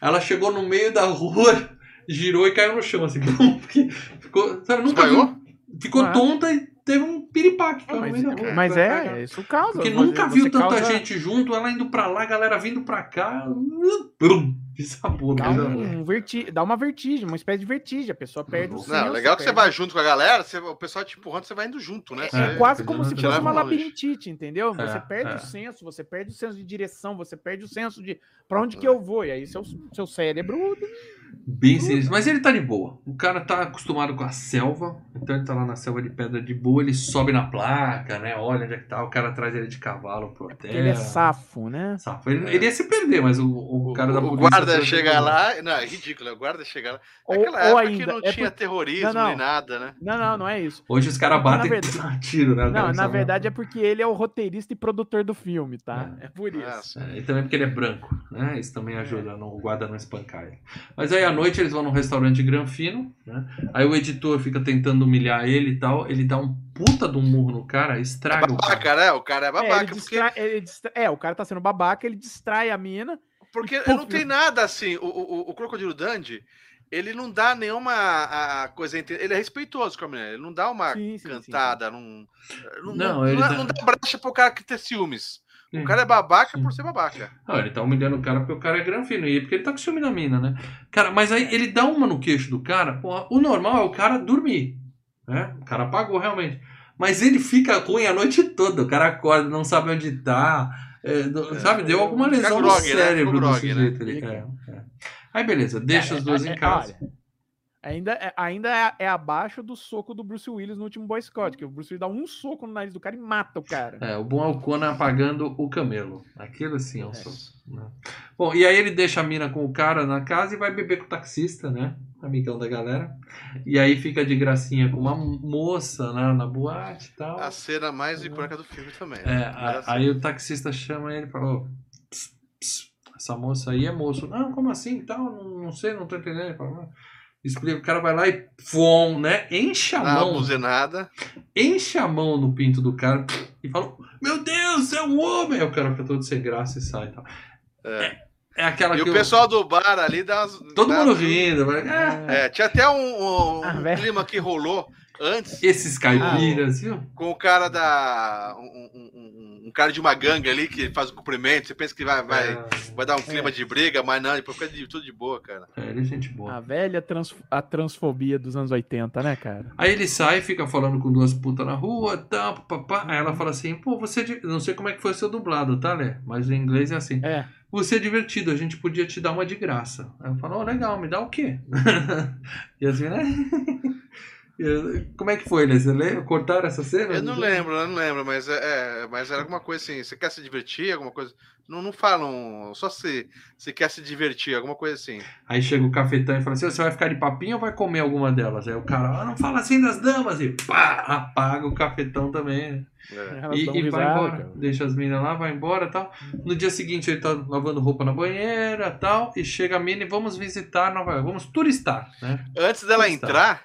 Ela chegou no meio da rua, girou e caiu no chão, assim. porque Ficou, sabe, nunca viu. Ficou Ah. tonta e teve um piripaque. Ah, no mas, rua. mas é, isso causa. Porque você- nunca você viu tanta causa- gente junto, ela indo pra lá, a galera vindo pra cá. Brum, desabou. Dá, né? um verti... dá uma vertigem, uma espécie de vertigem. A pessoa perde o senso. Não, legal que você perde- vai junto com a galera, você- o pessoal te empurrando, você vai indo junto, né? É, Você- quase você como não se fosse uma labirintite, entendeu? Você É, perde é. o senso, você perde o senso de direção, você perde o senso de pra onde que eu vou. E aí seu, seu cérebro. Bem sinistro. Mas ele tá de boa. O cara tá acostumado com a selva. Então ele tá lá na selva de pedra de boa. Ele sobe na placa, né? Olha onde é que tá. O cara traz ele de cavalo pro hotel. Ele é safo, né? Safo. Ele, ele ia se perder, mas o, o O, cara da o guarda chega lá. Não, é ridículo, o guarda chega lá. Ou, Naquela ou época ainda. que não é tinha por- terrorismo Não, não. nem nada, né? Não, não, não é isso. Hoje os caras batem verdade- a tiro, né? O Não, na verdade é porque ele é o roteirista e produtor do filme, tá? É por isso. Nossa. É, e também porque ele é branco, né? Isso também ajuda no, o guarda não espancar ele. Mas aí à noite eles vão num restaurante granfino, né? Aí o editor fica tentando humilhar ele e tal. Ele dá um puta de um murro no cara, estraga o cara. Babaca, né? O cara é É, babaca. ele porque distra- é, o cara tá sendo babaca, ele distrai a mina. porque Pô, não tem nada assim. O, o, o Crocodilo Dandy, ele não dá nenhuma a, a coisa. entre- Ele é respeitoso com a menina. Ele não dá uma Sim, sim, sim, cantada. Não, não, Não, não, ele não, dá- não dá brecha pro cara que ter ciúmes. O Sim. cara é babaca Sim. por ser babaca. Não, ele tá humilhando o cara porque o cara é granfino. E porque ele tá com ciúme da mina, né? Cara, mas aí ele dá uma no queixo do cara. Porra, o normal é o cara dormir. Né? O cara apagou realmente. Mas ele fica ruim a noite toda. O cara acorda, não sabe onde tá. é, É. sabe? Deu alguma lesão no grog, né? cérebro Ficou do grog, né? sujeito ali. Fica. É, é. Aí beleza, deixa É, os dois é, em é, casa. olha, ainda é, ainda é, é abaixo do soco do Bruce Willis no último Boy Scout, que o Bruce Willis dá um soco no nariz do cara e mata o cara. É, o bom é o Conan apagando o camelo. Aquilo sim é um É. soco. né? Bom, e aí ele deixa a mina com o cara na casa e vai beber com o taxista, né? Amigão da galera. E aí fica de gracinha com uma moça né, na boate e tal. A cena mais icônica do filme também. É, né? a- Era assim. aí o taxista chama ele e fala: "Ô, ps, ps, essa moça aí é moço. Não, como assim? Tal, não, não sei, não tô entendendo. Ele fala, "Não." Explica, o cara vai lá e fom, né? Enche a uma mão buzinada. enche a mão no pinto do cara e fala: Meu Deus, é um homem! Aí o cara fica todo sem graça e sai e tal. É. É aquela E que o pessoal do bar ali dá umas. Todo dá- mundo rindo. vai, "Ah, É, tinha até um, um- Ah, um clima que rolou antes Esses caipiras, viu? com o cara da. Um, um- um- um cara de uma gangue ali que faz o cumprimento. Você pensa que vai, vai, vai dar um clima de briga, mas não, depois fica de, tudo de boa, cara. É, ele é gente boa. A velha trans, a transfobia dos anos 80, né, cara? Aí ele sai, fica falando com duas putas na rua, tal, papá. Aí ela fala assim: Pô, você. é Não sei como é que foi o seu dublado, tá, Lé? Mas em inglês é assim: É. Você é divertido, a gente podia te dar uma de graça. Aí eu falo: Ó, legal, me dá o quê? e assim, né? Como é que foi, Lê? Você lembra? Cortaram essa cena? Eu não lembro, eu não lembro, mas, é, é, mas era alguma coisa assim. Você quer se divertir? Alguma coisa. Não, não falam. Só se, se quer se divertir, alguma coisa assim. Aí chega o cafetão e fala assim: você vai ficar de papinho ou vai comer alguma delas? Aí o cara, ah, não fala assim das damas, e pá, apaga o cafetão também. né? É. E, e vai risada, embora, cara. deixa as minas lá, vai embora e tal. No dia seguinte ele tá lavando roupa na banheira e tal, e chega a mina e vamos visitar Nova York, vamos turistar, né? Antes dela está. entrar,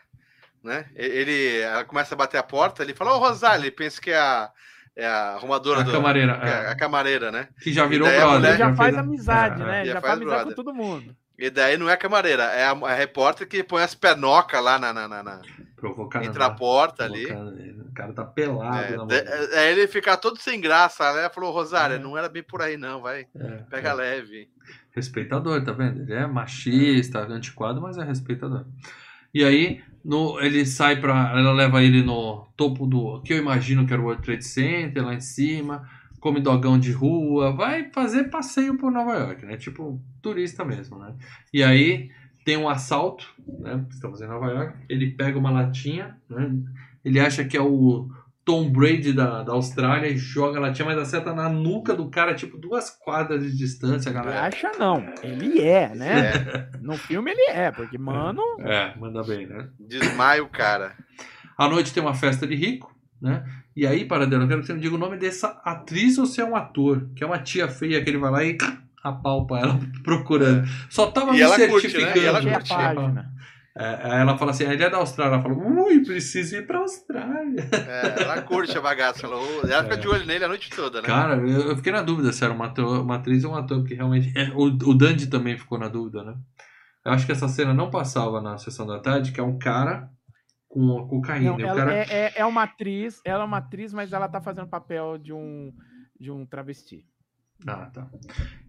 né? Ele ela começa a bater a porta, ele fala, ô Rosália, ele pensa que é a, é a arrumadora A do. camareira, que é é. a camareira, né? Que já virou brother. mulher Ele já faz a- amizade, é, né? é. Ele Já já faz faz amizade brother. com todo mundo. E daí não é a camareira, é a, a repórter que põe as penocas lá na, na, na- na- Provocando. entre a né? porta ali. Ele. O cara tá pelado É, na de- mão. é, ele fica todo sem graça, né? Falou, Rosália, É. não era bem por aí, não, vai. É, Pega é. leve. Respeitador, tá vendo? Ele é machista, antiquado, mas é respeitador. E aí, no, ele sai pra. Ela leva ele no topo do. que eu imagino que era o World Trade Center, lá em cima. Come dogão de rua. Vai fazer passeio por Nova York, né? Tipo, turista mesmo, né? E aí, tem um assalto, né? Estamos em Nova York. Ele pega uma latinha, né? Ele acha que é o Tom Brady da, da Austrália e joga a latinha, mas acerta na nuca do cara, tipo, duas quadras de distância, galera. acha não. Ele é, né? É, No filme ele é, porque, mano. É, manda bem, né? desmaia o cara. À noite tem uma festa de rico, né? E aí, Paradelo, eu quero que você me diga o nome dessa atriz ou se é um ator, que é uma tia feia que ele vai lá e apalpa ela procurando. Só tava E me ela curte, né? certificando. E ela curte. É, aí ela fala assim, ele é da Austrália. Ela fala, ui, preciso ir pra Austrália. É, ela curte a bagaça. Ela, ela fica de olho nele a noite toda, né? É. Cara, eu, eu fiquei na dúvida se era uma, ator- uma atriz ou um ator, porque realmente. é, o, o Dandy também ficou na dúvida, né? Eu acho que essa cena não passava na sessão da tarde, que é um cara com cocaína. Não, o ela cara... é, é, é uma atriz, ela é uma atriz, mas ela tá fazendo papel de um, de um travesti. Ah, tá.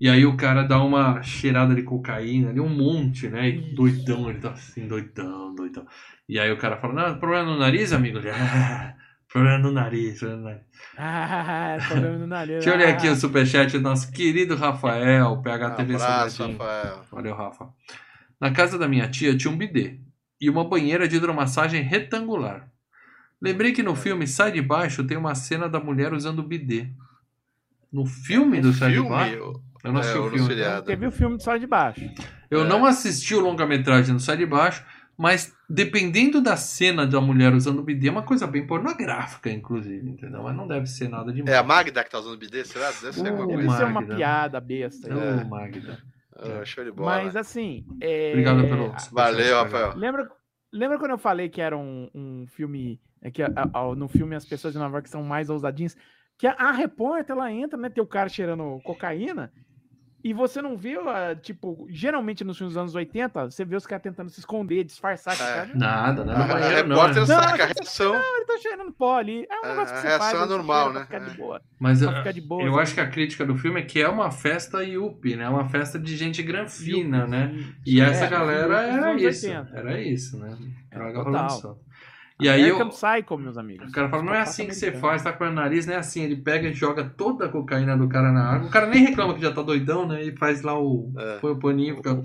E aí o cara dá uma cheirada de cocaína ali, um monte, né? E doidão, ele tá assim, doidão, doidão. E aí o cara fala, não, problema no nariz, amigo? Ele, ah, problema no nariz, problema no nariz. Ah, problema no nariz. Deixa eu olhar aqui Ah, o superchat do nosso querido Rafael, PHTV Abraço, Sobradinho. Rafael. Valeu, Rafa. Na casa da minha tia tinha um bidê e uma banheira de hidromassagem retangular. Lembrei que no filme Sai de Baixo tem uma cena da mulher usando o bidê. No filme do Sai de Baixo? eu- não é, assisti ou o no filme. seriado. Teve o filme de Só de Baixo. Eu É. não assisti o longa-metragem do Sai de Baixo, mas dependendo da cena da mulher usando o bidê, é uma coisa bem pornográfica, inclusive, entendeu? Mas não deve ser nada demais. É a Magda que tá usando bidê, será? Deve ser alguma Uh, coisa. Deve ser uma piada besta. Ô, né? Magda. Ah, show de bola. Mas assim. é, Obrigado pelo. Valeu, Rafael. Lembra, lembra quando eu falei que era um, um filme. É que a- a- no filme as pessoas de Nova York são mais ousadinhas? Que a, a repórter ela entra, né? Tem o cara cheirando cocaína. E você não vê, tipo, geralmente nos filmes dos anos 80, você vê os caras tentando se esconder, disfarçar. É. cara, Nada, A, nada. a não, repórter né? saca a reação. Não, ele tá cheirando pó ali. É um É, negócio que a você reação faz. é normal, né? Ficar de É. boa. Mas Pra eu, ficar de boa. eu assim. acho que a crítica do filme é que é uma festa yuppie, né? Uma festa de gente granfina, né? E essa é, galera era isso. 80. Era isso, né? Droga total. rolando E aí eu, American Psycho, meus amigos. o cara fala, não é assim que você faz, tá com o nariz, não é assim. Ele pega e joga toda a cocaína do cara na água. O cara nem reclama que já tá doidão, né? E faz lá o. É. Põe o paninho e fica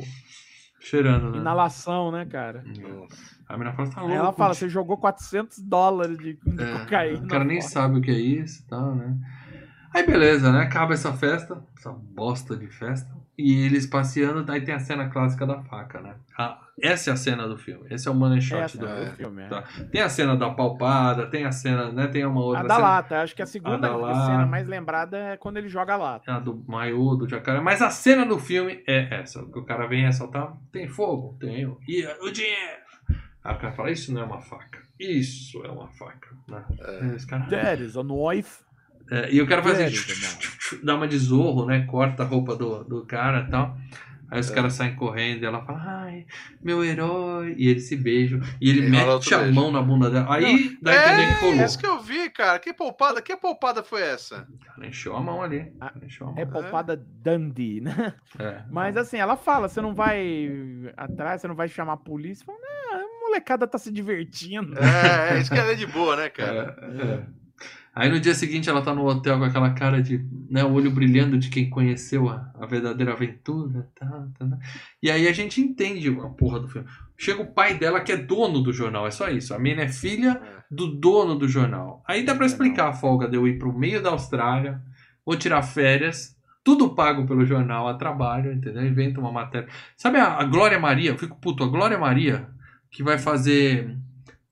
cheirando, né? Inalação, né, cara? A menina fala, tá louco. ela fala, você jogou 400 dólares de, de É, cocaína. O cara nem fora. sabe o que é isso e tal, né? Aí beleza, né? Acaba essa festa, essa bosta de festa. E eles passeando, aí tem a cena clássica da faca, né? Ah, essa é a cena do filme. Esse é o money shot do é filme. é. Tá. Tem a cena da palpada, tem a cena, né? Tem uma outra A da cena. lata, acho que a segunda da cena mais lembrada é quando ele joga a lata. A do maiô, do jacaré. Mas a cena do filme é essa. Que o cara vem assaltar. Tem fogo? Tenho. E o dinheiro? Aí o cara fala, isso não é uma faca. Isso é uma faca. Né? É. Esse cara... That is a knife. É, e o cara faz É, assim, dá uma de zorro, né? Corta a roupa do, do cara e tal. Aí É. os caras saem correndo e ela fala, ai, meu herói. E eles se beijam. E ele E mete a beijo. mão na bunda dela. Aí dá a entender que rolou. É, isso que eu vi, cara. Que poupada, que poupada foi essa? Ela encheu a mão ali. Ah, a mão. É poupada Dundee, né? É. Mas assim, ela fala, você não vai atrás, você não vai chamar a polícia. Fala, não, a molecada tá se divertindo. É, é, isso que ela é de boa, né, cara? É, é. Aí no dia seguinte ela tá no hotel com aquela cara de, né, o olho brilhando de quem conheceu a, a verdadeira aventura. Tá, tá, tá. E aí a gente entende a porra do filme. Chega o pai dela que é dono do jornal, é só isso. A menina é filha do dono do jornal. Aí dá pra explicar a folga de eu ir pro meio da Austrália, vou tirar férias, tudo pago pelo jornal, a trabalho, entendeu? Inventa uma matéria. Sabe a, a Glória Maria? Eu fico puto, a Glória Maria, que vai fazer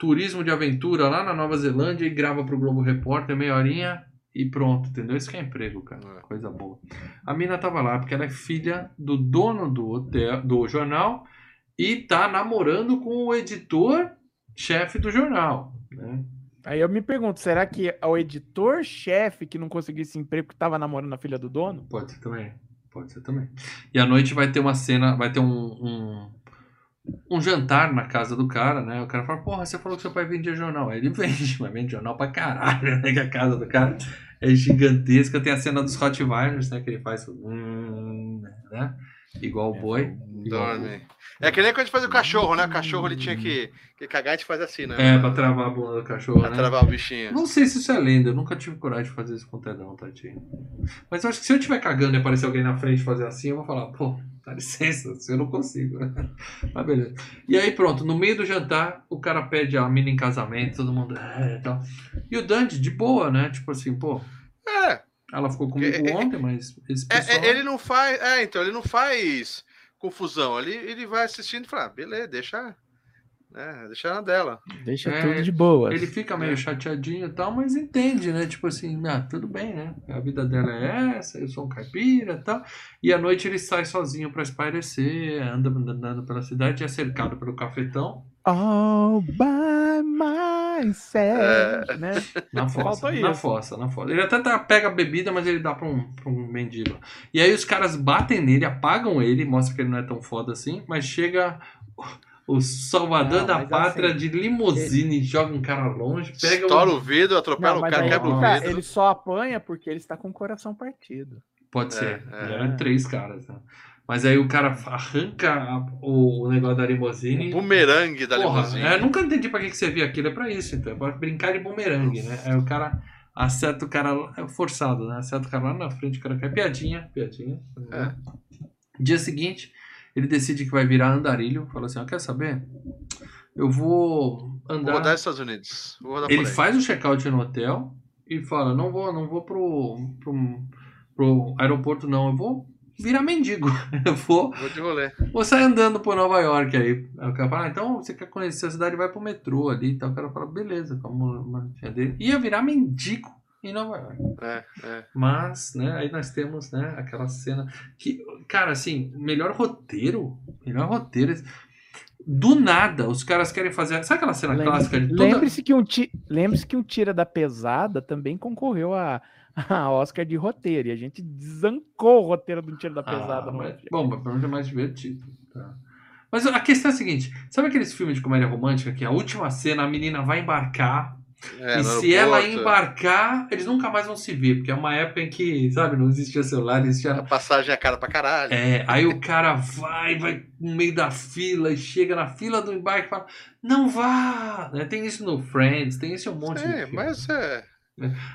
turismo de aventura lá na Nova Zelândia e grava pro Globo Repórter meia horinha e pronto, entendeu? Isso que é emprego, cara. É. Coisa boa. A mina tava lá porque ela é filha do dono do hotel, do jornal e tá namorando com o editor chefe do jornal, né? Aí eu me pergunto, será que é o editor-chefe que não conseguiu esse emprego que tava namorando a filha do dono? Pode ser também. Pode ser também. E à noite vai ter uma cena, vai ter um, um, um jantar na casa do cara, né? O cara fala, porra, você falou que seu pai vendia jornal. Aí ele vende, mas vende jornal pra caralho, né? Que a casa do cara é gigantesca. Tem a cena dos Rottweilers, né? Que ele faz, hum, né? Igual o boi. O boi. Dorme. É que nem quando a gente faz o cachorro, né? O cachorro ele tinha que, que cagar e a gente faz assim, né? É, pra travar a bunda do cachorro, Pra né? travar o bichinho. Não sei se isso é lenda, eu nunca tive coragem de fazer isso com o Tedão, tadinho. Mas eu acho que se eu estiver cagando e aparecer alguém na frente e fazer assim, eu vou falar, pô, dá licença, eu não consigo. Mas beleza. E aí pronto, no meio do jantar, o cara pede a mina em casamento, todo mundo. É, tal. E o Dante, de boa, né? Tipo assim, pô, É, ela ficou comigo É, é, ontem, mas esse é, pessoal. é, ele não faz. É, então, ele não faz confusão. Ele, ele vai assistindo e fala, ah, beleza, deixa. Né, deixa na dela. Deixa É, tudo de boa. Ele fica meio É. chateadinho e tal, mas entende, né? Tipo assim, ah, tudo bem, né? A vida dela é essa, eu sou um caipira e tal. E à noite ele sai sozinho pra espairecer, anda andando pela cidade, é cercado pelo cafetão, All by myself, né? na fossa. Na isso. fossa, na fossa. Ele até tá- pega a bebida, mas ele dá pra um, pra um mendigo. E aí os caras batem nele, apagam ele, mostra que ele não é tão foda assim, mas chega o salvador Não, da pátria assim, de limusine, joga um cara longe, pega Estoura um... o vidro, atropela Não, o cara, quebra que o tá, vidro. ele só apanha porque ele está com o coração partido. Pode ser. É, é. Eram três caras. Né? Mas aí o cara arranca a- o negócio da limusine. O bumerangue da Porra, limusine. é, nunca entendi pra que, que você via aquilo. É pra isso, então. É pra brincar de bumerangue, né? Aí o cara acerta o cara. lá- É forçado, né? Acerta o cara lá na frente, o cara cai. Piadinha, piadinha. É. Dia seguinte, ele decide que vai virar andarilho. Fala assim: ó, quer saber? Eu vou Vou andar. rodar nos Estados Unidos. Vou rodar Ele faz o check-out no hotel e fala: não vou, não vou pro, pro, pro aeroporto, não. Eu vou virar mendigo. Eu vou, Vou de rolê. vou sair andando por Nova York aí. Aí o cara fala: ah, então você quer conhecer a cidade, vai pro metrô ali. Então o cara fala: beleza, como tia dele. Ia virar mendigo em Nova York. É, é. Mas, né, aí nós temos, né, aquela cena que, cara, assim, melhor roteiro, melhor roteiro. Do nada, os caras querem fazer. Sabe aquela cena Lembre- clássica de toda. Lembre-se que, um ti... Lembre que um Tira da Pesada também concorreu a, a Oscar de roteiro. E a gente desancou o roteiro do Tira da Pesada. Ah, mas, bom, mas pelo menos é mais divertido. tá? Mas a questão é a seguinte: sabe aqueles filmes de comédia romântica que a última cena a menina vai embarcar É, e se ela aeroporto, embarcar, eles nunca mais vão se ver, porque é uma época em que, sabe, não existia celular, não existia A passagem é cara pra caralho. É, aí o cara vai, vai no meio da fila e chega na fila do embarque e fala: Não vá! Né, Tem isso no Friends, tem isso um monte de. É, mas é.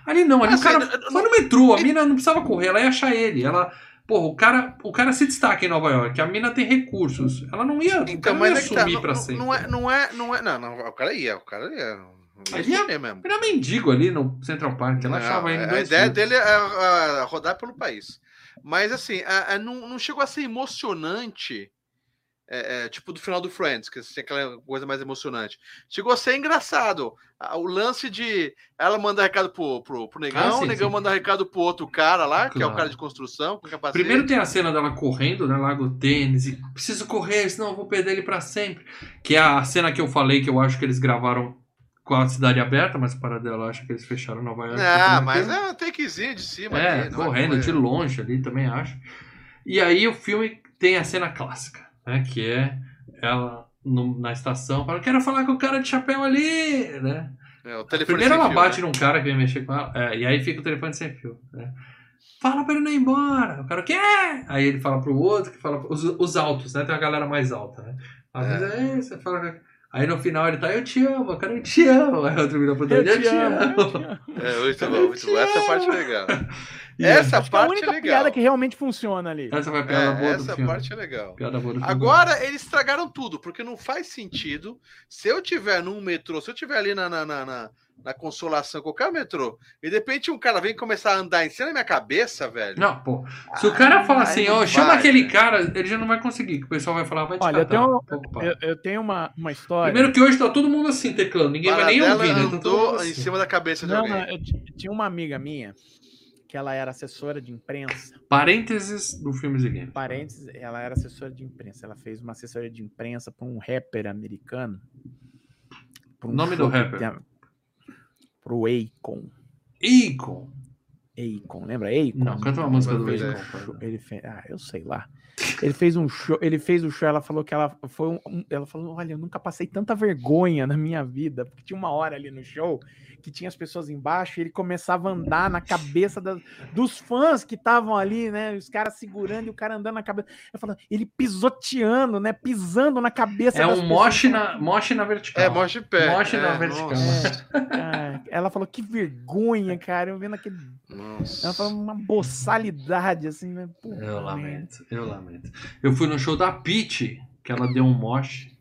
Ali não, ali Mas, o cara assim, foi no metrô, a mina não precisava correr, ela ia achar ele. Ela. Porra, o cara, o cara se destaca em Nova York, a mina tem recursos. Ela não ia, Então, não ia é tá. sumir Não, pra não, sempre. não é, não é, não é. Não, não, o cara ia, o cara ia. Ele sumir mesmo. Era mendigo ali no Central Park, ela Não, achava ele a ideia filhos. dele é, é rodar pelo país. Mas assim, é- é, não, não chegou a ser emocionante. é, é, tipo do final do Friends, que tem aquela coisa mais emocionante. Chegou a ser engraçado. O lance de ela mandar recado pro, pro, pro negão, Ah, sim, o negão sim. mandar recado pro outro cara lá, que é o Claro. cara de construção. Primeiro tem a cena dela correndo, né? Larga o tênis e preciso correr, senão eu vou perder ele pra sempre. Que é a cena que eu falei que eu acho que eles gravaram com a cidade aberta, mas para dela eu acho que eles fecharam Nova York. Ah, pra mas é um takezinho de cima. É, ali, não correndo coisa- de longe ali também acho. E aí o filme tem a cena clássica, né? Que é ela no- na estação, fala, quero falar com o cara de chapéu ali, né? É, Primeiro ela fio, bate né? num cara que vem mexer com ela, é, e aí fica o telefone sem fio. Né? Fala pra ele não ir embora. O cara, o quê? Aí ele fala pro outro, que fala os, os altos, né? Tem uma galera mais alta, né? Às vezes é isso, você fala. Aí no final ele tá, eu te amo, cara, eu te amo. Aí outro vira pro Eu outro, eu te amo, amo. eu te amo. É, muito bom, muito bom. Essa parte é legal. Essa Acho que é a parte é única legal. piada que realmente funciona ali. Essa foi a piada É, boa do essa filme. parte é legal. Piada boa do filme. Agora eles estragaram tudo, porque não faz sentido. Se eu tiver num metrô, se eu tiver ali na, na, na, na- na consolação, qualquer metrô, e de repente um cara vem começar a andar em cima da minha cabeça, velho. Não, pô. Se o cara Ai, fala ai, assim, ó, chama vai, aquele velho. cara, ele já não vai conseguir, que o pessoal vai falar, vai te Olha, eu catar. tenho- Tô ocupado. Eu, eu tenho uma, uma história. Primeiro que hoje tá todo mundo assim teclando, ninguém vai nem ouvir, né? Tá mundo em assim. cima da cabeça de Não, alguém. não, eu tinha uma amiga minha que ela era assessora de imprensa. Parênteses do Filmes e Games. Parênteses, ela era assessora de imprensa. Ela fez uma assessoria de imprensa para um rapper americano. um Nome do que rapper? Pro Akon. Icon. Akon, lembra Akon? Não, canta uma música do ideia. cara. Ele fez, ah, eu sei lá. Ele fez um show, ele fez o show, ela falou que ela foi um, um- ela falou, olha, eu nunca passei tanta vergonha na minha vida, porque tinha uma hora ali no show que tinha as pessoas embaixo e ele começava a andar na cabeça das- dos fãs que estavam ali, né, os caras segurando e o cara andando na cabeça. Eu falo, ele pisoteando, né, pisando na cabeça É das um moche na, moche na vertical. É, de pé. Morte é, na vertical. Nossa. Ah, ela falou, que vergonha, cara, eu vendo aquele... Nossa. Ela falou uma boçalidade, assim, né? Eu lamento, eu lamento. Eu fui no show da Peach, que ela deu um moche.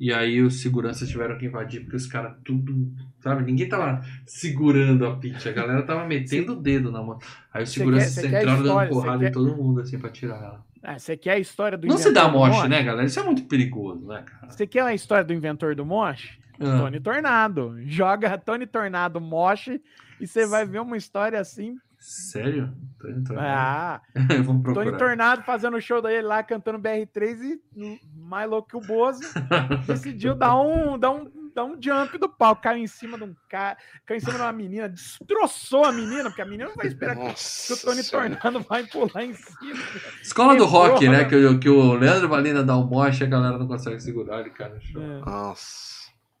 E aí os seguranças tiveram que invadir, porque os caras tudo. Sabe? Ninguém tava segurando a Peach, a galera tava metendo o dedo na mão. Aí os seguranças quer- entraram dando história, porrada quer- em todo mundo, assim, pra tirar ela. Ah, você quer a história do Não se dá moche, né, galera? Isso é muito perigoso, né, cara? Você quer a história do inventor do moche? Ah, Tony Tornado. Joga Tony Tornado moche e você vai ver uma história assim. Sério? Tô entrando. Ah, Vamos Tony procurar. Tornado fazendo o show dele lá, cantando BR3 e mais louco que o Bozo, decidiu dar um, dar um, dar um jump do palco. Caiu em cima de um cara, caiu em cima de uma menina, destroçou a menina, porque a menina não vai esperar que, que o Tony Senhora. Tornado vai pular em cima. Escola do rock, né? Que, o- que o Leandro Valina dá um moche e a galera não consegue segurar ele, cara. no show. É. Nossa.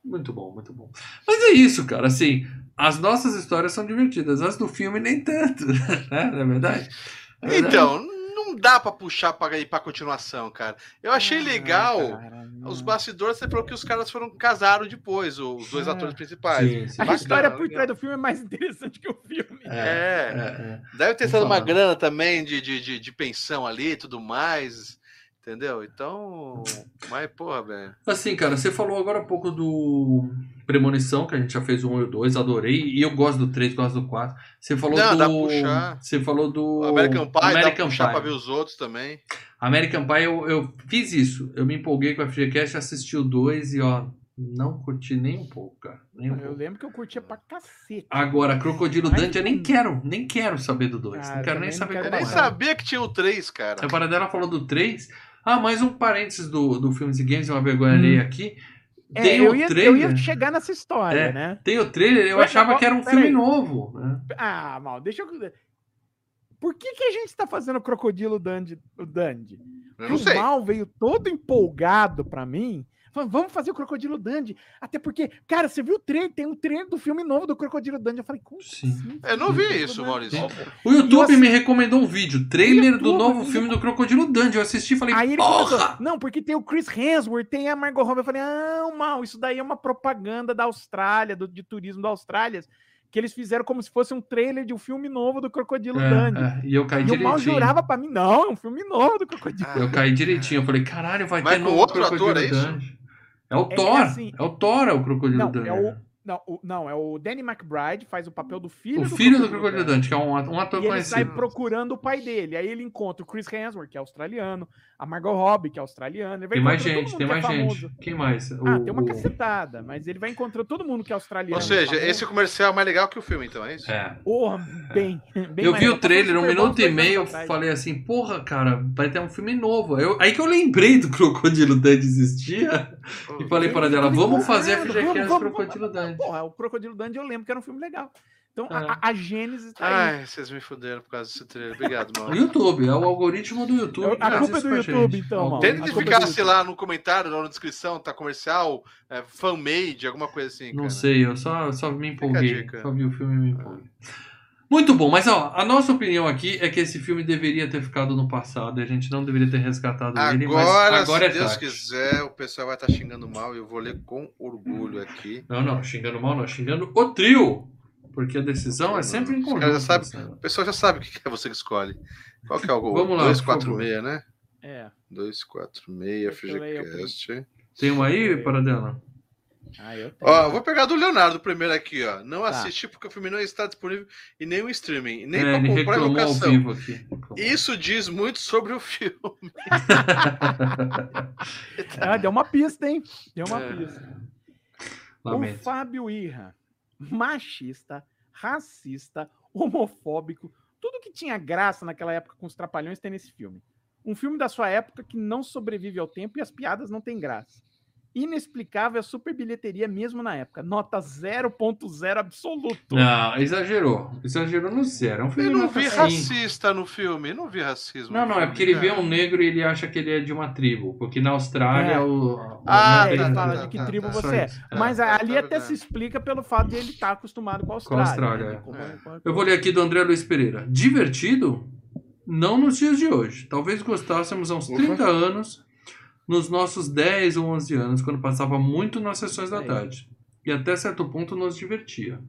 Muito bom, muito bom. Mas é isso, cara. Assim, as nossas histórias são divertidas, as do filme nem tanto, né? Não é verdade? Na verdade, Então, não dá pra puxar pra ir pra continuação, cara. Eu achei Ah, legal. cara, Os bastidores, você falou que os caras foram casaram depois, os dois Ah. atores principais. Sim, sim. A história por legal. trás do filme é mais interessante que o filme. É, É. é, é. Deve ter sido uma grana também de, de, de, de pensão ali e tudo mais. Entendeu? Então. Mas, porra, velho. Assim, cara, você falou agora há pouco do Premonição, que a gente já fez o 1 e o 2, adorei. E eu gosto do 3, gosto do 4. Você falou Não, do. dá pra puxar. Você falou do. American Pie, dá pra American puxar Pie. pra ver os outros também. American Pie, eu, eu fiz isso. Eu me empolguei com a FGCast, assisti o 2 e, ó, Não curti nem um pouco, cara. Nem um Eu pouco. lembro que eu curtia pra cacete. Agora, Crocodilo Mas Dundee, eu nem quero, nem quero saber do 2. Cara, não quero nem saber quero Eu como nem é. mais. sabia que tinha o 3, cara. A Paradela falou do 3. Ah, mais um parênteses do, do Filmes e Games, uma vergonha Hum. alheia aqui. É, Tem eu, o ia, eu trailer. ia chegar nessa história, É. né? Tem o trailer, eu Ué, achava não, que era um filme novo. né? Ah, mal, deixa eu. Por que, que a gente tá fazendo Crocodilo Dandy? O Dandy? Eu não o sei. mal veio todo empolgado pra mim. Vamos fazer o Crocodilo Dandy. Até porque, cara, você viu o trailer? Tem um trailer do filme novo do Crocodilo Dandy. Eu falei, como Sim. assim? Eu não vi isso? Maurício. O YouTube assisti- me recomendou um vídeo, trailer do YouTube, novo me filme do Crocodilo Dundee. Eu assisti e falei, Aí ele começou, porra! não, porque tem o Chris Hemsworth, tem a Margot Robbie. Eu falei, ah, mal, isso daí é uma propaganda da Austrália, do, de turismo da Austrália, que eles fizeram como se fosse um trailer de um filme novo do Crocodilo Dandy. É, é, e eu caí E o mal direitinho. jurava pra mim, não, é um filme novo do Crocodilo. Ah, Eu caí direitinho. Eu falei, caralho, vai Mas ter novo outro Crocodilo ator, é isso? É o É, Thor. É, assim- o Thor, é o Crocodilo Não, é o, não, o, não, é o Danny McBride, faz o papel do filho O do filho do Crocodilo Dundee. Dundee, que é um ator, um ator E ele sai conhecido. procurando o pai dele. Aí ele encontra o Chris Hemsworth, que é australiano, a Margot Robbie, que é australiana. Ele vai Tem mais gente, tem que é mais gente. famoso. Quem mais? Ah, O- tem uma o- cacetada, mas ele vai encontrando todo mundo que é australiano. Ou seja, famoso. esse comercial é mais legal que o filme, então, é isso? É. Porra, bem, bem eu vi o trailer, um minuto e meio, eu falei assim, porra, cara, vai ter um filme novo. Eu- aí que eu lembrei do Crocodilo Dundee existia e falei para dela, Tudo vamos fazer empolgado, FGCast Crocodilo Dundee. Porra, o Crocodilo Dundee eu lembro que era um filme legal. Então a- É. a, a Gênesis tá aí. Ai, vocês me fuderam por causa desse trailer. Obrigado, mano. YouTube, é o algoritmo do YouTube. É a culpa é isso do YouTube, gente. então, mano. Tenta sei lá, no comentário, ou na descrição, tá comercial, é, fan-made, alguma coisa assim, Não cara. sei, eu só, só me empolguei. Só vi o filme e me empolguei. Muito bom, mas ó, a nossa opinião aqui é que esse filme deveria ter ficado no passado e a gente não deveria ter resgatado ele, mas Agora, agora se é Deus tarde. quiser, o pessoal vai estar xingando mal e eu vou ler com orgulho aqui. Não, não, xingando mal, não, xingando o trio. Porque a decisão é sempre em conjunto. já sabem- Marcelo. O pessoal já sabe o que é você que escolhe. Qual que é o gol? Vamos lá, 246, né? É. 246 Deixa eu ler FGCast. Tem um aí, Paradela? Ah, eu tenho. Ó, vou pegar do Leonardo primeiro aqui, ó. Não Tá. assisti porque o filme não está disponível em nenhum streaming, nem é, ele comprar locação. vivo aqui. Reclamou. Isso diz muito sobre o filme. Ah, deu uma pista, hein? Deu uma É. pista. O Lamento. Fábio Irra, machista, racista, homofóbico, tudo que tinha graça naquela época com os trapalhões tem nesse filme. Um filme da sua época que não sobrevive ao tempo e as piadas não têm graça. Inexplicável a super bilheteria mesmo na época. Nota 0.0 absoluto. Não, exagerou. Exagerou no zero. É um filme Eu não vi cinco. racista no filme. Eu não vi racismo. Não, não, é porque ele vê cara. um negro e ele acha que ele é de uma tribo. Porque na Austrália É. o. o- Ah, É, ele tá, fala tá, de que tá, tribo tá. você Só é. Mas tá, ali tá, até tá. se explica pelo fato de ele estar acostumado com a Austrália. Austrália, né? é. Eu vou ler aqui do André Luiz Pereira. Divertido? Não nos dias de hoje. Talvez gostássemos há uns Ufa. 30 anos, nos nossos 10 ou 11 anos, quando passava muito nas sessões da É. tarde. E até certo ponto nos divertia.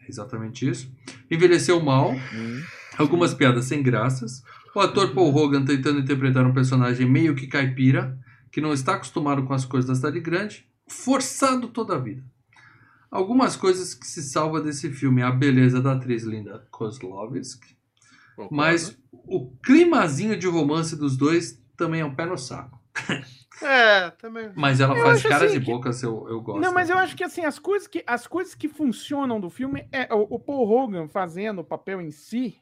É exatamente isso. Envelheceu mal, Hum. algumas piadas sem graças. O ator Paul Hogan tentando interpretar um personagem meio que caipira, que não está acostumado com as coisas da cidade grande, forçado toda a vida. Algumas coisas que se salva desse filme, a beleza da atriz Linda Kozlovsky, Concordo. mas o climazinho de romance dos dois também é um pé no saco. É, também. Mas ela Eu faz caras assim e que- bocas, eu, eu gosto. Não, mas eu acho que assim, as coisas que, as coisas que funcionam do filme é o, o Paul Hogan fazendo o papel em si.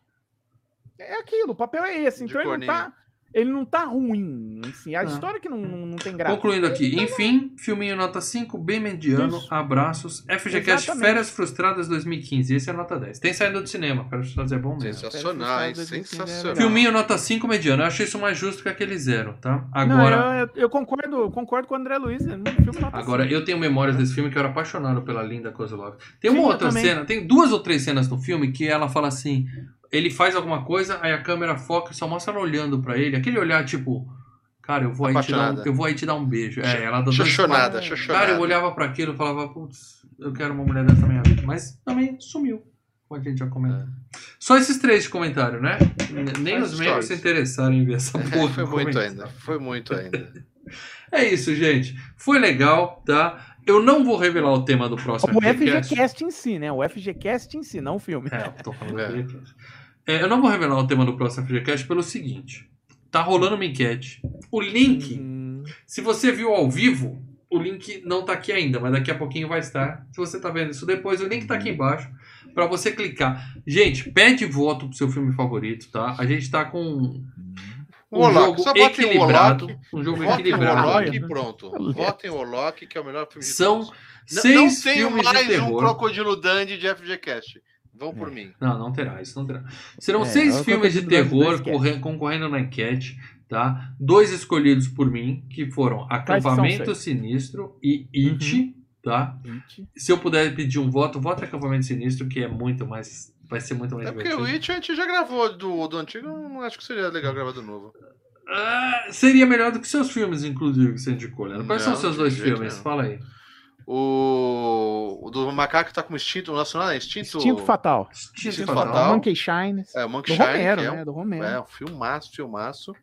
É aquilo, o papel é esse. De Então ele não, tá, ele não tá ruim. Assim, a Ah. história que não, não, não tem graça. Concluindo aqui, enfim, filminho nota 5, bem mediano, Isso. abraços. FGCast Exatamente. Férias Frustradas 2015, esse é nota 10. Tem saído do cinema, Férias Frustradas é bom mesmo. Sensacionais, Frustradas, sensacional. Filminho nota 5 mediano, eu achei isso mais justo que aquele zero, tá? Não, Agora, eu, eu- eu concordo, concordo com o André Luiz. é um filme nota agora cinco. eu tenho memórias desse filme que eu era apaixonado pela Linda Kozlov. Tem uma Sim, outra cena, tem duas ou três cenas no filme que ela fala assim, ele faz alguma coisa, aí a câmera foca e só mostra ela olhando pra ele, aquele olhar tipo, cara, eu vou aí, te dar um, eu vou aí te dar um beijo. É, ela dá dois Xoxonada, Cara, eu olhava pra aquilo e falava, putz, eu quero uma mulher dessa minha vida. Mas também sumiu, como a gente já comentou. Só esses três de comentário, né? Nem Faz os membros se interessaram em ver essa porra. Foi muito comentário. ainda. Foi muito ainda. É isso, gente. Foi legal, tá? Eu não vou revelar o tema do próximo O FGCast. FGCast em si, né? O FGCast em si, não o filme. É, eu tô falando É. do FGCast. É, eu não vou revelar o tema do próximo FGCast pelo seguinte. Tá rolando uma enquete. O link Hum, Se você viu ao vivo, o link não tá aqui ainda, mas daqui a pouquinho vai estar. Se você tá vendo isso depois, o link tá aqui embaixo para você clicar. Gente, pede voto pro seu filme favorito, tá? A gente tá com um Warlock, jogo só o equilibrado, Warlock. um jogo Votem o equilibrado. Warlock e pronto. Votem o Warlock, que é o melhor filme de São todos. N- seis não tenho filmes mais de terror. um Crocodilo Dandy de FGCast. Vão por mim. Não, não terá, isso não terá. Serão É, seis eu filmes de terror concorrendo na enquete, tá? Dois escolhidos por mim, que foram Quais são Acampamento? Sinistro e It, tá? Gente, Se eu puder pedir um voto, voto Acampamento Sinistro, que é muito mais. Vai ser muito mais É porque o divertido. Witch a gente já gravou do, do antigo, não acho que seria legal gravar do novo. Ah, seria melhor do que seus filmes, inclusive, que você indicou, Leandro. Quais são Não, os seus dois filmes? nenhum. Fala aí. O, o do macaco tá com instinto, o nacional é instinto. Instinto Fatal. Instinto Instinto Fatal. Fatal. Monkey Shines. É, o Monkey Do Shine, Romero, é né? um, Do Romero. é um filmaço, filmaço.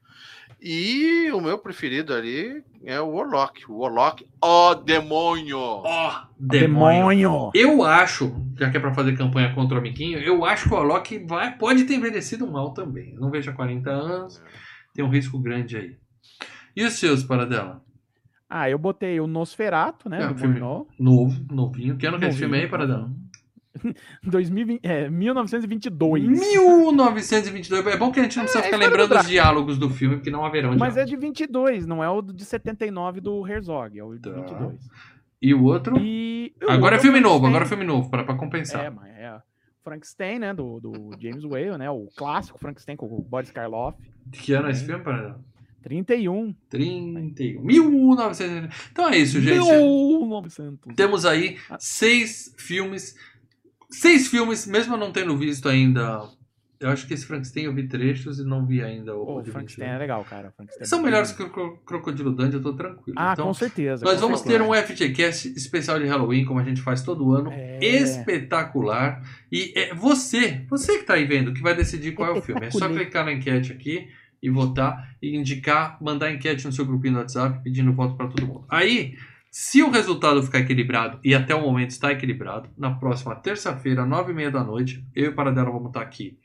E o meu preferido ali é o Warlock. O Warlock, ó demônio! Ó, demônio. Demônio! Eu acho, já que é pra fazer campanha contra o amiguinho, eu acho que o Alok vai, pode ter envelhecido mal também. Eu não vejo há 40 anos, tem um risco grande aí. E os seus, Paradela? Ah, eu botei o Nosferato, né? É, do um filme Murnau. Novo, novinho. Que ano que é esse filme aí, Paradela? 2020, é, 1922. 1922. É bom que a gente não precisa É, ficar lembrando os diálogos do filme, porque não haverão Mas é diálogos. de 22, não é o de 79 do Herzog, é o de Tá. 22. E o outro? E o Agora é outro filme novo, agora é filme novo, para pra compensar. É, mas é Frankenstein, né, do, do James Whale, né, o clássico Frankenstein com o Boris Karloff. Que ano é esse filme, Paradela? 31. 31. 1900. Então é isso, gente. 1900. Temos aí seis filmes. Seis filmes, mesmo eu não tendo visto ainda. Eu acho que esse Frankenstein eu vi trechos e não vi ainda o, Pô, o Frankenstein 21. é legal, cara. São é melhores que o Cro- Crocodilo Dandy, eu tô tranquilo. Ah, então, com certeza. nós com vamos certeza. ter um FGCast especial de Halloween, como a gente faz todo ano. É. Espetacular. E é você, você que tá aí vendo, que vai decidir qual é o filme. É só clicar na enquete aqui e votar e indicar, mandar enquete no seu grupinho no WhatsApp pedindo voto para todo mundo. Aí, se o resultado ficar equilibrado, e até o momento está equilibrado, na próxima terça-feira, nove e meia da noite, eu e o Paradela vamos estar aqui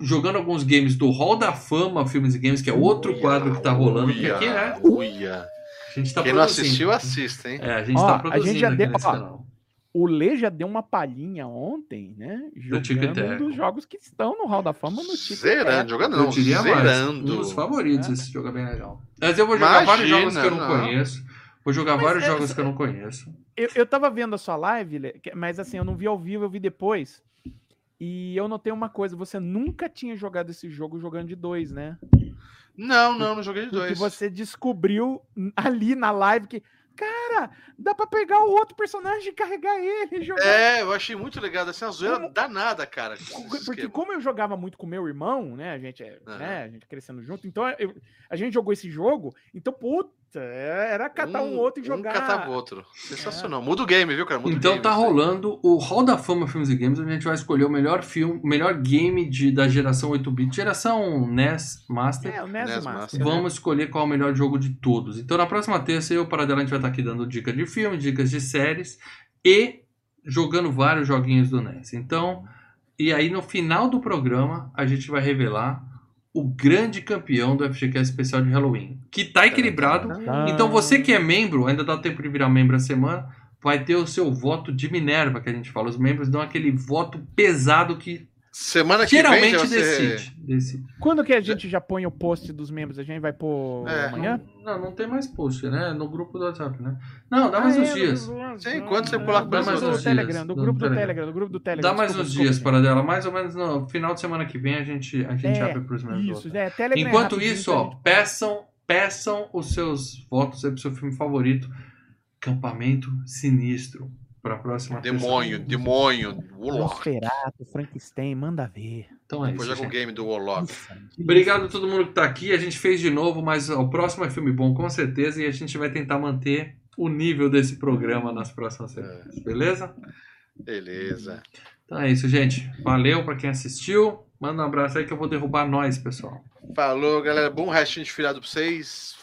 jogando alguns games do Hall da Fama Filmes e Games, que é outro Uia, quadro que tá rolando, uia, aqui, né? uia. A gente tá Quem não produzindo. assistiu, assista, hein? É, a gente Ó, tá a produzindo gente já aqui deu- nesse ó, canal. O Lê já deu uma palhinha ontem, né? Jogando um dos jogos que estão no Hall da Fama no Tico Zerando, Teco. jogando Eu não, diria mais. zerando. Um dos favoritos, É. esse jogo é bem legal. Mas eu vou jogar vários Imagina, jogos que eu não, não. conheço. Vou jogar Mas vários é- jogos que eu não conheço. Eu, eu tava vendo a sua live, mas assim, eu não vi ao vivo, eu vi depois. E eu notei uma coisa, você nunca tinha jogado esse jogo jogando de dois, né? Não, não, não joguei de Porque dois. você descobriu ali na live que, cara, dá pra pegar o outro personagem e carregar ele jogar. É, eu achei muito legal, assim, a zoeira Como- danada, cara. Porque esquema. como eu jogava muito com meu irmão, né? A gente, Aham. né, a gente crescendo junto, então eu- a gente jogou esse jogo, então, puta, era catar um, outro e jogar. Um catava o outro. Sensacional. Muda o game, viu, cara? Muda o Então game, tá rolando o Hall da Fama Filmes e Games, onde a gente vai escolher o melhor filme, o melhor game de, da geração 8-bit, geração NES Master. É, o NES, NES Master. Master. Vamos escolher qual é o melhor jogo de todos. Então, na próxima terça, eu o Paradela, a gente vai estar aqui dando dicas de filme, dicas de séries e jogando vários joguinhos do NES. Então, e aí no final do programa, a gente vai revelar o grande campeão do FGCast especial de Halloween, que tá equilibrado. Ah. Então, você que é membro, ainda dá tempo de virar membro a semana, vai ter o seu voto de Minerva, que a gente fala. Os membros dão aquele voto pesado que Semana que vem já geralmente vai ser... decide. decide. Quando que a gente já põe o post dos membros? A gente vai pôr É. amanhã? Não, não tem mais post, né? No grupo do WhatsApp, né? Não, dá Ah, mais é, uns no dias. Sim, enquanto você pular com Dá mais mais do uns Telegram, dias. do No grupo do Telegram. Telegram, do grupo do Telegram. Dá mais desculpa, uns desculpa, dias para dela. Mais ou menos no final de semana que vem a gente, a gente É, abre para os membros. Isso, é, Telegram é Enquanto isso, ó, gente- peçam, peçam os seus votos aí pro seu filme favorito. Campamento Sinistro. Para a próxima Demônio, terça. demônio, Warlock. Nosferatu, Frankenstein, manda ver. Então é Depois isso. joga o game do Warlock. Obrigado a todo mundo que tá aqui. A gente fez de novo, mas o próximo é filme bom, com certeza. E a gente vai tentar manter o nível desse programa nas próximas semanas. Beleza? Beleza. Então é isso, gente. Valeu para quem assistiu. Manda um abraço aí que eu vou derrubar nós, pessoal. Falou, galera. Bom restinho de feriado pra vocês.